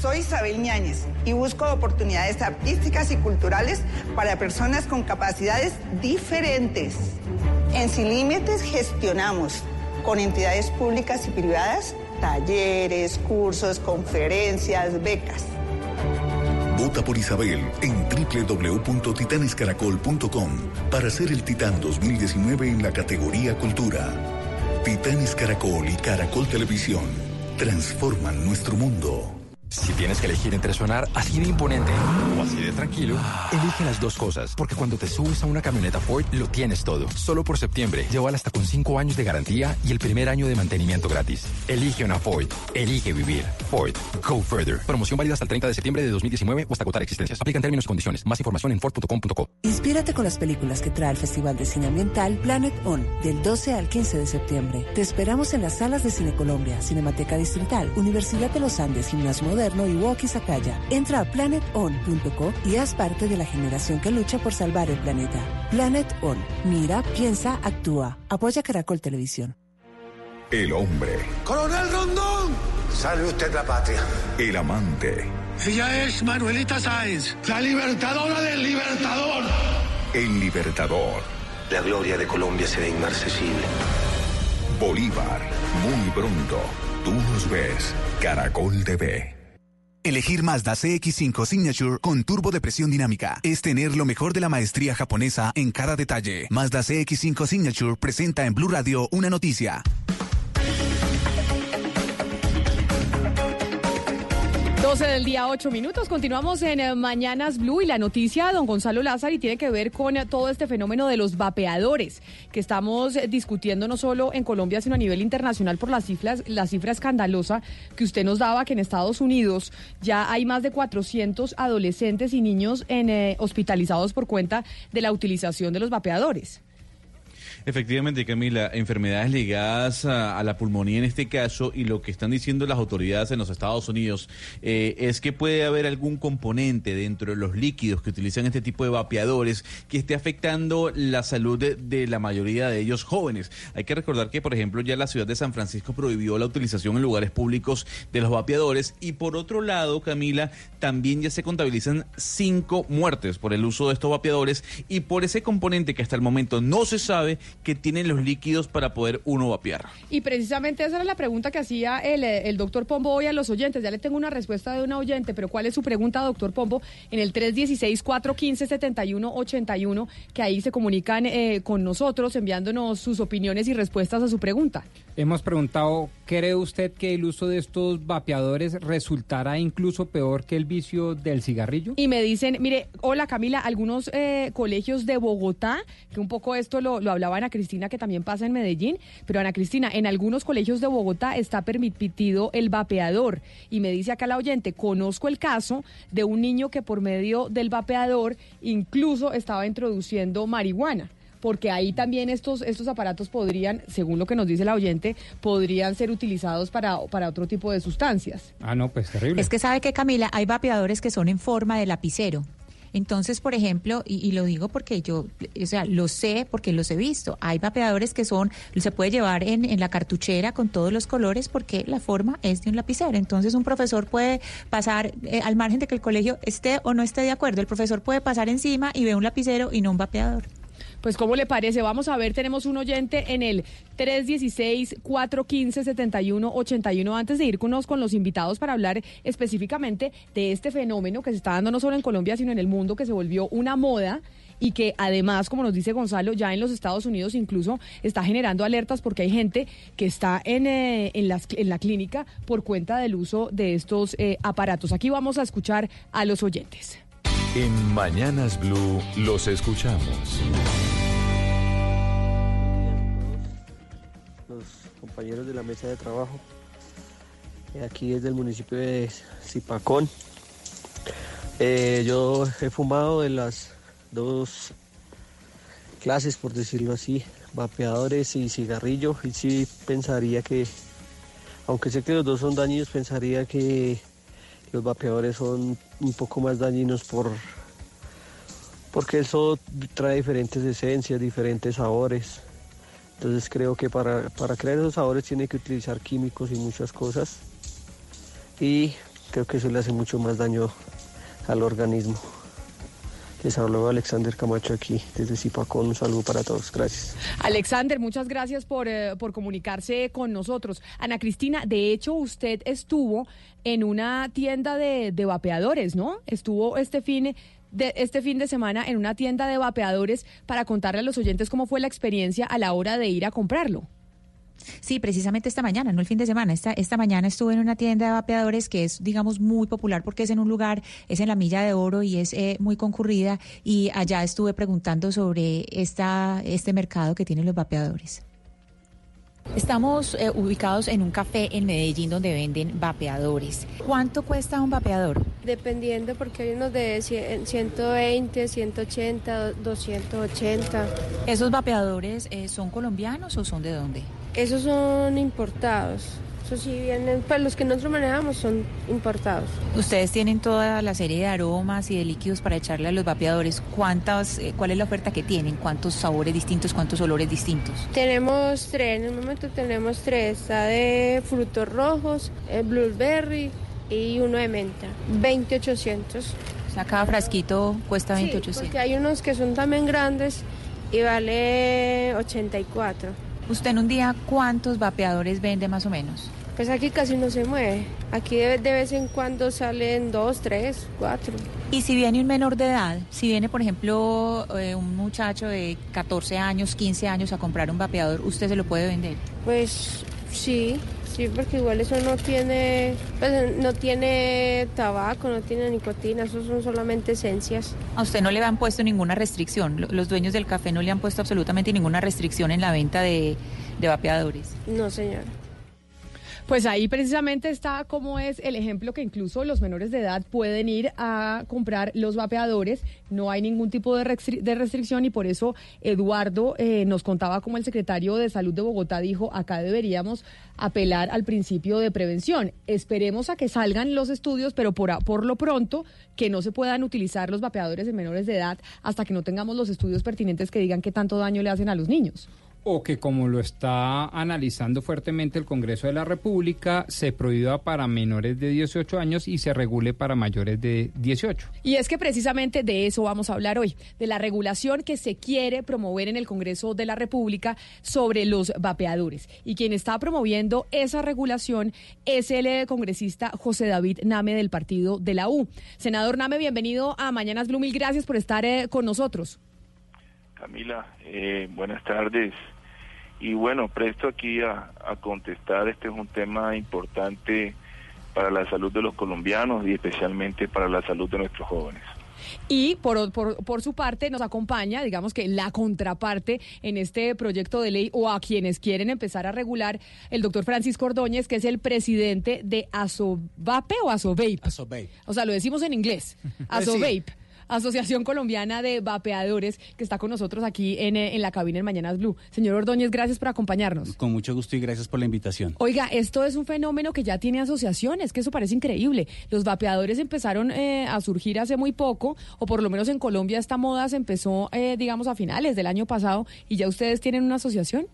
Soy Isabel Ñáñez y busco oportunidades artísticas y culturales para personas con capacidades diferentes. En Sin Límites gestionamos con entidades públicas y privadas talleres, cursos, conferencias, becas. Vota por Isabel en www.titanescaracol.com para ser el Titán 2019 en la categoría Cultura. Titanes Caracol y Caracol Televisión transforman nuestro mundo. Si tienes que elegir entre sonar así de imponente o así de tranquilo, elige las dos cosas, porque cuando te subes a una camioneta Ford lo tienes todo. Solo por septiembre, llévala hasta con 5 años de garantía y el primer año de mantenimiento gratis. Elige una Ford, elige vivir. Ford, go further. Promoción válida hasta el 30 de septiembre de 2019 o hasta agotar existencias. Aplican términos y condiciones. Más información en Ford.com.co. Inspírate con las películas que trae el Festival de Cine Ambiental Planet On, del 12 al 15 de septiembre. Te esperamos en las salas de Cine Colombia, Cinemateca Distrital, Universidad de los Andes, Gimnasio Moderno y Walkie Sakaya. Entra a planeton.co y haz parte de la generación que lucha por salvar el planeta. Planet On. Mira, piensa, actúa. Apoya Caracol Televisión. El hombre, ¡Coronel Rondón! Salve usted la patria. el amante, Ella es Manuelita Sáenz, la libertadora del libertador. el libertador. La gloria de Colombia será inmarcesible. Bolívar, muy pronto. Tú nos ves. Caracol TV. Elegir Mazda CX5 Signature con turbo de presión dinámica es tener lo mejor de la maestría japonesa en cada detalle. Mazda CX5 Signature presenta en Blue Radio una noticia. 12 del día, 8 minutos. Continuamos en eh, Mañanas Blue y la noticia, don Gonzalo Lázaro, y tiene que ver con eh, todo este fenómeno de los vapeadores que estamos eh, discutiendo no solo en Colombia, sino a nivel internacional por las cifras, la cifra escandalosa que usted nos daba que en Estados Unidos ya hay más de 400 adolescentes y niños en, eh, hospitalizados por cuenta de la utilización de los vapeadores. Efectivamente, Camila, enfermedades ligadas a, la pulmonía en este caso y lo que están diciendo las autoridades en los Estados Unidos eh, es que puede haber algún componente dentro de los líquidos que utilizan este tipo de vapeadores que esté afectando la salud de, de la mayoría de ellos jóvenes. Hay que recordar que, por ejemplo, ya la ciudad de San Francisco prohibió la utilización en lugares públicos de los vapeadores y por otro lado, Camila, también ya se contabilizan cinco muertes por el uso de estos vapeadores y por ese componente que hasta el momento no se sabe que tienen los líquidos para poder uno vapear. Y precisamente esa era la pregunta que hacía el, eh, el doctor Pombo hoy a los oyentes. Ya le tengo una respuesta de una oyente, pero ¿cuál es su pregunta, doctor Pombo? En el 316-415-7181, que ahí se comunican eh, con nosotros enviándonos sus opiniones y respuestas a su pregunta. Hemos preguntado, ¿cree usted que el uso de estos vapeadores resultará incluso peor que el vicio del cigarrillo? Y me dicen, mire, hola Camila, algunos eh, colegios de Bogotá, que un poco esto lo, lo hablaba Ana Cristina, que también pasa en Medellín, pero Ana Cristina, en algunos colegios de Bogotá está permitido el vapeador. Y me dice acá la oyente, conozco el caso de un niño que por medio del vapeador incluso estaba introduciendo marihuana porque ahí también estos, estos aparatos podrían, según lo que nos dice la oyente, podrían ser utilizados para, para otro tipo de sustancias. Ah, no, pues terrible. Es que sabe que Camila, hay vapeadores que son en forma de lapicero. Entonces, por ejemplo, y, lo digo porque yo, o sea, lo sé porque los he visto. Hay vapeadores que son, se puede llevar en, en la cartuchera con todos los colores porque la forma es de un lapicero. Entonces, un profesor puede pasar, eh, al margen de que el colegio esté o no esté de acuerdo, el profesor puede pasar encima y ve un lapicero y no un vapeador. Pues, ¿cómo le parece? Vamos a ver, tenemos un oyente en el 316-415-7181. Antes de irnos con los invitados para hablar específicamente de este fenómeno que se está dando no solo en Colombia, sino en el mundo, que se volvió una moda y que además, como nos dice Gonzalo, ya en los Estados Unidos incluso está generando alertas porque hay gente que está en, eh, en, las- en la clínica por cuenta del uso de estos eh, aparatos. Aquí vamos a escuchar a los oyentes. En Mañanas Blue los escuchamos. los compañeros de la mesa de trabajo. eh, aquí desde el municipio de Zipacón. Eh, yo he fumado de las dos clases, por decirlo así, vapeadores y cigarrillo, y sí pensaría que, aunque sé que los dos son dañinos, pensaría que los vapeadores son un poco más dañinos por porque eso trae diferentes esencias, diferentes sabores. Entonces creo que para, para crear esos sabores tiene que utilizar químicos y muchas cosas. Y creo que eso le hace mucho más daño al organismo. Les habló Alexander Camacho aquí desde Zipacón. Un saludo para todos. Gracias. Alexander, muchas gracias por, eh, por comunicarse con nosotros. Ana Cristina, de hecho, usted estuvo en una tienda de, de vapeadores, ¿no? Estuvo este fin de este fin de semana en una tienda de vapeadores para contarle a los oyentes cómo fue la experiencia a la hora de ir a comprarlo. Sí, precisamente esta mañana, no el fin de semana. Esta, esta mañana estuve en una tienda de vapeadores que es, digamos, muy popular porque es en un lugar, es en la Milla de Oro y es eh, muy concurrida. Y allá estuve preguntando sobre esta, este mercado que tienen los vapeadores. Estamos eh, ubicados en un café en Medellín donde venden vapeadores. ¿Cuánto cuesta un vapeador? Dependiendo, porque hay unos de 100, 120, 180, 280. ¿Esos vapeadores eh, son colombianos o son de dónde? Esos son importados. Eso sí vienen, pues los que nosotros manejamos son importados. Ustedes tienen toda la serie de aromas y de líquidos para echarle a los vapeadores. ¿Cuántas, eh, ¿Cuál es la oferta que tienen? ¿Cuántos sabores distintos, cuántos olores distintos? Tenemos tres, en el momento tenemos tres. Está de frutos rojos, el blueberry y uno de menta. 2800. O sea, cada frasquito cuesta Sí, 2800. porque hay unos que son también grandes y vale 84. ¿Usted en un día cuántos vapeadores vende más o menos? Pues aquí casi no se mueve. Aquí de, de vez en cuando salen dos, tres, cuatro. Y si viene un menor de edad, si viene, por ejemplo, eh, un muchacho de 14 años, 15 años a comprar un vapeador, ¿usted se lo puede vender? Pues sí, sí, porque igual eso no tiene, pues, no tiene tabaco, no tiene nicotina, eso son solamente esencias. A usted no le han puesto ninguna restricción. Lo- Los dueños del café no le han puesto absolutamente ninguna restricción en la venta de, de vapeadores. No, señora. Pues ahí precisamente está cómo es el ejemplo que incluso los menores de edad pueden ir a comprar los vapeadores. No hay ningún tipo de, de restricción y por eso Eduardo eh, nos contaba como el secretario de Salud de Bogotá dijo, acá deberíamos apelar al principio de prevención. Esperemos a que salgan los estudios, pero por, por lo pronto que no se puedan utilizar los vapeadores en menores de edad hasta que no tengamos los estudios pertinentes que digan qué tanto daño le hacen a los niños. O que como lo está analizando fuertemente el Congreso de la República, se prohíba para menores de 18 años y se regule para mayores de 18. Y es que precisamente de eso vamos a hablar hoy, de la regulación que se quiere promover en el Congreso de la República sobre los vapeadores. Y quien está promoviendo esa regulación es el eh, congresista José David Name del partido de la U. Senador Name, bienvenido a Mañanas Blue. Mil gracias por estar eh, con nosotros. Camila, eh, buenas tardes. Y bueno, presto aquí a, a contestar. Este es un tema importante para la salud de los colombianos y especialmente para la salud de nuestros jóvenes. Y por, por, por su parte nos acompaña, digamos que la contraparte en este proyecto de ley o a quienes quieren empezar a regular, el doctor Francisco Ordóñez, que es el presidente de ASOVAPE o ASOVAPE. ASOVAPE. O sea, lo decimos en inglés. ASOVAPE. Asociación Colombiana de Vapeadores, que está con nosotros aquí en, eh, en la cabina en Mañanas Blue. Señor Ordóñez, gracias por acompañarnos. Con mucho gusto y gracias por la invitación. Oiga, esto es un fenómeno que ya tiene asociaciones, que eso parece increíble. Los vapeadores empezaron eh, a surgir hace muy poco, o por lo menos en Colombia esta moda se empezó, eh, digamos, a finales del año pasado, y ya ustedes tienen una asociación.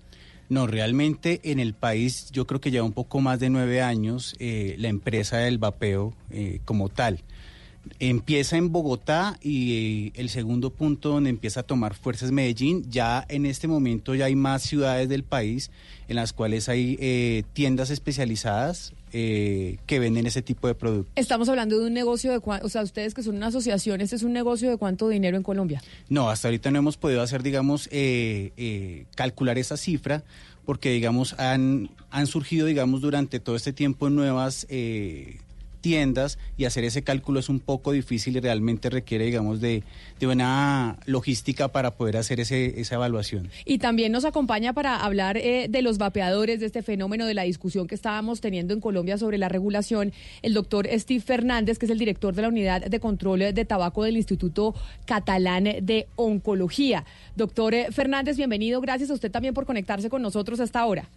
No, realmente en el país yo creo que lleva un poco más de nueve años eh, la empresa del vapeo eh, como tal. Empieza en Bogotá y eh, el segundo punto donde empieza a tomar fuerzas Medellín. Ya en este momento ya hay más ciudades del país en las cuales hay eh, tiendas especializadas eh, que venden ese tipo de productos. Estamos hablando de un negocio de cuánto, o sea, ustedes que son una asociación, este es un negocio de cuánto dinero en Colombia. No, hasta ahorita no hemos podido hacer, digamos, eh, eh, calcular esa cifra, porque, digamos, han, han surgido, digamos, durante todo este tiempo nuevas tiendas y hacer ese cálculo es un poco difícil y realmente requiere, digamos, de, de una logística para poder hacer ese, esa evaluación. Y también nos acompaña para hablar eh, de los vapeadores, de este fenómeno, de la discusión que estábamos teniendo en Colombia sobre la regulación, el doctor Steve Fernández, que es el director de la Unidad de Control de Tabaco del Instituto Catalán de Oncología. Doctor eh, Fernández, bienvenido. Gracias a usted también por conectarse con nosotros hasta ahora.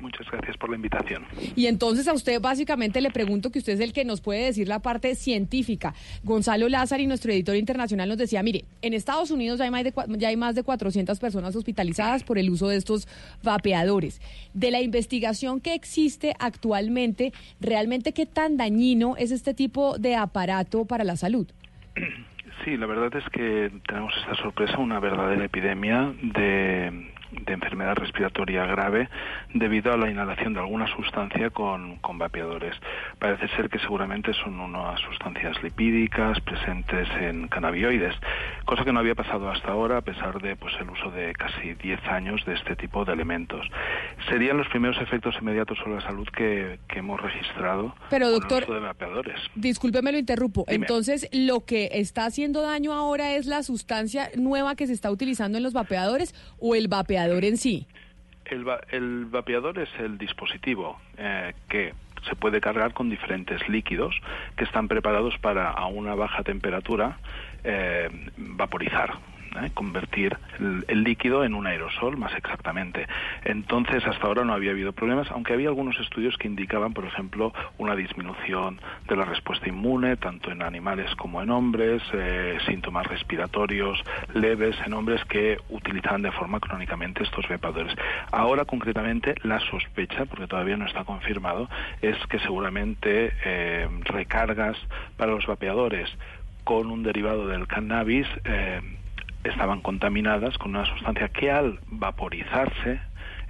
Muchas gracias por la invitación. Y entonces a usted básicamente le pregunto que usted es el que nos puede decir la parte científica. Gonzalo Lázaro, nuestro editor internacional, nos decía, mire, en Estados Unidos ya hay, más de, ya hay más de 400 personas hospitalizadas por el uso de estos vapeadores. De la investigación que existe actualmente, ¿realmente qué tan dañino es este tipo de aparato para la salud? Sí, la verdad es que tenemos esta sorpresa, una verdadera epidemia de, de enfermedad respiratoria grave debido a la inhalación de alguna sustancia con, con vapeadores. Parece ser que seguramente son unas sustancias lipídicas presentes en cannabinoides, cosa que no había pasado hasta ahora a pesar de pues el uso de casi 10 años de este tipo de elementos. Serían los primeros efectos inmediatos sobre la salud que, que hemos registrado Pero, con doctor- el uso de vapeadores. Discúlpeme, lo interrumpo. Dime. Entonces, lo que está haciendo daño ahora es la sustancia nueva que se está utilizando en los vapeadores o el vapeador en sí. El, va- vapeador es el dispositivo eh, que se puede cargar con diferentes líquidos que están preparados para a una baja temperatura eh, vaporizar. ¿Eh? convertir el, líquido en un aerosol más exactamente. Entonces, hasta ahora no había habido problemas, aunque había algunos estudios que indicaban, por ejemplo, una disminución de la respuesta inmune, tanto en animales como en hombres, eh, síntomas respiratorios leves en hombres que utilizaban de forma crónicamente estos vapeadores. Ahora, concretamente, la sospecha, porque todavía no está confirmado, es que seguramente eh, recargas para los vapeadores con un derivado del cannabis eh, estaban contaminadas con una sustancia que al vaporizarse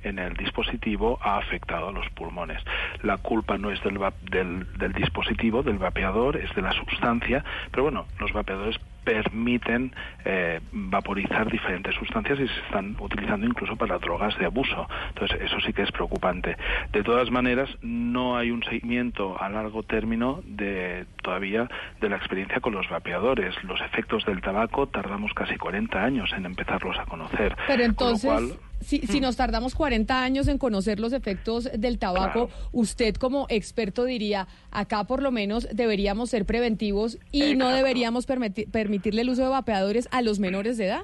en el dispositivo ha afectado a los pulmones. La culpa no es del, del, del dispositivo, del vapeador, es de la sustancia, pero bueno, los vapeadores permiten eh, vaporizar diferentes sustancias y se están utilizando incluso para drogas de abuso. Entonces, eso sí que es preocupante. De todas maneras, no hay un seguimiento a largo término de todavía de la experiencia con los vapeadores. Los efectos del tabaco tardamos casi 40 años en empezarlos a conocer. Pero Con lo entonces, cual, si, si nos tardamos 40 años en conocer los efectos del tabaco, usted como experto diría, acá por lo menos deberíamos ser preventivos y no deberíamos permiti- permitirle el uso de vapeadores a los menores de edad.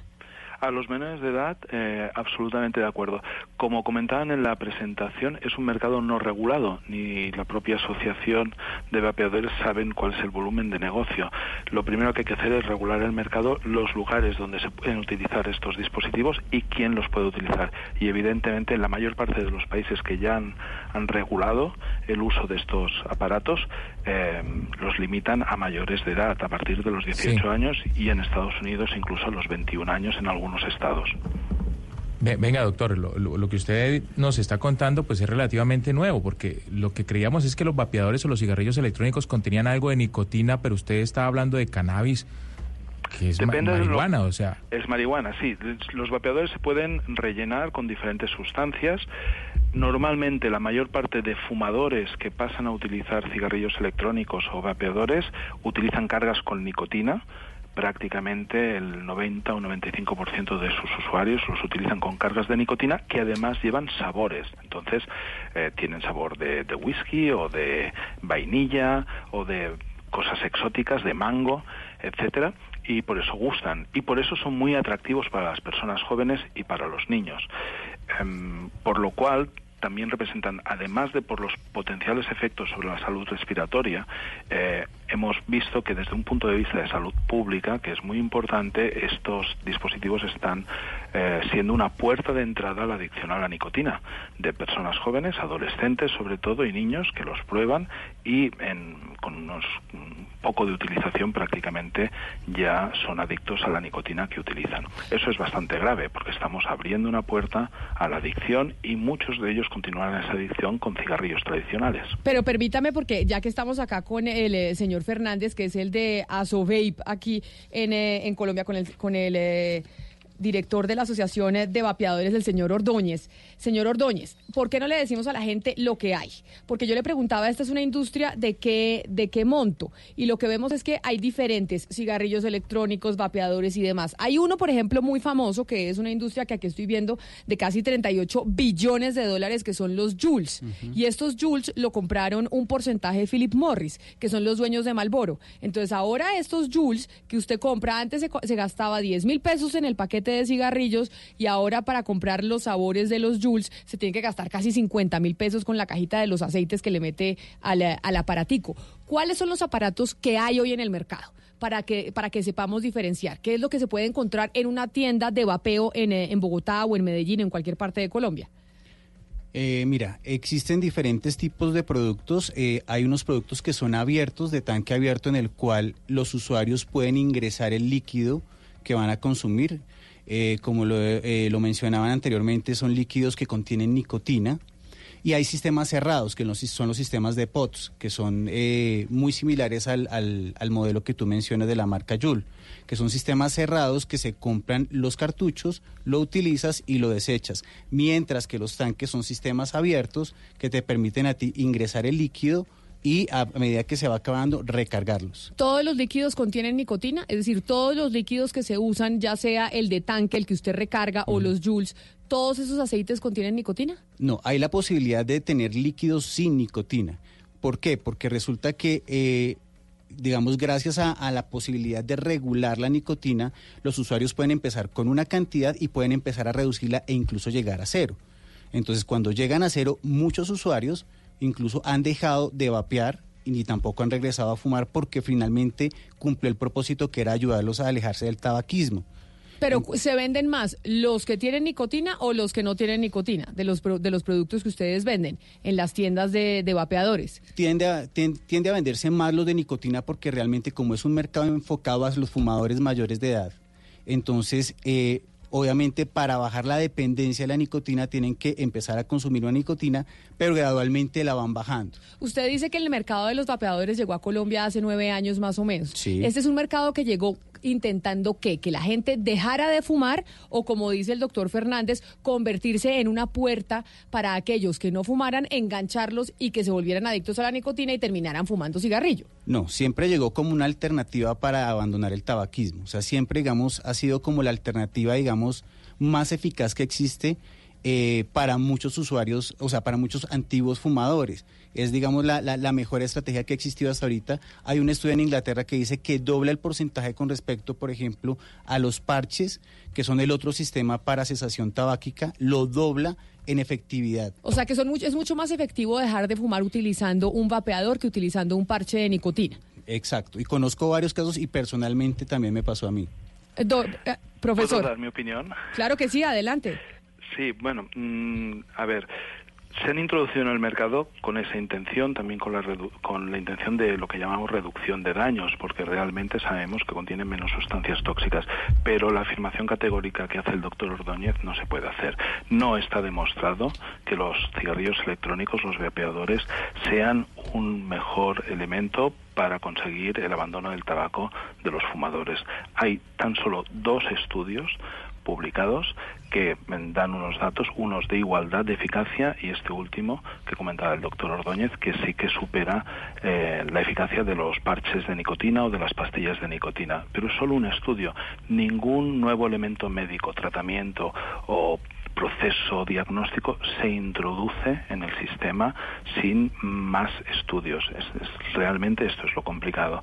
A los menores de edad, eh, absolutamente de acuerdo. Como comentaban en la presentación, es un mercado no regulado, ni la propia asociación de vapeadores saben cuál es el volumen de negocio. Lo primero que hay que hacer es regular el mercado, los lugares donde se pueden utilizar estos dispositivos y quién los puede utilizar. Y evidentemente, en la mayor parte de los países que ya han, han regulado el uso de estos aparatos, eh, los limitan a mayores de edad, a partir de los 18 Sí. años y en Estados Unidos incluso a los 21 años en algunos estados. Ve- Venga, doctor, lo, lo- lo que usted nos está contando pues es relativamente nuevo, porque lo que creíamos es que los vapeadores o los cigarrillos electrónicos contenían algo de nicotina, pero usted está hablando de cannabis, que es ma- Depende de lo- marihuana, o sea... Es marihuana, sí. Los vapeadores se pueden rellenar con diferentes sustancias. Normalmente la mayor parte de fumadores que pasan a utilizar cigarrillos electrónicos o vapeadores utilizan cargas con nicotina. Prácticamente el 90 o 95% de sus usuarios los utilizan con cargas de nicotina que además llevan sabores. Entonces eh, tienen sabor de, de whisky o de vainilla o de cosas exóticas de mango, etcétera, y por eso gustan y por eso son muy atractivos para las personas jóvenes y para los niños. Em, por lo cual también representan, además de por los potenciales efectos sobre la salud respiratoria, eh, hemos visto que desde un punto de vista de salud pública, que es muy importante, estos dispositivos están eh, siendo una puerta de entrada a la adicción a la nicotina de personas jóvenes, adolescentes sobre todo y niños que los prueban y en- con unos un poco de utilización prácticamente ya son adictos a la nicotina que utilizan. Eso es bastante grave porque estamos abriendo una puerta a la adicción y muchos de ellos continuarán esa adicción con cigarrillos tradicionales. Pero permítame, porque ya que estamos acá con el eh, señor Fernández, que es el de Asovape aquí en, eh, en Colombia, con el, con el eh, director de la Asociación de Vapeadores, el señor Ordóñez. Señor Ordóñez, ¿por qué no le decimos a la gente lo que hay? Porque yo le preguntaba, esta es una industria de qué, de qué monto. Y lo que vemos es que hay diferentes cigarrillos electrónicos, vapeadores y demás. Hay uno, por ejemplo, muy famoso, que es una industria que aquí estoy viendo de casi 38 billones de dólares, que son los Jules. Y estos Jules lo compraron un porcentaje de Philip Morris, que son los dueños de Malboro. Entonces ahora estos Jules que usted compra, antes se, se gastaba 10 mil pesos en el paquete de cigarrillos y ahora para comprar los sabores de los Jules se tiene que gastar casi 50 mil pesos con la cajita de los aceites que le mete al, aparatico. ¿Cuáles son los aparatos que hay hoy en el mercado? Para que, para que sepamos diferenciar. ¿Qué es lo que se puede encontrar en una tienda de vapeo en, eh, en Bogotá o en Medellín, en cualquier parte de Colombia? Eh, mira, existen diferentes tipos de productos. Eh, hay unos productos que son abiertos, de tanque abierto, en el cual los usuarios pueden ingresar el líquido que van a consumir. Eh, como lo, eh, lo mencionaban anteriormente, son líquidos que contienen nicotina. Y hay sistemas cerrados, que son los sistemas de POTS, que son eh, muy similares al, al- al modelo que tú mencionas de la marca Joule, que son sistemas cerrados que se compran los cartuchos, lo utilizas y lo desechas, mientras que los tanques son sistemas abiertos que te permiten a ti ingresar el líquido y a medida que se va acabando, recargarlos. ¿Todos los líquidos contienen nicotina? Es decir, todos los líquidos que se usan, ya sea el de tanque, el que usted recarga o los Jules, ¿todos esos aceites contienen nicotina? No, hay la posibilidad de tener líquidos sin nicotina. ¿Por qué? Porque resulta que, eh, digamos, gracias a, a la posibilidad de regular la nicotina, los usuarios pueden empezar con una cantidad y pueden empezar a reducirla e incluso llegar a cero. Entonces, cuando llegan a cero, muchos usuarios incluso han dejado de vapear y ni tampoco han regresado a fumar porque finalmente cumplió el propósito que era ayudarlos a alejarse del tabaquismo. Pero se venden más los que tienen nicotina o los que no tienen nicotina de los de los productos que ustedes venden en las tiendas de, de vapeadores. tiende a, tien- tiende a venderse más los de nicotina porque realmente como es un mercado enfocado a los fumadores mayores de edad, entonces eh, obviamente para bajar la dependencia de la nicotina tienen que empezar a consumir una nicotina, pero gradualmente la van bajando. Usted dice que el mercado de los vapeadores llegó a Colombia hace nueve años más o menos. Sí. Este es un mercado que llegó intentando qué? Que la gente dejara de fumar o, como dice el doctor Fernández, convertirse en una puerta para aquellos que no fumaran, engancharlos y que se volvieran adictos a la nicotina y terminaran fumando cigarrillo. No, siempre llegó como una alternativa para abandonar el tabaquismo. O sea, siempre, digamos, ha sido como la alternativa, digamos, más eficaz que existe eh, para muchos usuarios, o sea, para muchos antiguos fumadores. Es, digamos, la, la, la mejor estrategia que ha existido hasta ahorita. Hay un estudio en Inglaterra que dice que dobla el porcentaje con respecto, por ejemplo, a los parches, que son el otro sistema para cesación tabáquica, lo dobla en efectividad. O sea que son mucho, es mucho más efectivo dejar de fumar utilizando un vapeador que utilizando un parche de nicotina. Exacto. Y conozco varios casos y personalmente también me pasó a mí. Eh, do- eh, profesor, ¿Puedo dar mi opinión? claro que sí, adelante. Sí, bueno, mm, a ver, se han introducido en el mercado con esa intención, también con la, redu- con la intención de lo que llamamos reducción de daños, porque realmente sabemos que contienen menos sustancias tóxicas, pero la afirmación categórica que hace el doctor Ordóñez no se puede hacer. No está demostrado que los cigarrillos electrónicos, los vapeadores, sean un mejor elemento para conseguir el abandono del tabaco de los fumadores. Hay tan solo dos estudios publicados que dan unos datos, unos de igualdad de eficacia y este último que comentaba el doctor Ordóñez, que sí que supera eh, la eficacia de los parches de nicotina o de las pastillas de nicotina. Pero es solo un estudio, ningún nuevo elemento médico, tratamiento o proceso diagnóstico se introduce en el sistema sin más estudios. Es- realmente esto es lo complicado.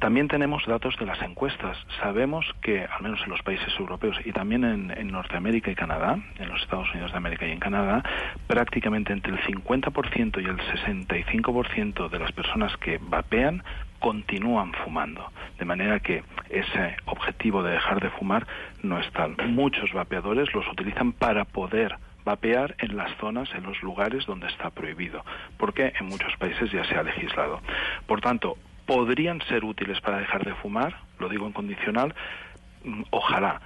También tenemos datos de las encuestas. Sabemos que, al menos en los países europeos y también en, en Norteamérica y Canadá, en los Estados Unidos de América y en Canadá, prácticamente entre el 50% y el 65% de las personas que vapean continúan fumando. De manera que ese objetivo de dejar de fumar no es tal. Muchos vapeadores los utilizan para poder vapear en las zonas, en los lugares donde está prohibido, porque en muchos países ya se ha legislado. Por tanto, podrían ser útiles para dejar de fumar, lo digo en condicional, mm, ojalá,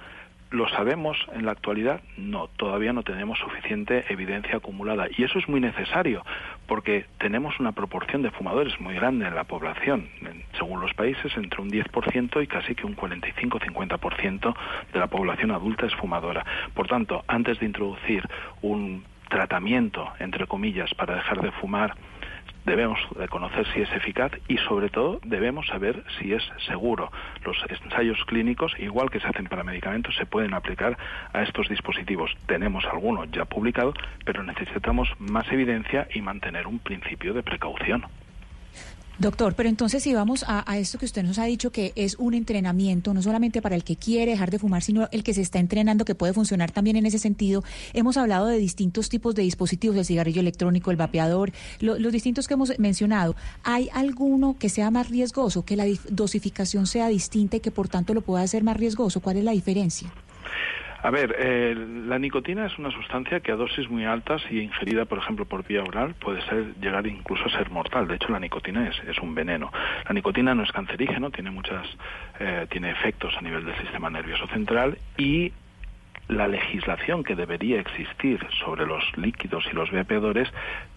¿Lo sabemos en la actualidad? No, todavía no tenemos suficiente evidencia acumulada. Y eso es muy necesario, porque tenemos una proporción de fumadores muy grande en la población. Según los países, entre un 10% y casi que un 45-50% de la población adulta es fumadora. Por tanto, antes de introducir un tratamiento, entre comillas, para dejar de fumar, debemos de conocer si es eficaz y sobre todo debemos saber si es seguro. Los ensayos clínicos, igual que se hacen para medicamentos, se pueden aplicar a estos dispositivos. Tenemos algunos ya publicados, pero necesitamos más evidencia y mantener un principio de precaución. Doctor, pero entonces si vamos a, esto que usted nos ha dicho que es un entrenamiento, no solamente para el que quiere dejar de fumar, sino el que se está entrenando, que puede funcionar también en ese sentido. Hemos hablado de distintos tipos de dispositivos, el cigarrillo electrónico, el vapeador, los distintos que hemos mencionado. ¿Hay alguno que sea más riesgoso, que la dosificación sea distinta y que por tanto lo pueda hacer más riesgoso? ¿Cuál es la diferencia? A ver, eh, la nicotina es una sustancia que a dosis muy altas y ingerida, por ejemplo, por vía oral, puede ser llegar incluso a ser mortal. De hecho, la nicotina es, es un veneno. La nicotina no es cancerígeno, tiene muchas, eh, tiene efectos a nivel del sistema nervioso central y la legislación que debería existir sobre los líquidos y los vapeadores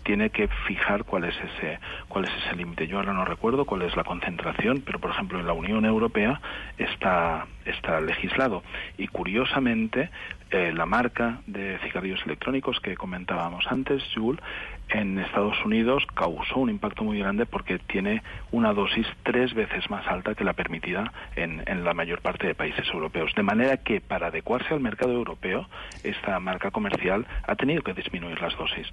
tiene que fijar cuál es ese cuál es ese límite. Yo ahora no recuerdo cuál es la concentración, pero por ejemplo en la Unión Europea está está legislado y curiosamente eh, la marca de cigarrillos electrónicos que comentábamos antes, Juul, en Estados Unidos causó un impacto muy grande porque tiene una dosis tres veces más alta que la permitida en, en la mayor parte de países europeos. De manera que para adecuarse al mercado europeo, esta marca comercial ha tenido que disminuir las dosis.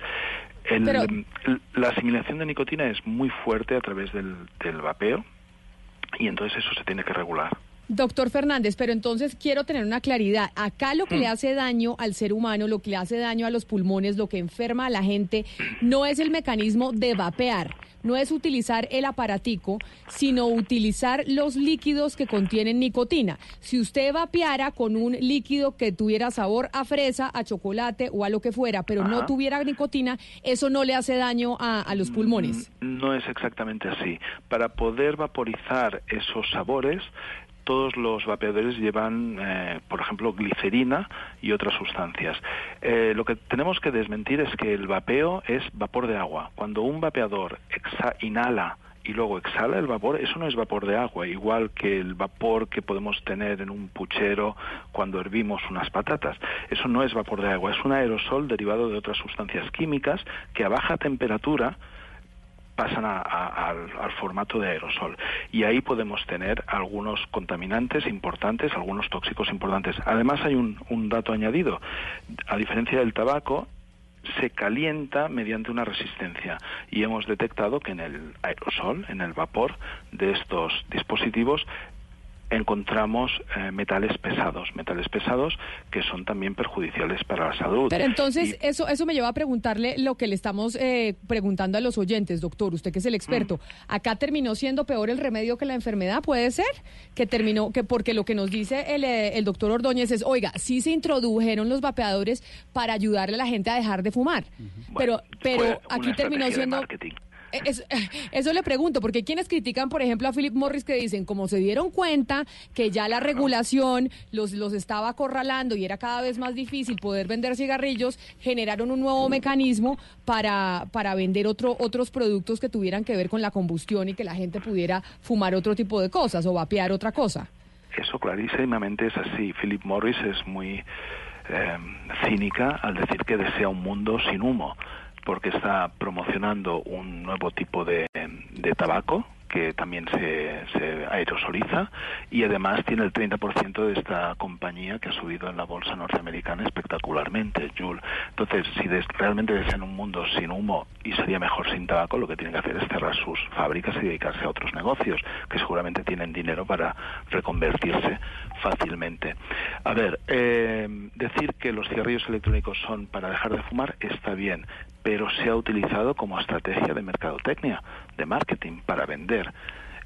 la asimilación de nicotina es muy fuerte a través del, del vapeo y entonces eso se tiene que regular. Doctor Fernández, pero entonces quiero tener una claridad. Acá lo que le mm. hace daño al ser humano, lo que le hace daño a los pulmones, lo que enferma a la gente, no es el mecanismo de vapear, no es utilizar el aparatico, sino utilizar los líquidos que contienen nicotina. Si usted vapeara con un líquido que tuviera sabor a fresa, a chocolate o a lo que fuera, pero no tuviera nicotina, eso no le hace daño a, a los pulmones. Mm, no es exactamente así. Para poder vaporizar esos sabores, todos los vapeadores llevan, eh, por ejemplo, glicerina y otras sustancias. Eh, lo que tenemos que desmentir es que el vapeo es vapor de agua. Cuando un vapeador inhala y luego exhala el vapor, eso no es vapor de agua, igual que el vapor que podemos tener en un puchero cuando hervimos unas patatas. Eso no es vapor de agua, es un aerosol derivado de otras sustancias químicas que a baja temperatura pasan al, formato de aerosol. Y ahí podemos tener algunos contaminantes importantes, algunos tóxicos importantes. Además hay un, un dato añadido. A diferencia del tabaco, se calienta mediante una resistencia y hemos detectado que en el aerosol, en el vapor de estos dispositivos, encontramos eh, metales pesados, metales pesados que son también perjudiciales para la salud. Pero entonces eso eso me lleva a preguntarle lo que le estamos eh, preguntando a los oyentes, doctor, usted que es el experto. Mm. Acá terminó siendo peor el remedio que la enfermedad, puede ser que terminó que porque lo que nos dice el, eh, el doctor Ordóñez es, oiga, sí se introdujeron los vapeadores para ayudarle a la gente a dejar de fumar, pero pero aquí terminó siendo eh, eso le pregunto, porque quienes critican, por ejemplo, a Philip Morris que dicen, como se dieron cuenta que ya la regulación los, los estaba acorralando y era cada vez más difícil poder vender cigarrillos, generaron un nuevo mecanismo para, para vender otro, otros productos que tuvieran que ver con la combustión y que la gente pudiera fumar otro tipo de cosas o vapear otra cosa. Eso clarísimamente es así. Philip Morris es muy eh, cínica al decir que desea un mundo sin humo porque está promocionando un nuevo tipo de, de tabaco que también se, se, aerosoliza y además tiene el 30% de esta compañía que ha subido en la bolsa norteamericana espectacularmente, Jules. Entonces, si realmente desean un mundo sin humo y sería mejor sin tabaco, lo que tienen que hacer es cerrar sus fábricas y dedicarse a otros negocios que seguramente tienen dinero para reconvertirse fácilmente. A ver, eh, decir que los cigarrillos electrónicos son para dejar de fumar está bien, pero se ha utilizado como estrategia de mercadotecnia, de marketing, para vender.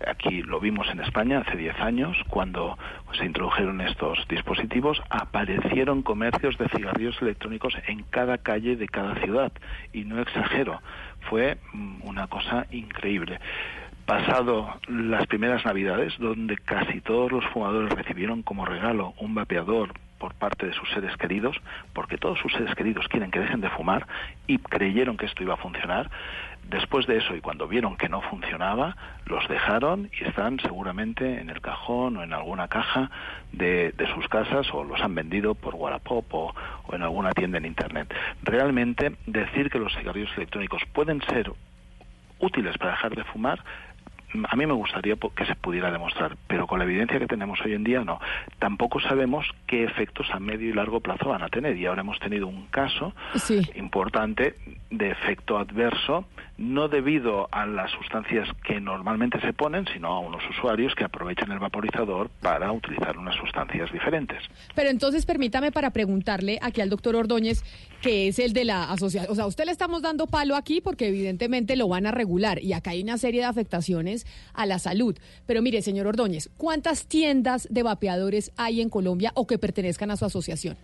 Aquí lo vimos en España hace 10 años, cuando se introdujeron estos dispositivos, aparecieron comercios de cigarrillos electrónicos en cada calle de cada ciudad. Y no exagero, fue mm, una cosa increíble. Pasado las primeras navidades, donde casi todos los fumadores recibieron como regalo un vapeador por parte de sus seres queridos, porque todos sus seres queridos quieren que dejen de fumar y creyeron que esto iba a funcionar. Después de eso y cuando vieron que no funcionaba, los dejaron y están seguramente en el cajón o en alguna caja de, de sus casas o los han vendido por Wallapop o, o en alguna tienda en Internet. Realmente decir que los cigarrillos electrónicos pueden ser útiles para dejar de fumar a mí me gustaría que se pudiera demostrar, pero con la evidencia que tenemos hoy en día no. Tampoco sabemos qué efectos a medio y largo plazo van a tener y ahora hemos tenido un caso importante de efecto adverso no debido a las sustancias que normalmente se ponen, sino a unos usuarios que aprovechan el vaporizador para utilizar unas sustancias diferentes. Pero entonces permítame para preguntarle aquí al doctor Ordóñez, que es el de la asociación, o sea, usted le estamos dando palo aquí porque evidentemente lo van a regular y acá hay una serie de afectaciones a la salud. Pero mire, señor Ordóñez, ¿cuántas tiendas de vapeadores hay en Colombia o que pertenezcan a su asociación?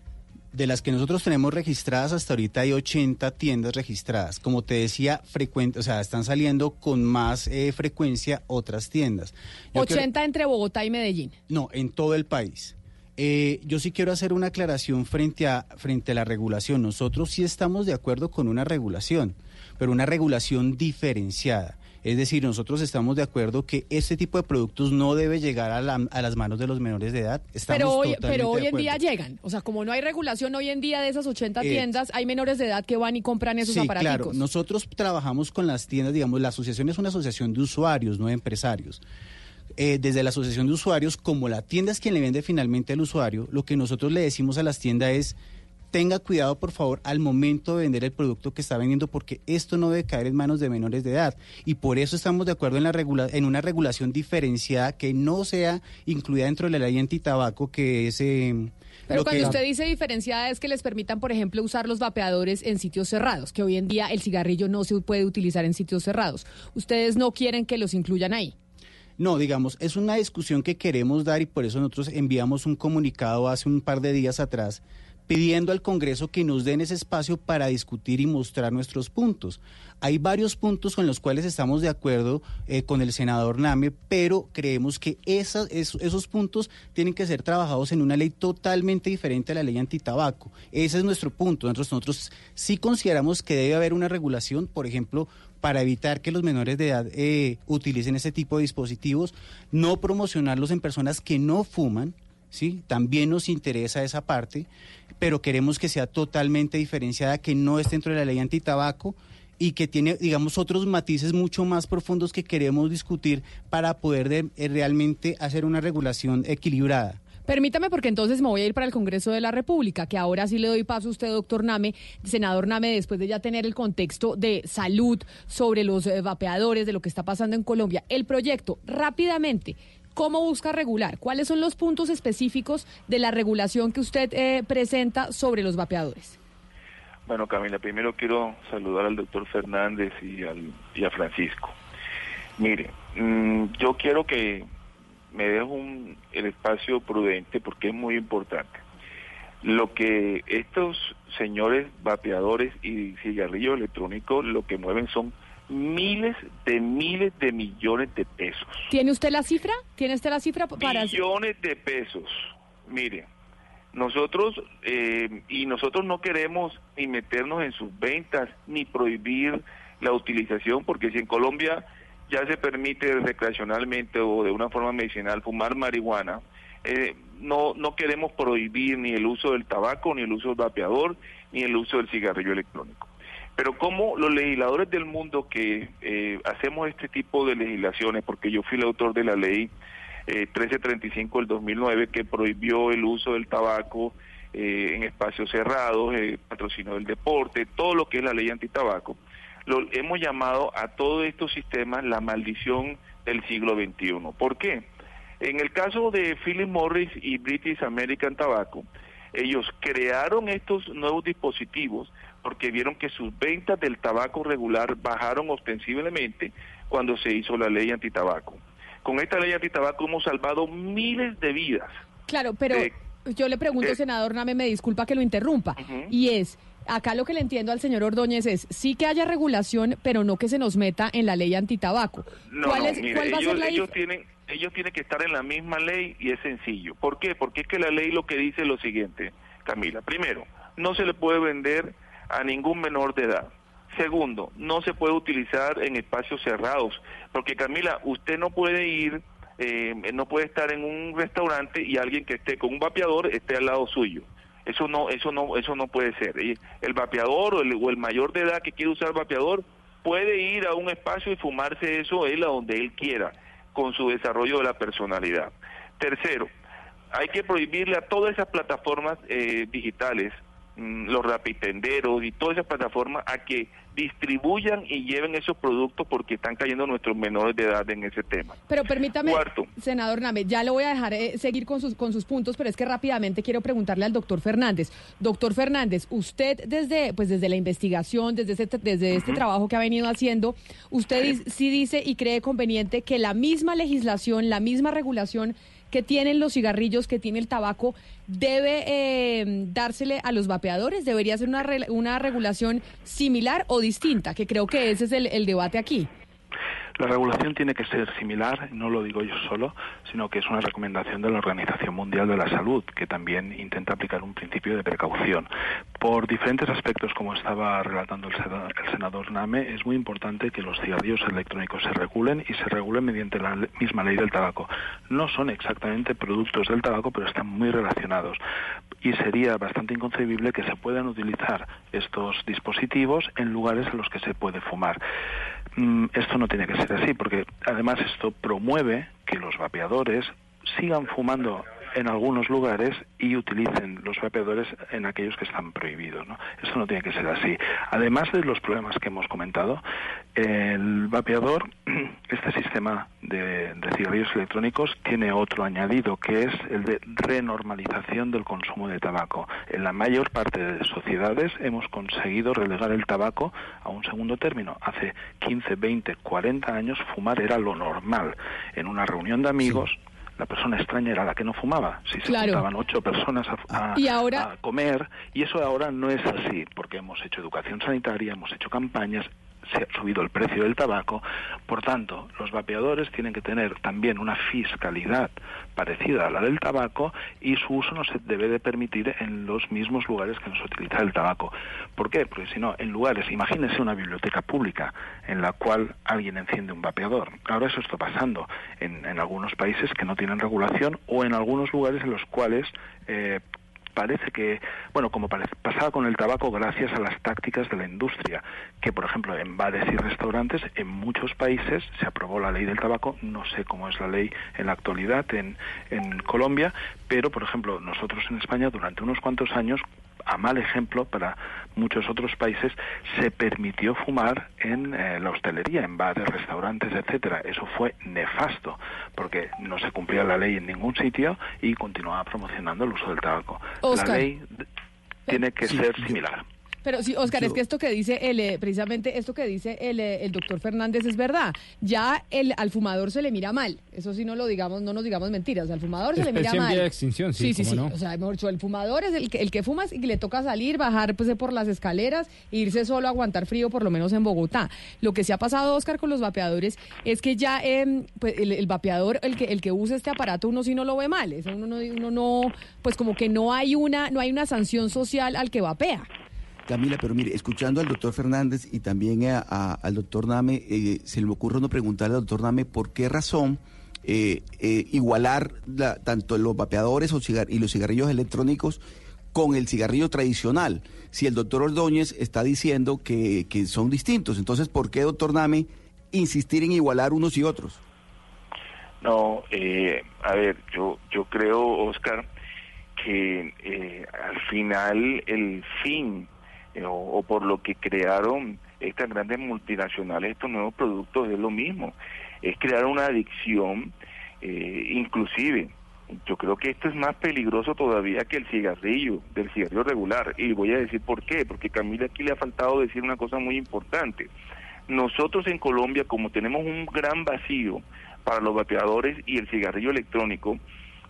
De las que nosotros tenemos registradas hasta ahorita hay 80 tiendas registradas. Como te decía, frecuente, o sea, están saliendo con más eh, frecuencia otras tiendas. Yo 80 entre Bogotá y Medellín. No, en todo el país. Eh, yo sí quiero hacer una aclaración frente a, frente a la regulación. Nosotros sí estamos de acuerdo con una regulación, pero una regulación diferenciada. Es decir, nosotros estamos de acuerdo que este tipo de productos no debe llegar a, las manos de los menores de edad. pero hoy, pero hoy en día llegan. O sea, como no hay regulación hoy en día de esas 80 eh, tiendas, hay menores de edad que van y compran esos sí, Claro, nosotros trabajamos con las tiendas, digamos, la asociación es una asociación de usuarios, no de empresarios. Eh, desde la asociación de usuarios, como la tienda es quien le vende finalmente al usuario, lo que nosotros le decimos a las tiendas es tenga cuidado por favor al momento de vender el producto que está vendiendo porque esto no debe caer en manos de menores de edad y por eso estamos de acuerdo en la regula en una regulación diferenciada que no sea incluida dentro de la ley antitabaco que es eh, pero cuando usted dice diferenciada es que les permitan, por ejemplo, usar los vapeadores en sitios cerrados, que hoy en día el cigarrillo no se puede utilizar en sitios cerrados. ¿Ustedes no quieren que los incluyan ahí? No, digamos, es una discusión que queremos dar y por eso nosotros enviamos un comunicado hace un par de días atrás pidiendo al Congreso que nos den ese espacio para discutir y mostrar nuestros puntos. Hay varios puntos con los cuales estamos de acuerdo eh, con el senador Name, pero creemos que esos puntos tienen que ser trabajados en una ley totalmente diferente a la ley antitabaco. Ese es nuestro punto. Nosotros, nosotros sí consideramos que debe haber una regulación, por ejemplo, para evitar que los menores de edad eh, utilicen ese tipo de dispositivos, no promocionarlos en personas que no fuman, ¿sí? También nos interesa esa parte, pero queremos que sea totalmente diferenciada, que no esté dentro de la ley antitabaco y que tiene, digamos, otros matices mucho más profundos que queremos discutir para poder eh, realmente hacer una regulación equilibrada. Permítame porque entonces me voy a ir para el Congreso de la República, que ahora sí le doy paso a usted, doctor Name, senador Name, después de ya tener el contexto de salud sobre los eh, vapeadores, de lo que está pasando en Colombia. El proyecto, rápidamente, ¿Cómo busca regular? ¿Cuáles son los puntos específicos de la regulación que usted eh, presenta sobre los vapeadores? Bueno, Camila, primero quiero saludar al doctor Fernández y, al, y a Francisco. Mire, mm, yo quiero que me deje un, el espacio prudente porque es muy importante. Lo que estos señores vapeadores y cigarrillos electrónicos lo que mueven son miles de miles de millones de pesos. ¿Tiene usted la cifra? ¿Tiene usted la cifra para...? Millones de pesos. Mire, nosotros, eh, y nosotros no queremos ni meternos en sus ventas, ni prohibir la utilización, porque si en Colombia ya se permite recreacionalmente o de una forma medicinal fumar marihuana, eh, no, no queremos prohibir ni el uso del tabaco, ni el uso del vapeador, ni el uso del cigarrillo electrónico. Pero como los legisladores del mundo que eh, hacemos este tipo de legislaciones, porque yo fui el autor de la ley 1335 eh, del 2009 que prohibió el uso del tabaco eh, en espacios cerrados, patrocinio del deporte, todo lo que es la ley antitabaco, lo hemos llamado a todos estos sistemas la maldición del siglo XXI. ¿Por qué? En el caso de Philip Morris y British American Tobacco, ellos crearon estos nuevos dispositivos porque vieron que sus ventas del tabaco regular bajaron ostensiblemente cuando se hizo la ley antitabaco. Con esta ley antitabaco hemos salvado miles de vidas. Claro, pero yo le pregunto, senador Name, me disculpa que lo interrumpa, y es, acá lo que le entiendo al señor Ordóñez es, sí que haya regulación, pero no que se nos meta en la ley antitabaco. No, ¿Cuál, es, ¿cuál va a ser la ellos tienen ellos tienen que estar en la misma ley y es sencillo. ¿Por qué? Porque es que la ley lo que dice es lo siguiente, Camila. Primero, no se le puede vender a ningún menor de edad. Segundo, no se puede utilizar en espacios cerrados, porque Camila, usted no puede ir, eh, no puede estar en un restaurante y alguien que esté con un vapeador esté al lado suyo. Eso no, eso no, eso no puede ser. El vapeador o el, o el mayor de edad que quiere usar vapeador puede ir a un espacio y fumarse eso él a donde él quiera, con su desarrollo de la personalidad. Tercero, hay que prohibirle a todas esas plataformas eh, digitales, los rapitenderos y todas esas plataformas, a que distribuyan y lleven esos productos porque están cayendo nuestros menores de edad en ese tema. Pero permítame, Cuarto. senador Name, ya le voy a dejar eh, seguir con sus, con sus puntos, pero es que rápidamente quiero preguntarle al doctor Fernández. Doctor Fernández, usted desde, pues desde la investigación, desde este, desde este trabajo que ha venido haciendo, usted sí dice y cree conveniente que la misma legislación, la misma regulación que tienen los cigarrillos, que tiene el tabaco, debe eh, dársele a los vapeadores? ¿Debería ser una, re- una regulación similar o distinta? Que creo que ese es el, el debate aquí. La regulación tiene que ser similar, no lo digo yo solo, sino que es una recomendación de la Organización Mundial de la Salud, que también intenta aplicar un principio de precaución. Por diferentes aspectos, como estaba relatando el sena- el senador Name, es muy importante que los cigarrillos electrónicos se regulen y se regulen mediante la misma ley del tabaco. No son exactamente productos del tabaco, pero están muy relacionados. Y sería bastante inconcebible que se puedan utilizar estos dispositivos en lugares en los que se puede fumar. Mm, esto no tiene que ser así, porque además esto promueve que los vapeadores sigan fumando en algunos lugares y utilicen los vapeadores en aquellos que están prohibidos. ¿no? Esto no tiene que ser así. Además de los problemas que hemos comentado, el vapeador, este sistema de, de cigarrillos electrónicos, tiene otro añadido que es el de renormalización del consumo de tabaco. En la mayor parte de sociedades hemos conseguido relegar el tabaco a un segundo término. Hace 15, 20, 40 años fumar era lo normal. En una reunión de amigos, la persona extraña era la que no fumaba. Si se Claro. juntaban ocho personas a, a- Y ahora- a comer, y eso ahora no es así, porque hemos hecho educación sanitaria, hemos hecho campañas, se ha subido el precio del tabaco. Por tanto, los vapeadores tienen que tener también una fiscalidad parecida a la del tabaco y su uso no se debe de permitir en los mismos lugares que no se utiliza el tabaco. ¿Por qué? Porque si no, en lugares, imagínense una biblioteca pública en la cual alguien enciende un vapeador. Ahora eso está pasando en, en algunos países que no tienen regulación o en algunos lugares en los cuales eh, parece que, bueno, como pasaba con el tabaco gracias a las tácticas de la industria, que por ejemplo en bares y restaurantes en muchos países se aprobó la ley del tabaco, no sé cómo es la ley en la actualidad en, en Colombia, pero por ejemplo nosotros en España durante unos cuantos años a mal ejemplo para muchos otros países, se permitió fumar en eh, la hostelería, en bares, restaurantes, etcétera. Eso fue nefasto, porque no se cumplía la ley en ningún sitio y continuaba promocionando el uso del tabaco. Oscar. La ley d- tiene que ser similar. Pero sí, Oscar, es que esto que dice el, eh, precisamente esto que dice el, eh, el doctor Fernández es verdad. Ya el, al fumador se le mira mal. Eso sí no lo digamos, no nos digamos mentiras. Al fumador se le mira mal. vía de extinción, sí, sí, sí. no. O sea, mejor dicho, el fumador es el que, el que fuma y le toca salir, bajar pues, por las escaleras e irse solo a aguantar frío, por lo menos en Bogotá. Lo que se ha pasado, Oscar, con los vapeadores es que ya em, pues, el, el vapeador, el que, el que usa este aparato, uno sí no lo ve mal. Eso uno, no, uno no, pues como que no hay una, no hay una sanción social al que vapea. Camila, pero mire, escuchando al doctor Fernández y también a- al doctor Name, eh, se me ocurre uno preguntarle al doctor Name por qué razón eh, eh, igualar la- tanto los vapeadores o cigar- y los cigarrillos electrónicos con el cigarrillo tradicional. Si el doctor Ordóñez está diciendo que, que son distintos, entonces, ¿por qué, doctor Name, insistir en igualar unos y otros? No, eh, a ver, yo, yo creo, Oscar, que eh, al final el fin o, o por lo que crearon estas grandes multinacionales, estos nuevos productos, es lo mismo, es crear una adicción, eh, inclusive. Yo creo que esto es más peligroso todavía que el cigarrillo, del cigarrillo regular. Y voy a decir por qué, porque Camila aquí le ha faltado decir una cosa muy importante. Nosotros en Colombia, como tenemos un gran vacío para los vapeadores y el cigarrillo electrónico,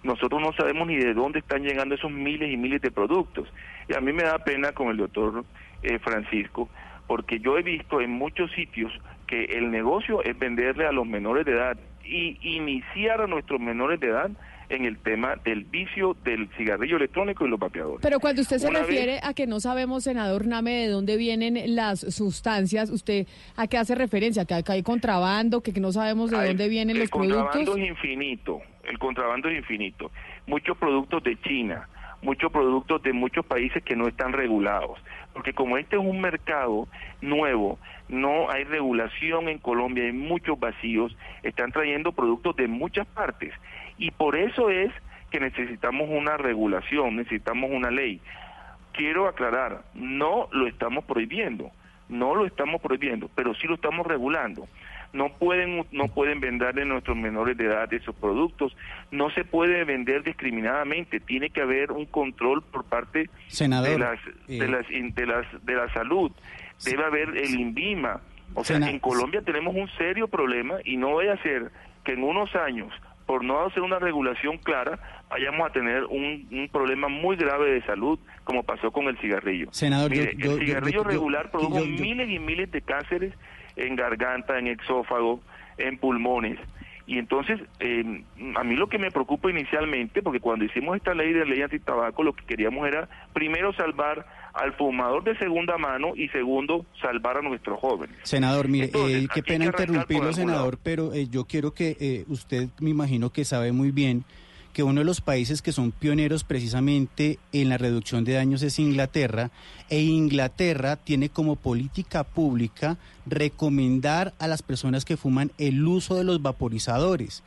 nosotros no sabemos ni de dónde están llegando esos miles y miles de productos. Y a mí me da pena con el doctor eh, Francisco, porque yo he visto en muchos sitios que el negocio es venderle a los menores de edad y iniciar a nuestros menores de edad en el tema del vicio del cigarrillo electrónico y los vapeadores. Pero cuando usted se Una refiere vez- a que no sabemos, senador Name, de dónde vienen las sustancias, ¿usted a qué hace referencia? ¿Que acá hay contrabando? ¿Que, no sabemos de Hay- dónde vienen el los contrabando productos? es infinito, el contrabando es infinito. Muchos productos de China, muchos productos de muchos países que no están regulados, porque como este es un mercado nuevo, no hay regulación en Colombia, hay muchos vacíos, están trayendo productos de muchas partes y por eso es que necesitamos una regulación, necesitamos una ley. Quiero aclarar, no lo estamos prohibiendo, no lo estamos prohibiendo, pero sí lo estamos regulando. No pueden no pueden vender a nuestros menores de edad esos productos, no se puede vender discriminadamente, tiene que haber un control por parte Senador, de las eh, de las de las de la salud, debe haber el INVIMA, o sea, Sena- en Colombia tenemos un serio problema y no vaya a ser que en unos años por no hacer una regulación clara, vayamos a tener un, un problema muy grave de salud, como pasó con el cigarrillo. Senador, Mire, yo- yo- el cigarrillo yo- regular produjo miles y miles de cánceres en garganta, en exófago, en pulmones. Y entonces, eh, a mí lo que me preocupa inicialmente, porque cuando hicimos esta ley de ley antitabaco, lo que queríamos era, primero, salvar al fumador de segunda mano y segundo, salvar a nuestros jóvenes. Senador, mire, Entonces, eh, qué pena interrumpirlo, senador, pero eh, yo quiero que eh, usted, me imagino que sabe muy bien que uno de los países que son pioneros precisamente en la reducción de daños es Inglaterra, e Inglaterra tiene como política pública recomendar a las personas que fuman el uso de los vaporizadores.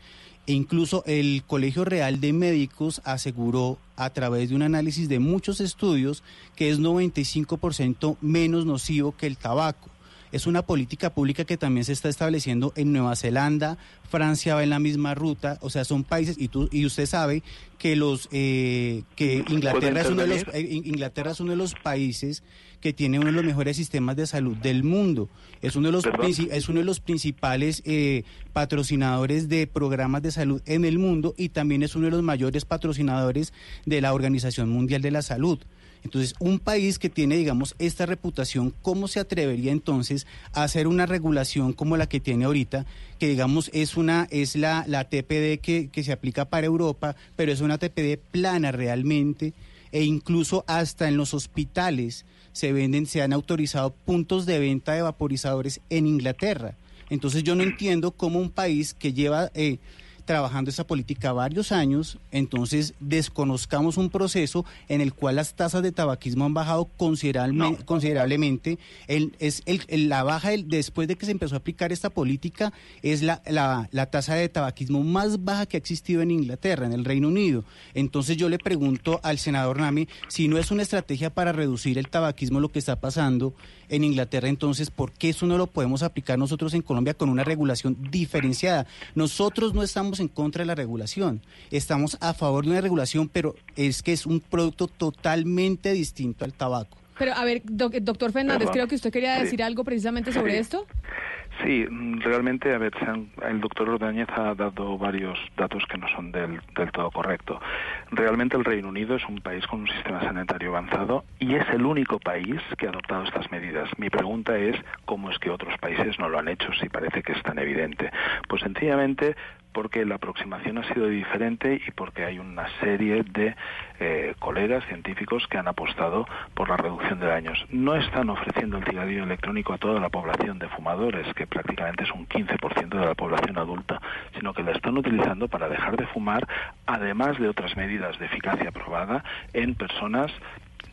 E incluso el Colegio Real de Médicos aseguró a través de un análisis de muchos estudios que es 95% menos nocivo que el tabaco. Es una política pública que también se está estableciendo en Nueva Zelanda, Francia va en la misma ruta, o sea, son países y tú y usted sabe que los eh, que Inglaterra es uno de los eh, In- Inglaterra es uno de los países que tiene uno de los mejores sistemas de salud del mundo. Es uno de los es uno de los principales eh, patrocinadores de programas de salud en el mundo y también es uno de los mayores patrocinadores de la Organización Mundial de la Salud. Entonces, un país que tiene, digamos, esta reputación, ¿cómo se atrevería entonces a hacer una regulación como la que tiene ahorita, que digamos es una es la, la TPD que, que se aplica para Europa, pero es una TPD plana realmente, e incluso hasta en los hospitales se venden, se han autorizado puntos de venta de vaporizadores en Inglaterra. Entonces yo no entiendo cómo un país que lleva eh, trabajando esa política varios años, entonces desconozcamos un proceso en el cual las tasas de tabaquismo han bajado considerable- considerablemente. El- es el- el- la baja del- después de que se empezó a aplicar esta política es la, la, la tasa de tabaquismo más baja que ha existido en Inglaterra, en el Reino Unido. Entonces yo le pregunto al senador Nami si no es una estrategia para reducir el tabaquismo lo que está pasando en Inglaterra, entonces ¿por qué eso no lo podemos aplicar nosotros en Colombia con una regulación diferenciada? Nosotros no estamos en contra de la regulación, estamos a favor de una regulación, pero es que es un producto totalmente distinto al tabaco. Pero a ver, doc- doctor Fernández, Perdón. creo que usted quería Sí. decir algo precisamente sobre Sí. esto. Sí, mm, realmente, a ver, el doctor Ordóñez ha dado varios datos que no son del, del todo correctos. Realmente el Reino Unido es un país con un sistema sanitario avanzado y es el único país que ha adoptado estas medidas. Mi pregunta es, ¿cómo es que otros países no lo han hecho si parece que es tan evidente? Pues sencillamente porque la aproximación ha sido diferente y porque hay una serie de eh, colegas científicos que han apostado por la reducción de daños. No están ofreciendo el cigarrillo electrónico a toda la población de fumadores, que prácticamente es un 15% de la población adulta, sino que la están utilizando para dejar de fumar, además de otras medidas de eficacia probada en personas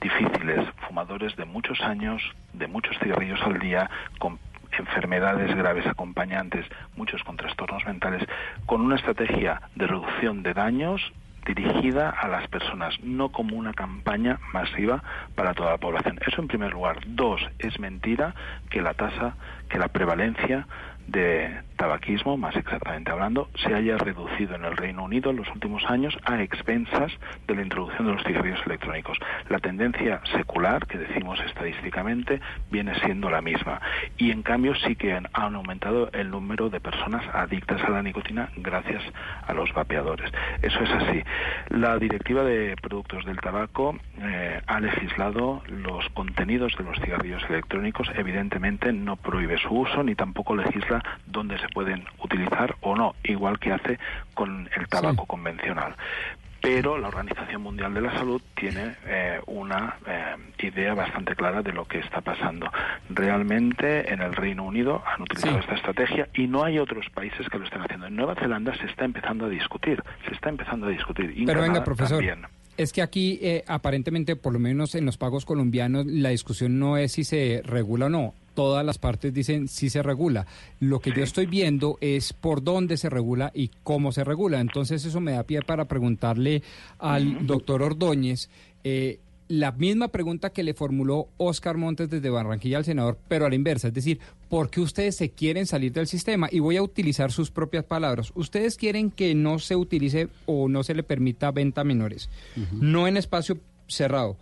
difíciles, fumadores de muchos años, de muchos cigarrillos al día, con enfermedades graves acompañantes, muchos con trastornos mentales, con una estrategia de reducción de daños dirigida a las personas, no como una campaña masiva para toda la población. Eso en primer lugar. Dos, es mentira que la tasa, que la prevalencia de tabaquismo, más exactamente hablando, se haya reducido en el Reino Unido en los últimos años a expensas de la introducción de los cigarrillos electrónicos. La tendencia secular, que decimos estadísticamente, viene siendo la misma. Y en cambio sí que han, aumentado el número de personas adictas a la nicotina gracias a los vapeadores. Eso es así. La Directiva de Productos del Tabaco eh, ha legislado los contenidos de los cigarrillos electrónicos. Evidentemente no prohíbe su uso ni tampoco legisla dónde se pueden utilizar o no, igual que hace con el tabaco convencional pero la Organización Mundial de la Salud tiene eh, una eh, idea bastante clara de lo que está pasando. Realmente en el Reino Unido han utilizado esta estrategia y no hay otros países que lo estén haciendo. En Nueva Zelanda se está empezando a discutir, se está empezando a discutir. Y Pero venga, profesor. también. Es que aquí, eh, aparentemente, por lo menos en los pagos colombianos, la discusión no es si se regula o no. Todas las partes dicen si se regula. Lo que yo estoy viendo es por dónde se regula y cómo se regula. Entonces eso me da pie para preguntarle al doctor Ordóñez eh, la misma pregunta que le formuló Oscar Montes desde Barranquilla al senador, pero a la inversa. Es decir, ¿por qué ustedes se quieren salir del sistema? Y voy a utilizar sus propias palabras. Ustedes quieren que no se utilice o no se le permita venta a menores, no en espacio cerrado.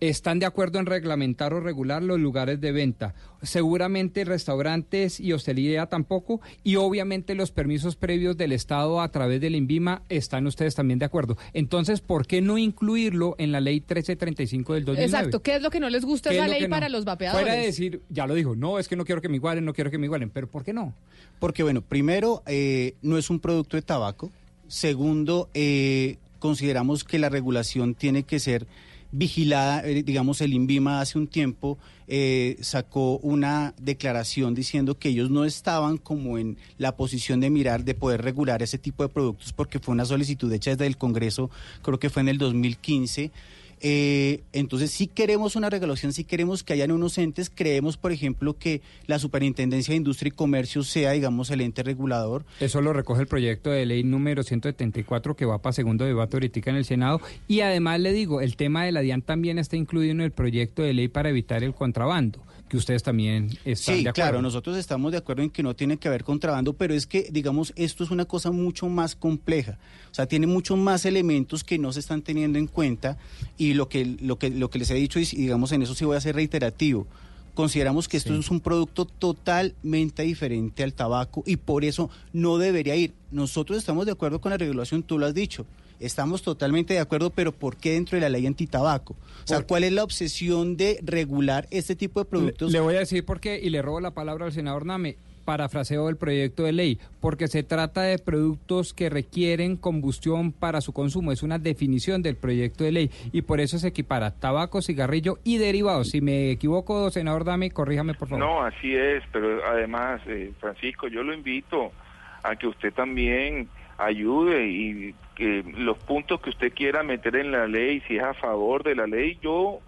¿Están de acuerdo en reglamentar o regular los lugares de venta? Seguramente restaurantes y hostelería tampoco. Y obviamente los permisos previos del Estado a través del INVIMA están ustedes también de acuerdo. Entonces, ¿por qué no incluirlo en la ley 1335 del 2009? Exacto, ¿qué es lo que no les gusta ¿Qué esa es ley no? para los vapeadores? Fuera de decir, ya lo dijo, no, es que no quiero que me igualen, no quiero que me igualen. Pero ¿por qué no? Porque, bueno, primero, eh, no es un producto de tabaco. Segundo, eh, consideramos que la regulación tiene que ser vigilada. Eh, digamos, el INVIMA hace un tiempo eh, sacó una declaración diciendo que ellos no estaban como en la posición de mirar, de poder regular ese tipo de productos, porque fue una solicitud hecha desde el Congreso, creo que fue en el 2015. Eh, entonces, si queremos una regulación, si queremos que hayan unos entes, creemos, por ejemplo, que la Superintendencia de Industria y Comercio sea, digamos, el ente regulador. Eso lo recoge el proyecto de ley número 174 que va para segundo debate ahorita en el Senado. Y además le digo, el tema de la DIAN también está incluido en el proyecto de ley para evitar el contrabando, que ustedes también están Sí, de acuerdo. claro, nosotros estamos de acuerdo en que no tiene que haber contrabando, pero es que, digamos, esto es una cosa mucho más compleja. O sea, tiene muchos más elementos que no se están teniendo en cuenta y lo que, lo que, lo que les he dicho, y digamos, en eso sí voy a ser reiterativo. Consideramos que esto es un producto totalmente diferente al tabaco y por eso no debería ir. Nosotros estamos de acuerdo con la regulación, tú lo has dicho. Estamos totalmente de acuerdo, pero ¿por qué dentro de la ley antitabaco? O sea, ¿cuál es la obsesión de regular este tipo de productos? Le voy a decir por qué y le robo la palabra al senador Name. Parafraseo del proyecto de ley, porque se trata de productos que requieren combustión para su consumo. Es una definición del proyecto de ley y por eso se equipara tabaco, cigarrillo y derivados. Si me equivoco, senador Dame, corríjame por favor. No, así es, pero además, eh, Francisco, yo lo invito a que usted también ayude y que los puntos que usted quiera meter en la ley, si es a favor de la ley, yo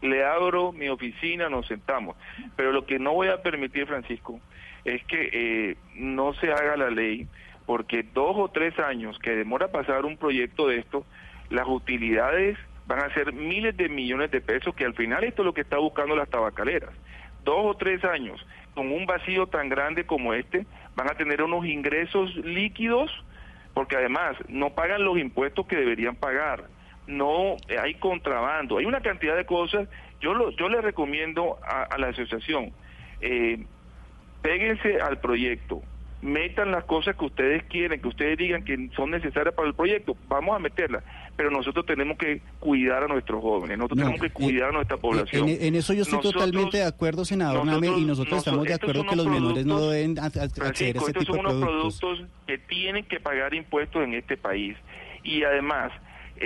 le abro mi oficina, nos sentamos. Pero lo que no voy a permitir, Francisco, es que eh, no se haga la ley, porque dos o tres años que demora pasar un proyecto de esto, las utilidades van a ser miles de millones de pesos, que al final esto es lo que está buscando las tabacaleras. Dos o tres años con un vacío tan grande como este, van a tener unos ingresos líquidos, porque además no pagan los impuestos que deberían pagar, no eh, hay contrabando, hay una cantidad de cosas. Yo lo, yo le recomiendo a, la asociación, eh, péguense al proyecto, metan las cosas que ustedes quieren, que ustedes digan que son necesarias para el proyecto, vamos a meterlas, pero nosotros tenemos que cuidar a nuestros jóvenes, nosotros No, tenemos que cuidar a nuestra población. En, en eso yo estoy Nosotros- totalmente de acuerdo, senador Name, y nosotros estamos de acuerdo que los menores no productos- deben a- a- acceder a Francisco, este estos tipo son de unos productos. productos que tienen que pagar impuestos en este país. Y además,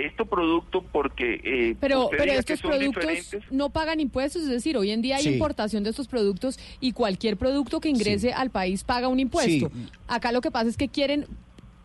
estos productos porque... eh, Pero, pero estos productos diferentes, no pagan impuestos, es decir, hoy en día hay Sí. importación de estos productos y cualquier producto que ingrese al país paga un impuesto. Sí. Acá lo que pasa es que quieren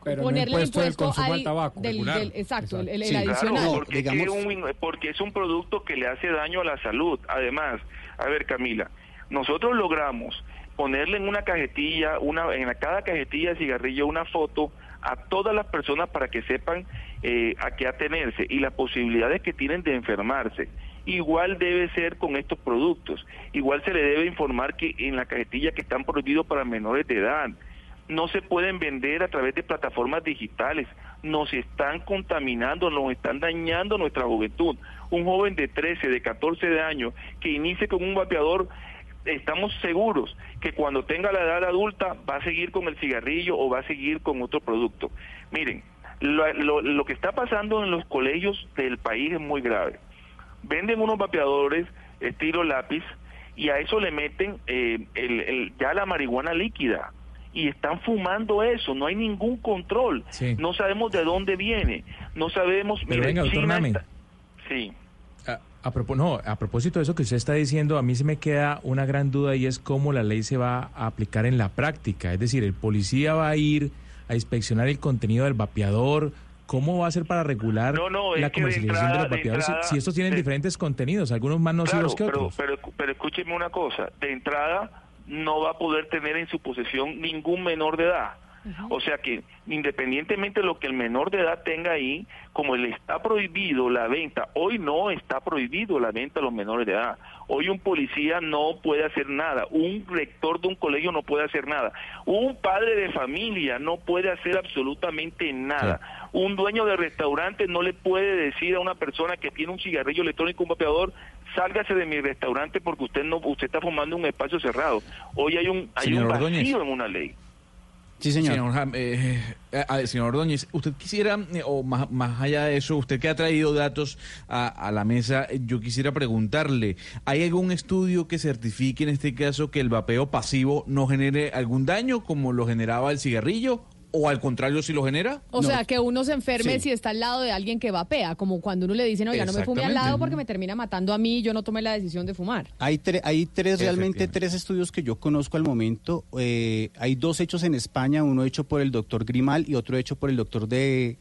Pero no ponerle impuesto del impuesto consumo al, al tabaco, del, regular. del- exacto, el, el- el Sí, claro, adicional. porque, es que un- porque es un producto que le hace daño a la salud. Además, a ver Camila, nosotros logramos ponerle en una cajetilla, una, en cada cajetilla de cigarrillo una foto a todas las personas para que sepan eh, a qué atenerse y las posibilidades que tienen de enfermarse. Igual debe ser con estos productos. Igual se le debe informar que en la cajetilla que están prohibidos para menores de edad no se pueden vender a través de plataformas digitales, nos están contaminando, nos están dañando nuestra juventud. Un joven de 13, de 14 de años que inicie con un vapeador, estamos seguros que cuando tenga la edad adulta va a seguir con el cigarrillo o va a seguir con otro producto. Miren, lo, lo- lo que está pasando en los colegios del país es muy grave. Venden unos vapeadores estilo lápiz y a eso le meten eh, el- el- ya la marihuana líquida. y están fumando eso, no hay ningún control, Sí. no sabemos de dónde viene, no sabemos... Pero mire, venga, doctor está- Sí. A, no, a propósito de eso que usted está diciendo, a mí se me queda una gran duda y es cómo la ley se va a aplicar en la práctica. Es decir, el policía va a ir a inspeccionar el contenido del vapeador. ¿Cómo va a ser para regular No, no, es la de comercialización de, los vapeadores? Si- entrada- si estos tienen de- diferentes contenidos, algunos más nocivos que pero, otros. pero, pero escúcheme una cosa, de entrada no va a poder tener en su posesión ningún menor de edad. O sea que independientemente de lo que el menor de edad tenga ahí, como le está prohibido la venta, hoy no está prohibido la venta a los menores de edad. Hoy un policía no puede hacer nada, un rector de un colegio no puede hacer nada, un padre de familia no puede hacer absolutamente nada. Un dueño de restaurante no le puede decir a una persona que tiene un cigarrillo electrónico, un vapeador, sálgase de mi restaurante porque usted no usted está fumando en un espacio cerrado. Hoy hay un hay Señor un vacío Ordóñez. en una ley. Sí, señor. Jam- eh, eh, señor Ordóñez, usted quisiera, eh, o más, más allá de eso, usted que ha traído datos a, a la mesa, yo quisiera preguntarle, ¿hay algún estudio que certifique en este caso que el vapeo pasivo no genere algún daño como lo generaba el cigarrillo? ¿O al contrario, si lo genera? O sea, que uno se enferme Sí. si está al lado de alguien que vapea, como cuando uno le dice, oiga, no me fume al lado porque me termina matando a mí y yo no tomé la decisión de fumar. Hay, tre- hay tres, realmente tres estudios que yo conozco al momento. Eh, hay dos hechos en España, uno hecho por el doctor Grimal y otro hecho por el doctor de...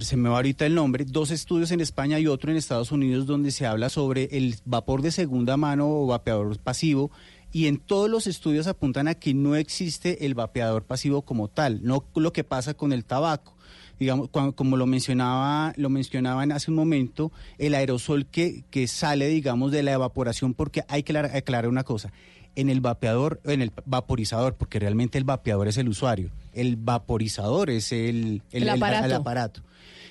Se me va ahorita el nombre. Dos estudios en España y otro en Estados Unidos donde se habla sobre el vapor de segunda mano o vapeador pasivo. Y en todos los estudios apuntan a que no existe el vapeador pasivo como tal, no lo que pasa con el tabaco digamos, como lo mencionaba, lo mencionaban hace un momento, el aerosol que, que sale, digamos, de la evaporación, porque hay que aclarar- una cosa. En el vapeador, en el vaporizador, porque realmente el vapeador es el usuario, el vaporizador es el, El aparato. aparato.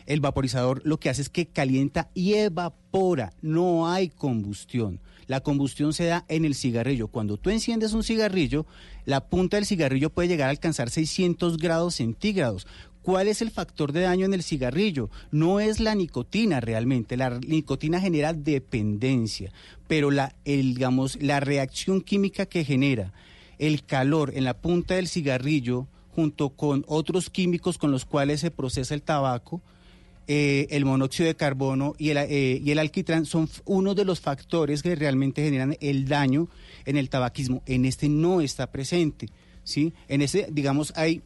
El vaporizador lo que hace es que calienta y evapora, no hay combustión. La combustión se da en el cigarrillo. Cuando tú enciendes un cigarrillo, la punta del cigarrillo puede llegar a alcanzar 600 grados centígrados. ¿Cuál es el factor de daño en el cigarrillo? No es la nicotina realmente. La nicotina genera dependencia, pero la, el, digamos, la reacción química que genera el calor en la punta del cigarrillo junto con otros químicos con los cuales se procesa el tabaco, eh, el monóxido de carbono y el, eh, y el alquitrán son uno de los factores que realmente generan el daño en el tabaquismo. En este no está presente, ¿sí? En este, digamos, hay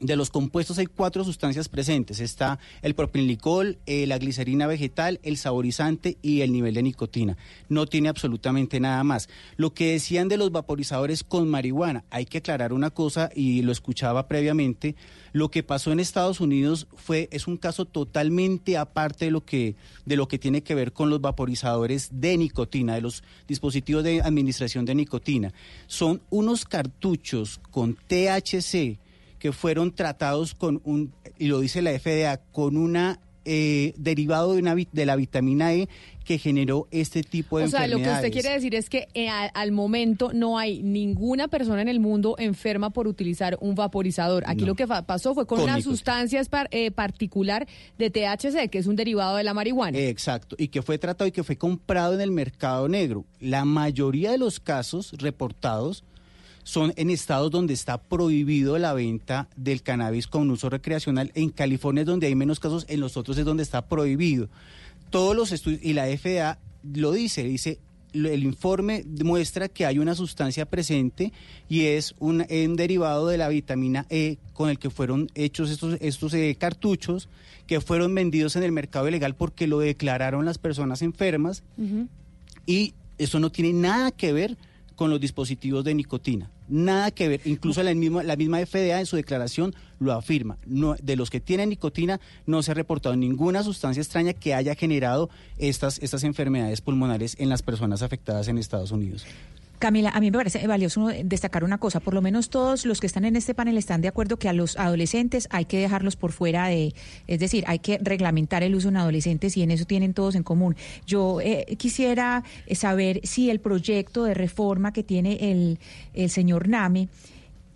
de los compuestos hay cuatro sustancias presentes. Está el propilenglicol, eh, la glicerina vegetal, el saborizante y el nivel de nicotina. No tiene absolutamente nada más. Lo que decían de los vaporizadores con marihuana, hay que aclarar una cosa y lo escuchaba previamente. Lo que pasó en Estados Unidos fue es un caso totalmente aparte de lo que de lo que tiene que ver con los vaporizadores de nicotina, de los dispositivos de administración de nicotina. Son unos cartuchos con THC que fueron tratados con un, y lo dice la FDA, con una eh, derivado de, una, de la vitamina E que generó este tipo de O sea, lo que enfermedades. usted quiere decir es que eh, al momento no hay ninguna persona en el mundo enferma por utilizar un vaporizador. Aquí No. lo que pasó fue con, Con una sustancia eh, particular de THC, que es un derivado de la marihuana. Exacto, y que fue tratado y que fue comprado en el mercado negro. La mayoría de los casos reportados son en estados donde está prohibido la venta del cannabis con uso recreacional. En California es donde hay menos casos, en los otros es donde está prohibido. Todos los estudios, y la FDA lo dice, dice, el informe muestra que hay una sustancia presente y es un, un derivado de la vitamina E con el que fueron hechos estos, estos eh, cartuchos que fueron vendidos en el mercado ilegal porque lo declararon las personas enfermas y eso no tiene nada que ver con los dispositivos de nicotina. Nada que ver. Incluso la misma, la misma FDA en su declaración lo afirma. No, de los que tienen nicotina no se ha reportado ninguna sustancia extraña que haya generado estas, estas enfermedades pulmonares en las personas afectadas en Estados Unidos. Camila, a mí me parece valioso destacar una cosa, por lo menos todos los que están en este panel están de acuerdo que a los adolescentes hay que dejarlos por fuera de, es decir, hay que reglamentar el uso en adolescentes y en eso tienen todos en común. Yo eh, quisiera saber si el proyecto de reforma que tiene el, el señor Name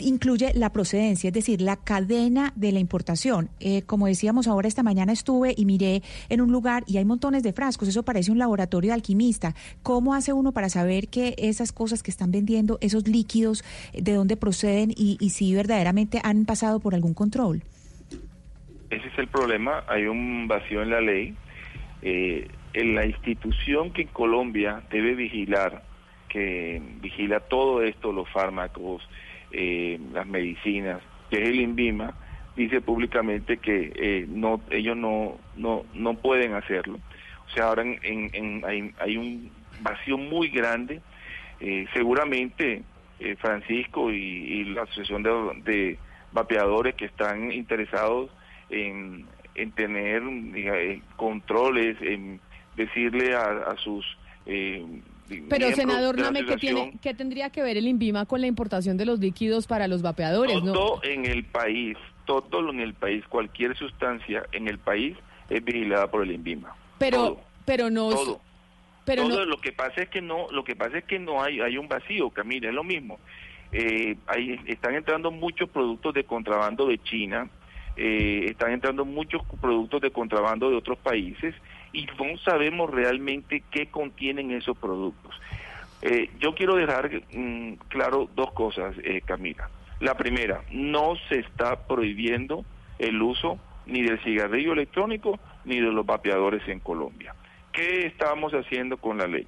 incluye la procedencia, es decir, la cadena de la importación. Eh, como decíamos ahora, esta mañana estuve y miré en un lugar y hay montones de frascos, eso parece un laboratorio de alquimista. ¿Cómo hace uno para saber que esas cosas que están vendiendo, esos líquidos, de dónde proceden y, y si verdaderamente han pasado por algún control? Ese es el problema, hay un vacío en la ley. Eh, en la institución que en Colombia debe vigilar, que vigila todo esto, los fármacos, eh, las medicinas, que es el INVIMA, dice públicamente que eh, no ellos no, no, no pueden hacerlo. O sea, ahora en, en, hay, hay, un vacío muy grande. Eh, seguramente eh, Francisco y, y, la Asociación de, Vapeadores que están interesados en, en tener controles, en decirle a, a sus pero, senador Name, ¿qué, tiene, ¿qué tendría que ver el INVIMA con la importación de los líquidos para los vapeadores? Todo en el país, todo en el país, cualquier sustancia en el país es vigilada por el INVIMA. Pero, todo, pero no... Todo. Pero todo, no... lo que pasa es que no, lo que pasa es que no hay, hay un vacío, Camila, es lo mismo. Eh, hay, están entrando muchos productos de contrabando de China, eh, están entrando muchos productos de contrabando de otros países y no sabemos realmente qué contienen esos productos. Eh, yo quiero dejar mm, claro dos cosas, eh, Camila. La primera, no se está prohibiendo el uso ni del cigarrillo electrónico ni de los vapeadores en Colombia. ¿Qué estamos haciendo con la ley?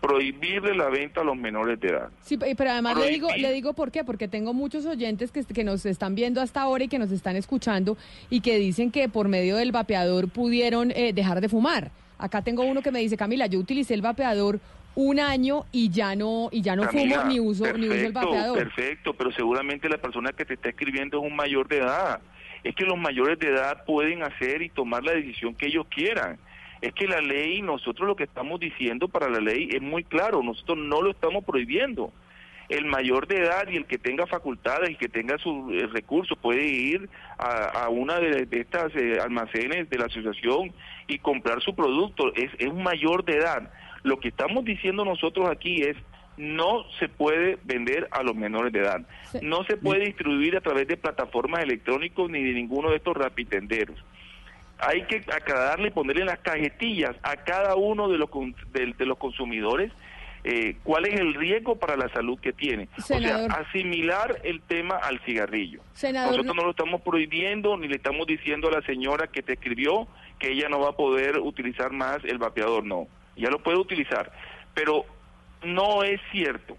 Prohibirle la venta a los menores de edad. Sí, pero además le digo, le digo por qué, porque tengo muchos oyentes que, que nos están viendo hasta ahora y que nos están escuchando y que dicen que por medio del vapeador pudieron eh, dejar de fumar. Acá tengo uno que me dice, Camila, yo utilicé el vapeador un año y ya no y ya no Camila, fumo ni uso perfecto, ni uso el vapeador. Perfecto, pero seguramente la persona que te está escribiendo es un mayor de edad. Es que los mayores de edad pueden hacer y tomar la decisión que ellos quieran es que la ley, nosotros lo que estamos diciendo para la ley es muy claro, nosotros no lo estamos prohibiendo. El mayor de edad y el que tenga facultades y que tenga sus eh, recursos puede ir a, a una de, de estas eh, almacenes de la asociación y comprar su producto. Es, es un mayor de edad. Lo que estamos diciendo nosotros aquí es no se puede vender a los menores de edad. No se puede distribuir a través de plataformas electrónicas ni de ninguno de estos rapitenderos hay que aclararle y ponerle en las cajetillas a cada uno de los, de, de los consumidores eh, cuál es el riesgo para la salud que tiene. Senador. O sea, asimilar el tema al cigarrillo. Senador, Nosotros no lo estamos prohibiendo ni le estamos diciendo a la señora que te escribió que ella no va a poder utilizar más el vapeador, no. Ya lo puede utilizar. Pero no es cierto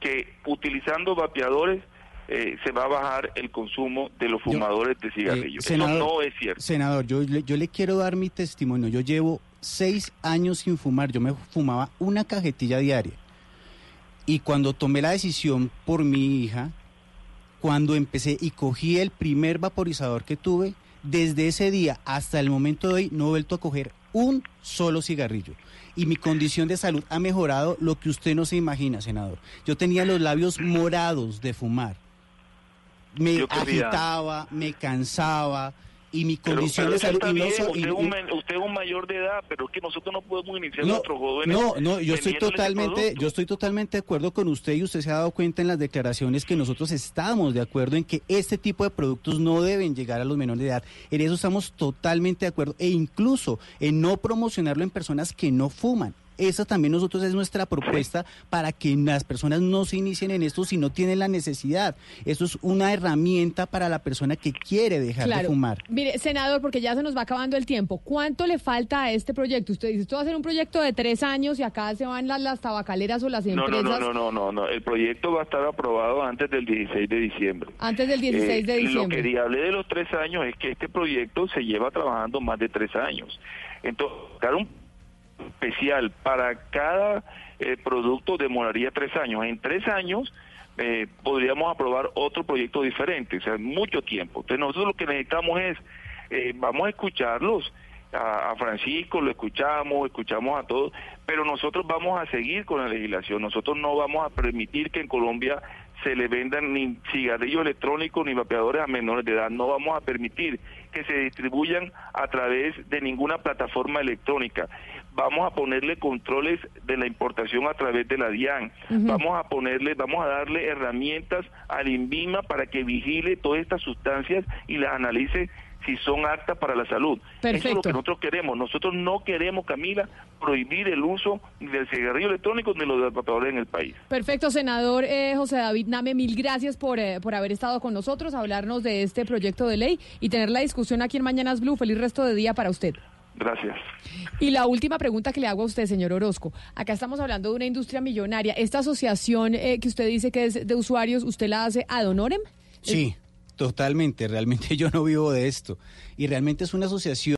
que utilizando vapeadores eh, se va a bajar el consumo de los fumadores yo, de cigarrillos. Eh, senador, Eso no es cierto. Senador, yo, yo le quiero dar mi testimonio. Yo llevo seis años sin fumar. Yo me fumaba una cajetilla diaria. Y cuando tomé la decisión por mi hija, cuando empecé y cogí el primer vaporizador que tuve, desde ese día hasta el momento de hoy no he vuelto a coger un solo cigarrillo. Y mi condición de salud ha mejorado lo que usted no se imagina, senador. Yo tenía los labios morados de fumar me agitaba, me cansaba y mi condición de salud. Bien, y no, usted, y, un, usted, es un mayor de edad, pero es que nosotros no podemos iniciar no, nuestros jóvenes. No, no, yo estoy totalmente, yo estoy totalmente de acuerdo con usted y usted se ha dado cuenta en las declaraciones que nosotros estamos de acuerdo en que este tipo de productos no deben llegar a los menores de edad. En eso estamos totalmente de acuerdo e incluso en no promocionarlo en personas que no fuman. Esa también nosotros es nuestra propuesta para que las personas no se inicien en esto si no tienen la necesidad. Eso es una herramienta para la persona que quiere dejar claro. de fumar. Mire, senador, porque ya se nos va acabando el tiempo, ¿cuánto le falta a este proyecto? Usted dice, esto va a ser un proyecto de tres años y acá se van las, las tabacaleras o las empresas. No, no, no, no, no, no, el proyecto va a estar aprobado antes del 16 de diciembre. Antes del 16 eh, de diciembre. Lo que hablé de los tres años es que este proyecto se lleva trabajando más de tres años. Entonces, un especial para cada eh, producto demoraría tres años. En tres años eh, podríamos aprobar otro proyecto diferente, o sea, mucho tiempo. Entonces nosotros lo que necesitamos es, eh, vamos a escucharlos, a, a, Francisco lo escuchamos, escuchamos a todos, pero nosotros vamos a seguir con la legislación, nosotros no vamos a permitir que en Colombia se le vendan ni cigarrillos electrónicos ni vapeadores a menores de edad. No vamos a permitir que se distribuyan a través de ninguna plataforma electrónica. Vamos a ponerle controles de la importación a través de la DIAN. Vamos a ponerle, vamos a darle herramientas al INVIMA para que vigile todas estas sustancias y las analice si son aptas para la salud. Eso es lo que nosotros queremos. Nosotros no queremos, Camila, prohibir el uso del cigarrillo electrónico ni los vapeadores en el país. Perfecto, senador eh, José David Name, mil gracias por, eh, por haber estado con nosotros, hablarnos de este proyecto de ley y tener la discusión aquí en Mañanas Blue. Feliz resto de día para usted. Gracias. Y la última pregunta que le hago a usted, señor Orozco. Acá estamos hablando de una industria millonaria. ¿Esta asociación eh, que usted dice que es de usuarios, usted la hace ad honorem? Sí. Totalmente, realmente yo no vivo de esto. Y realmente es una asociación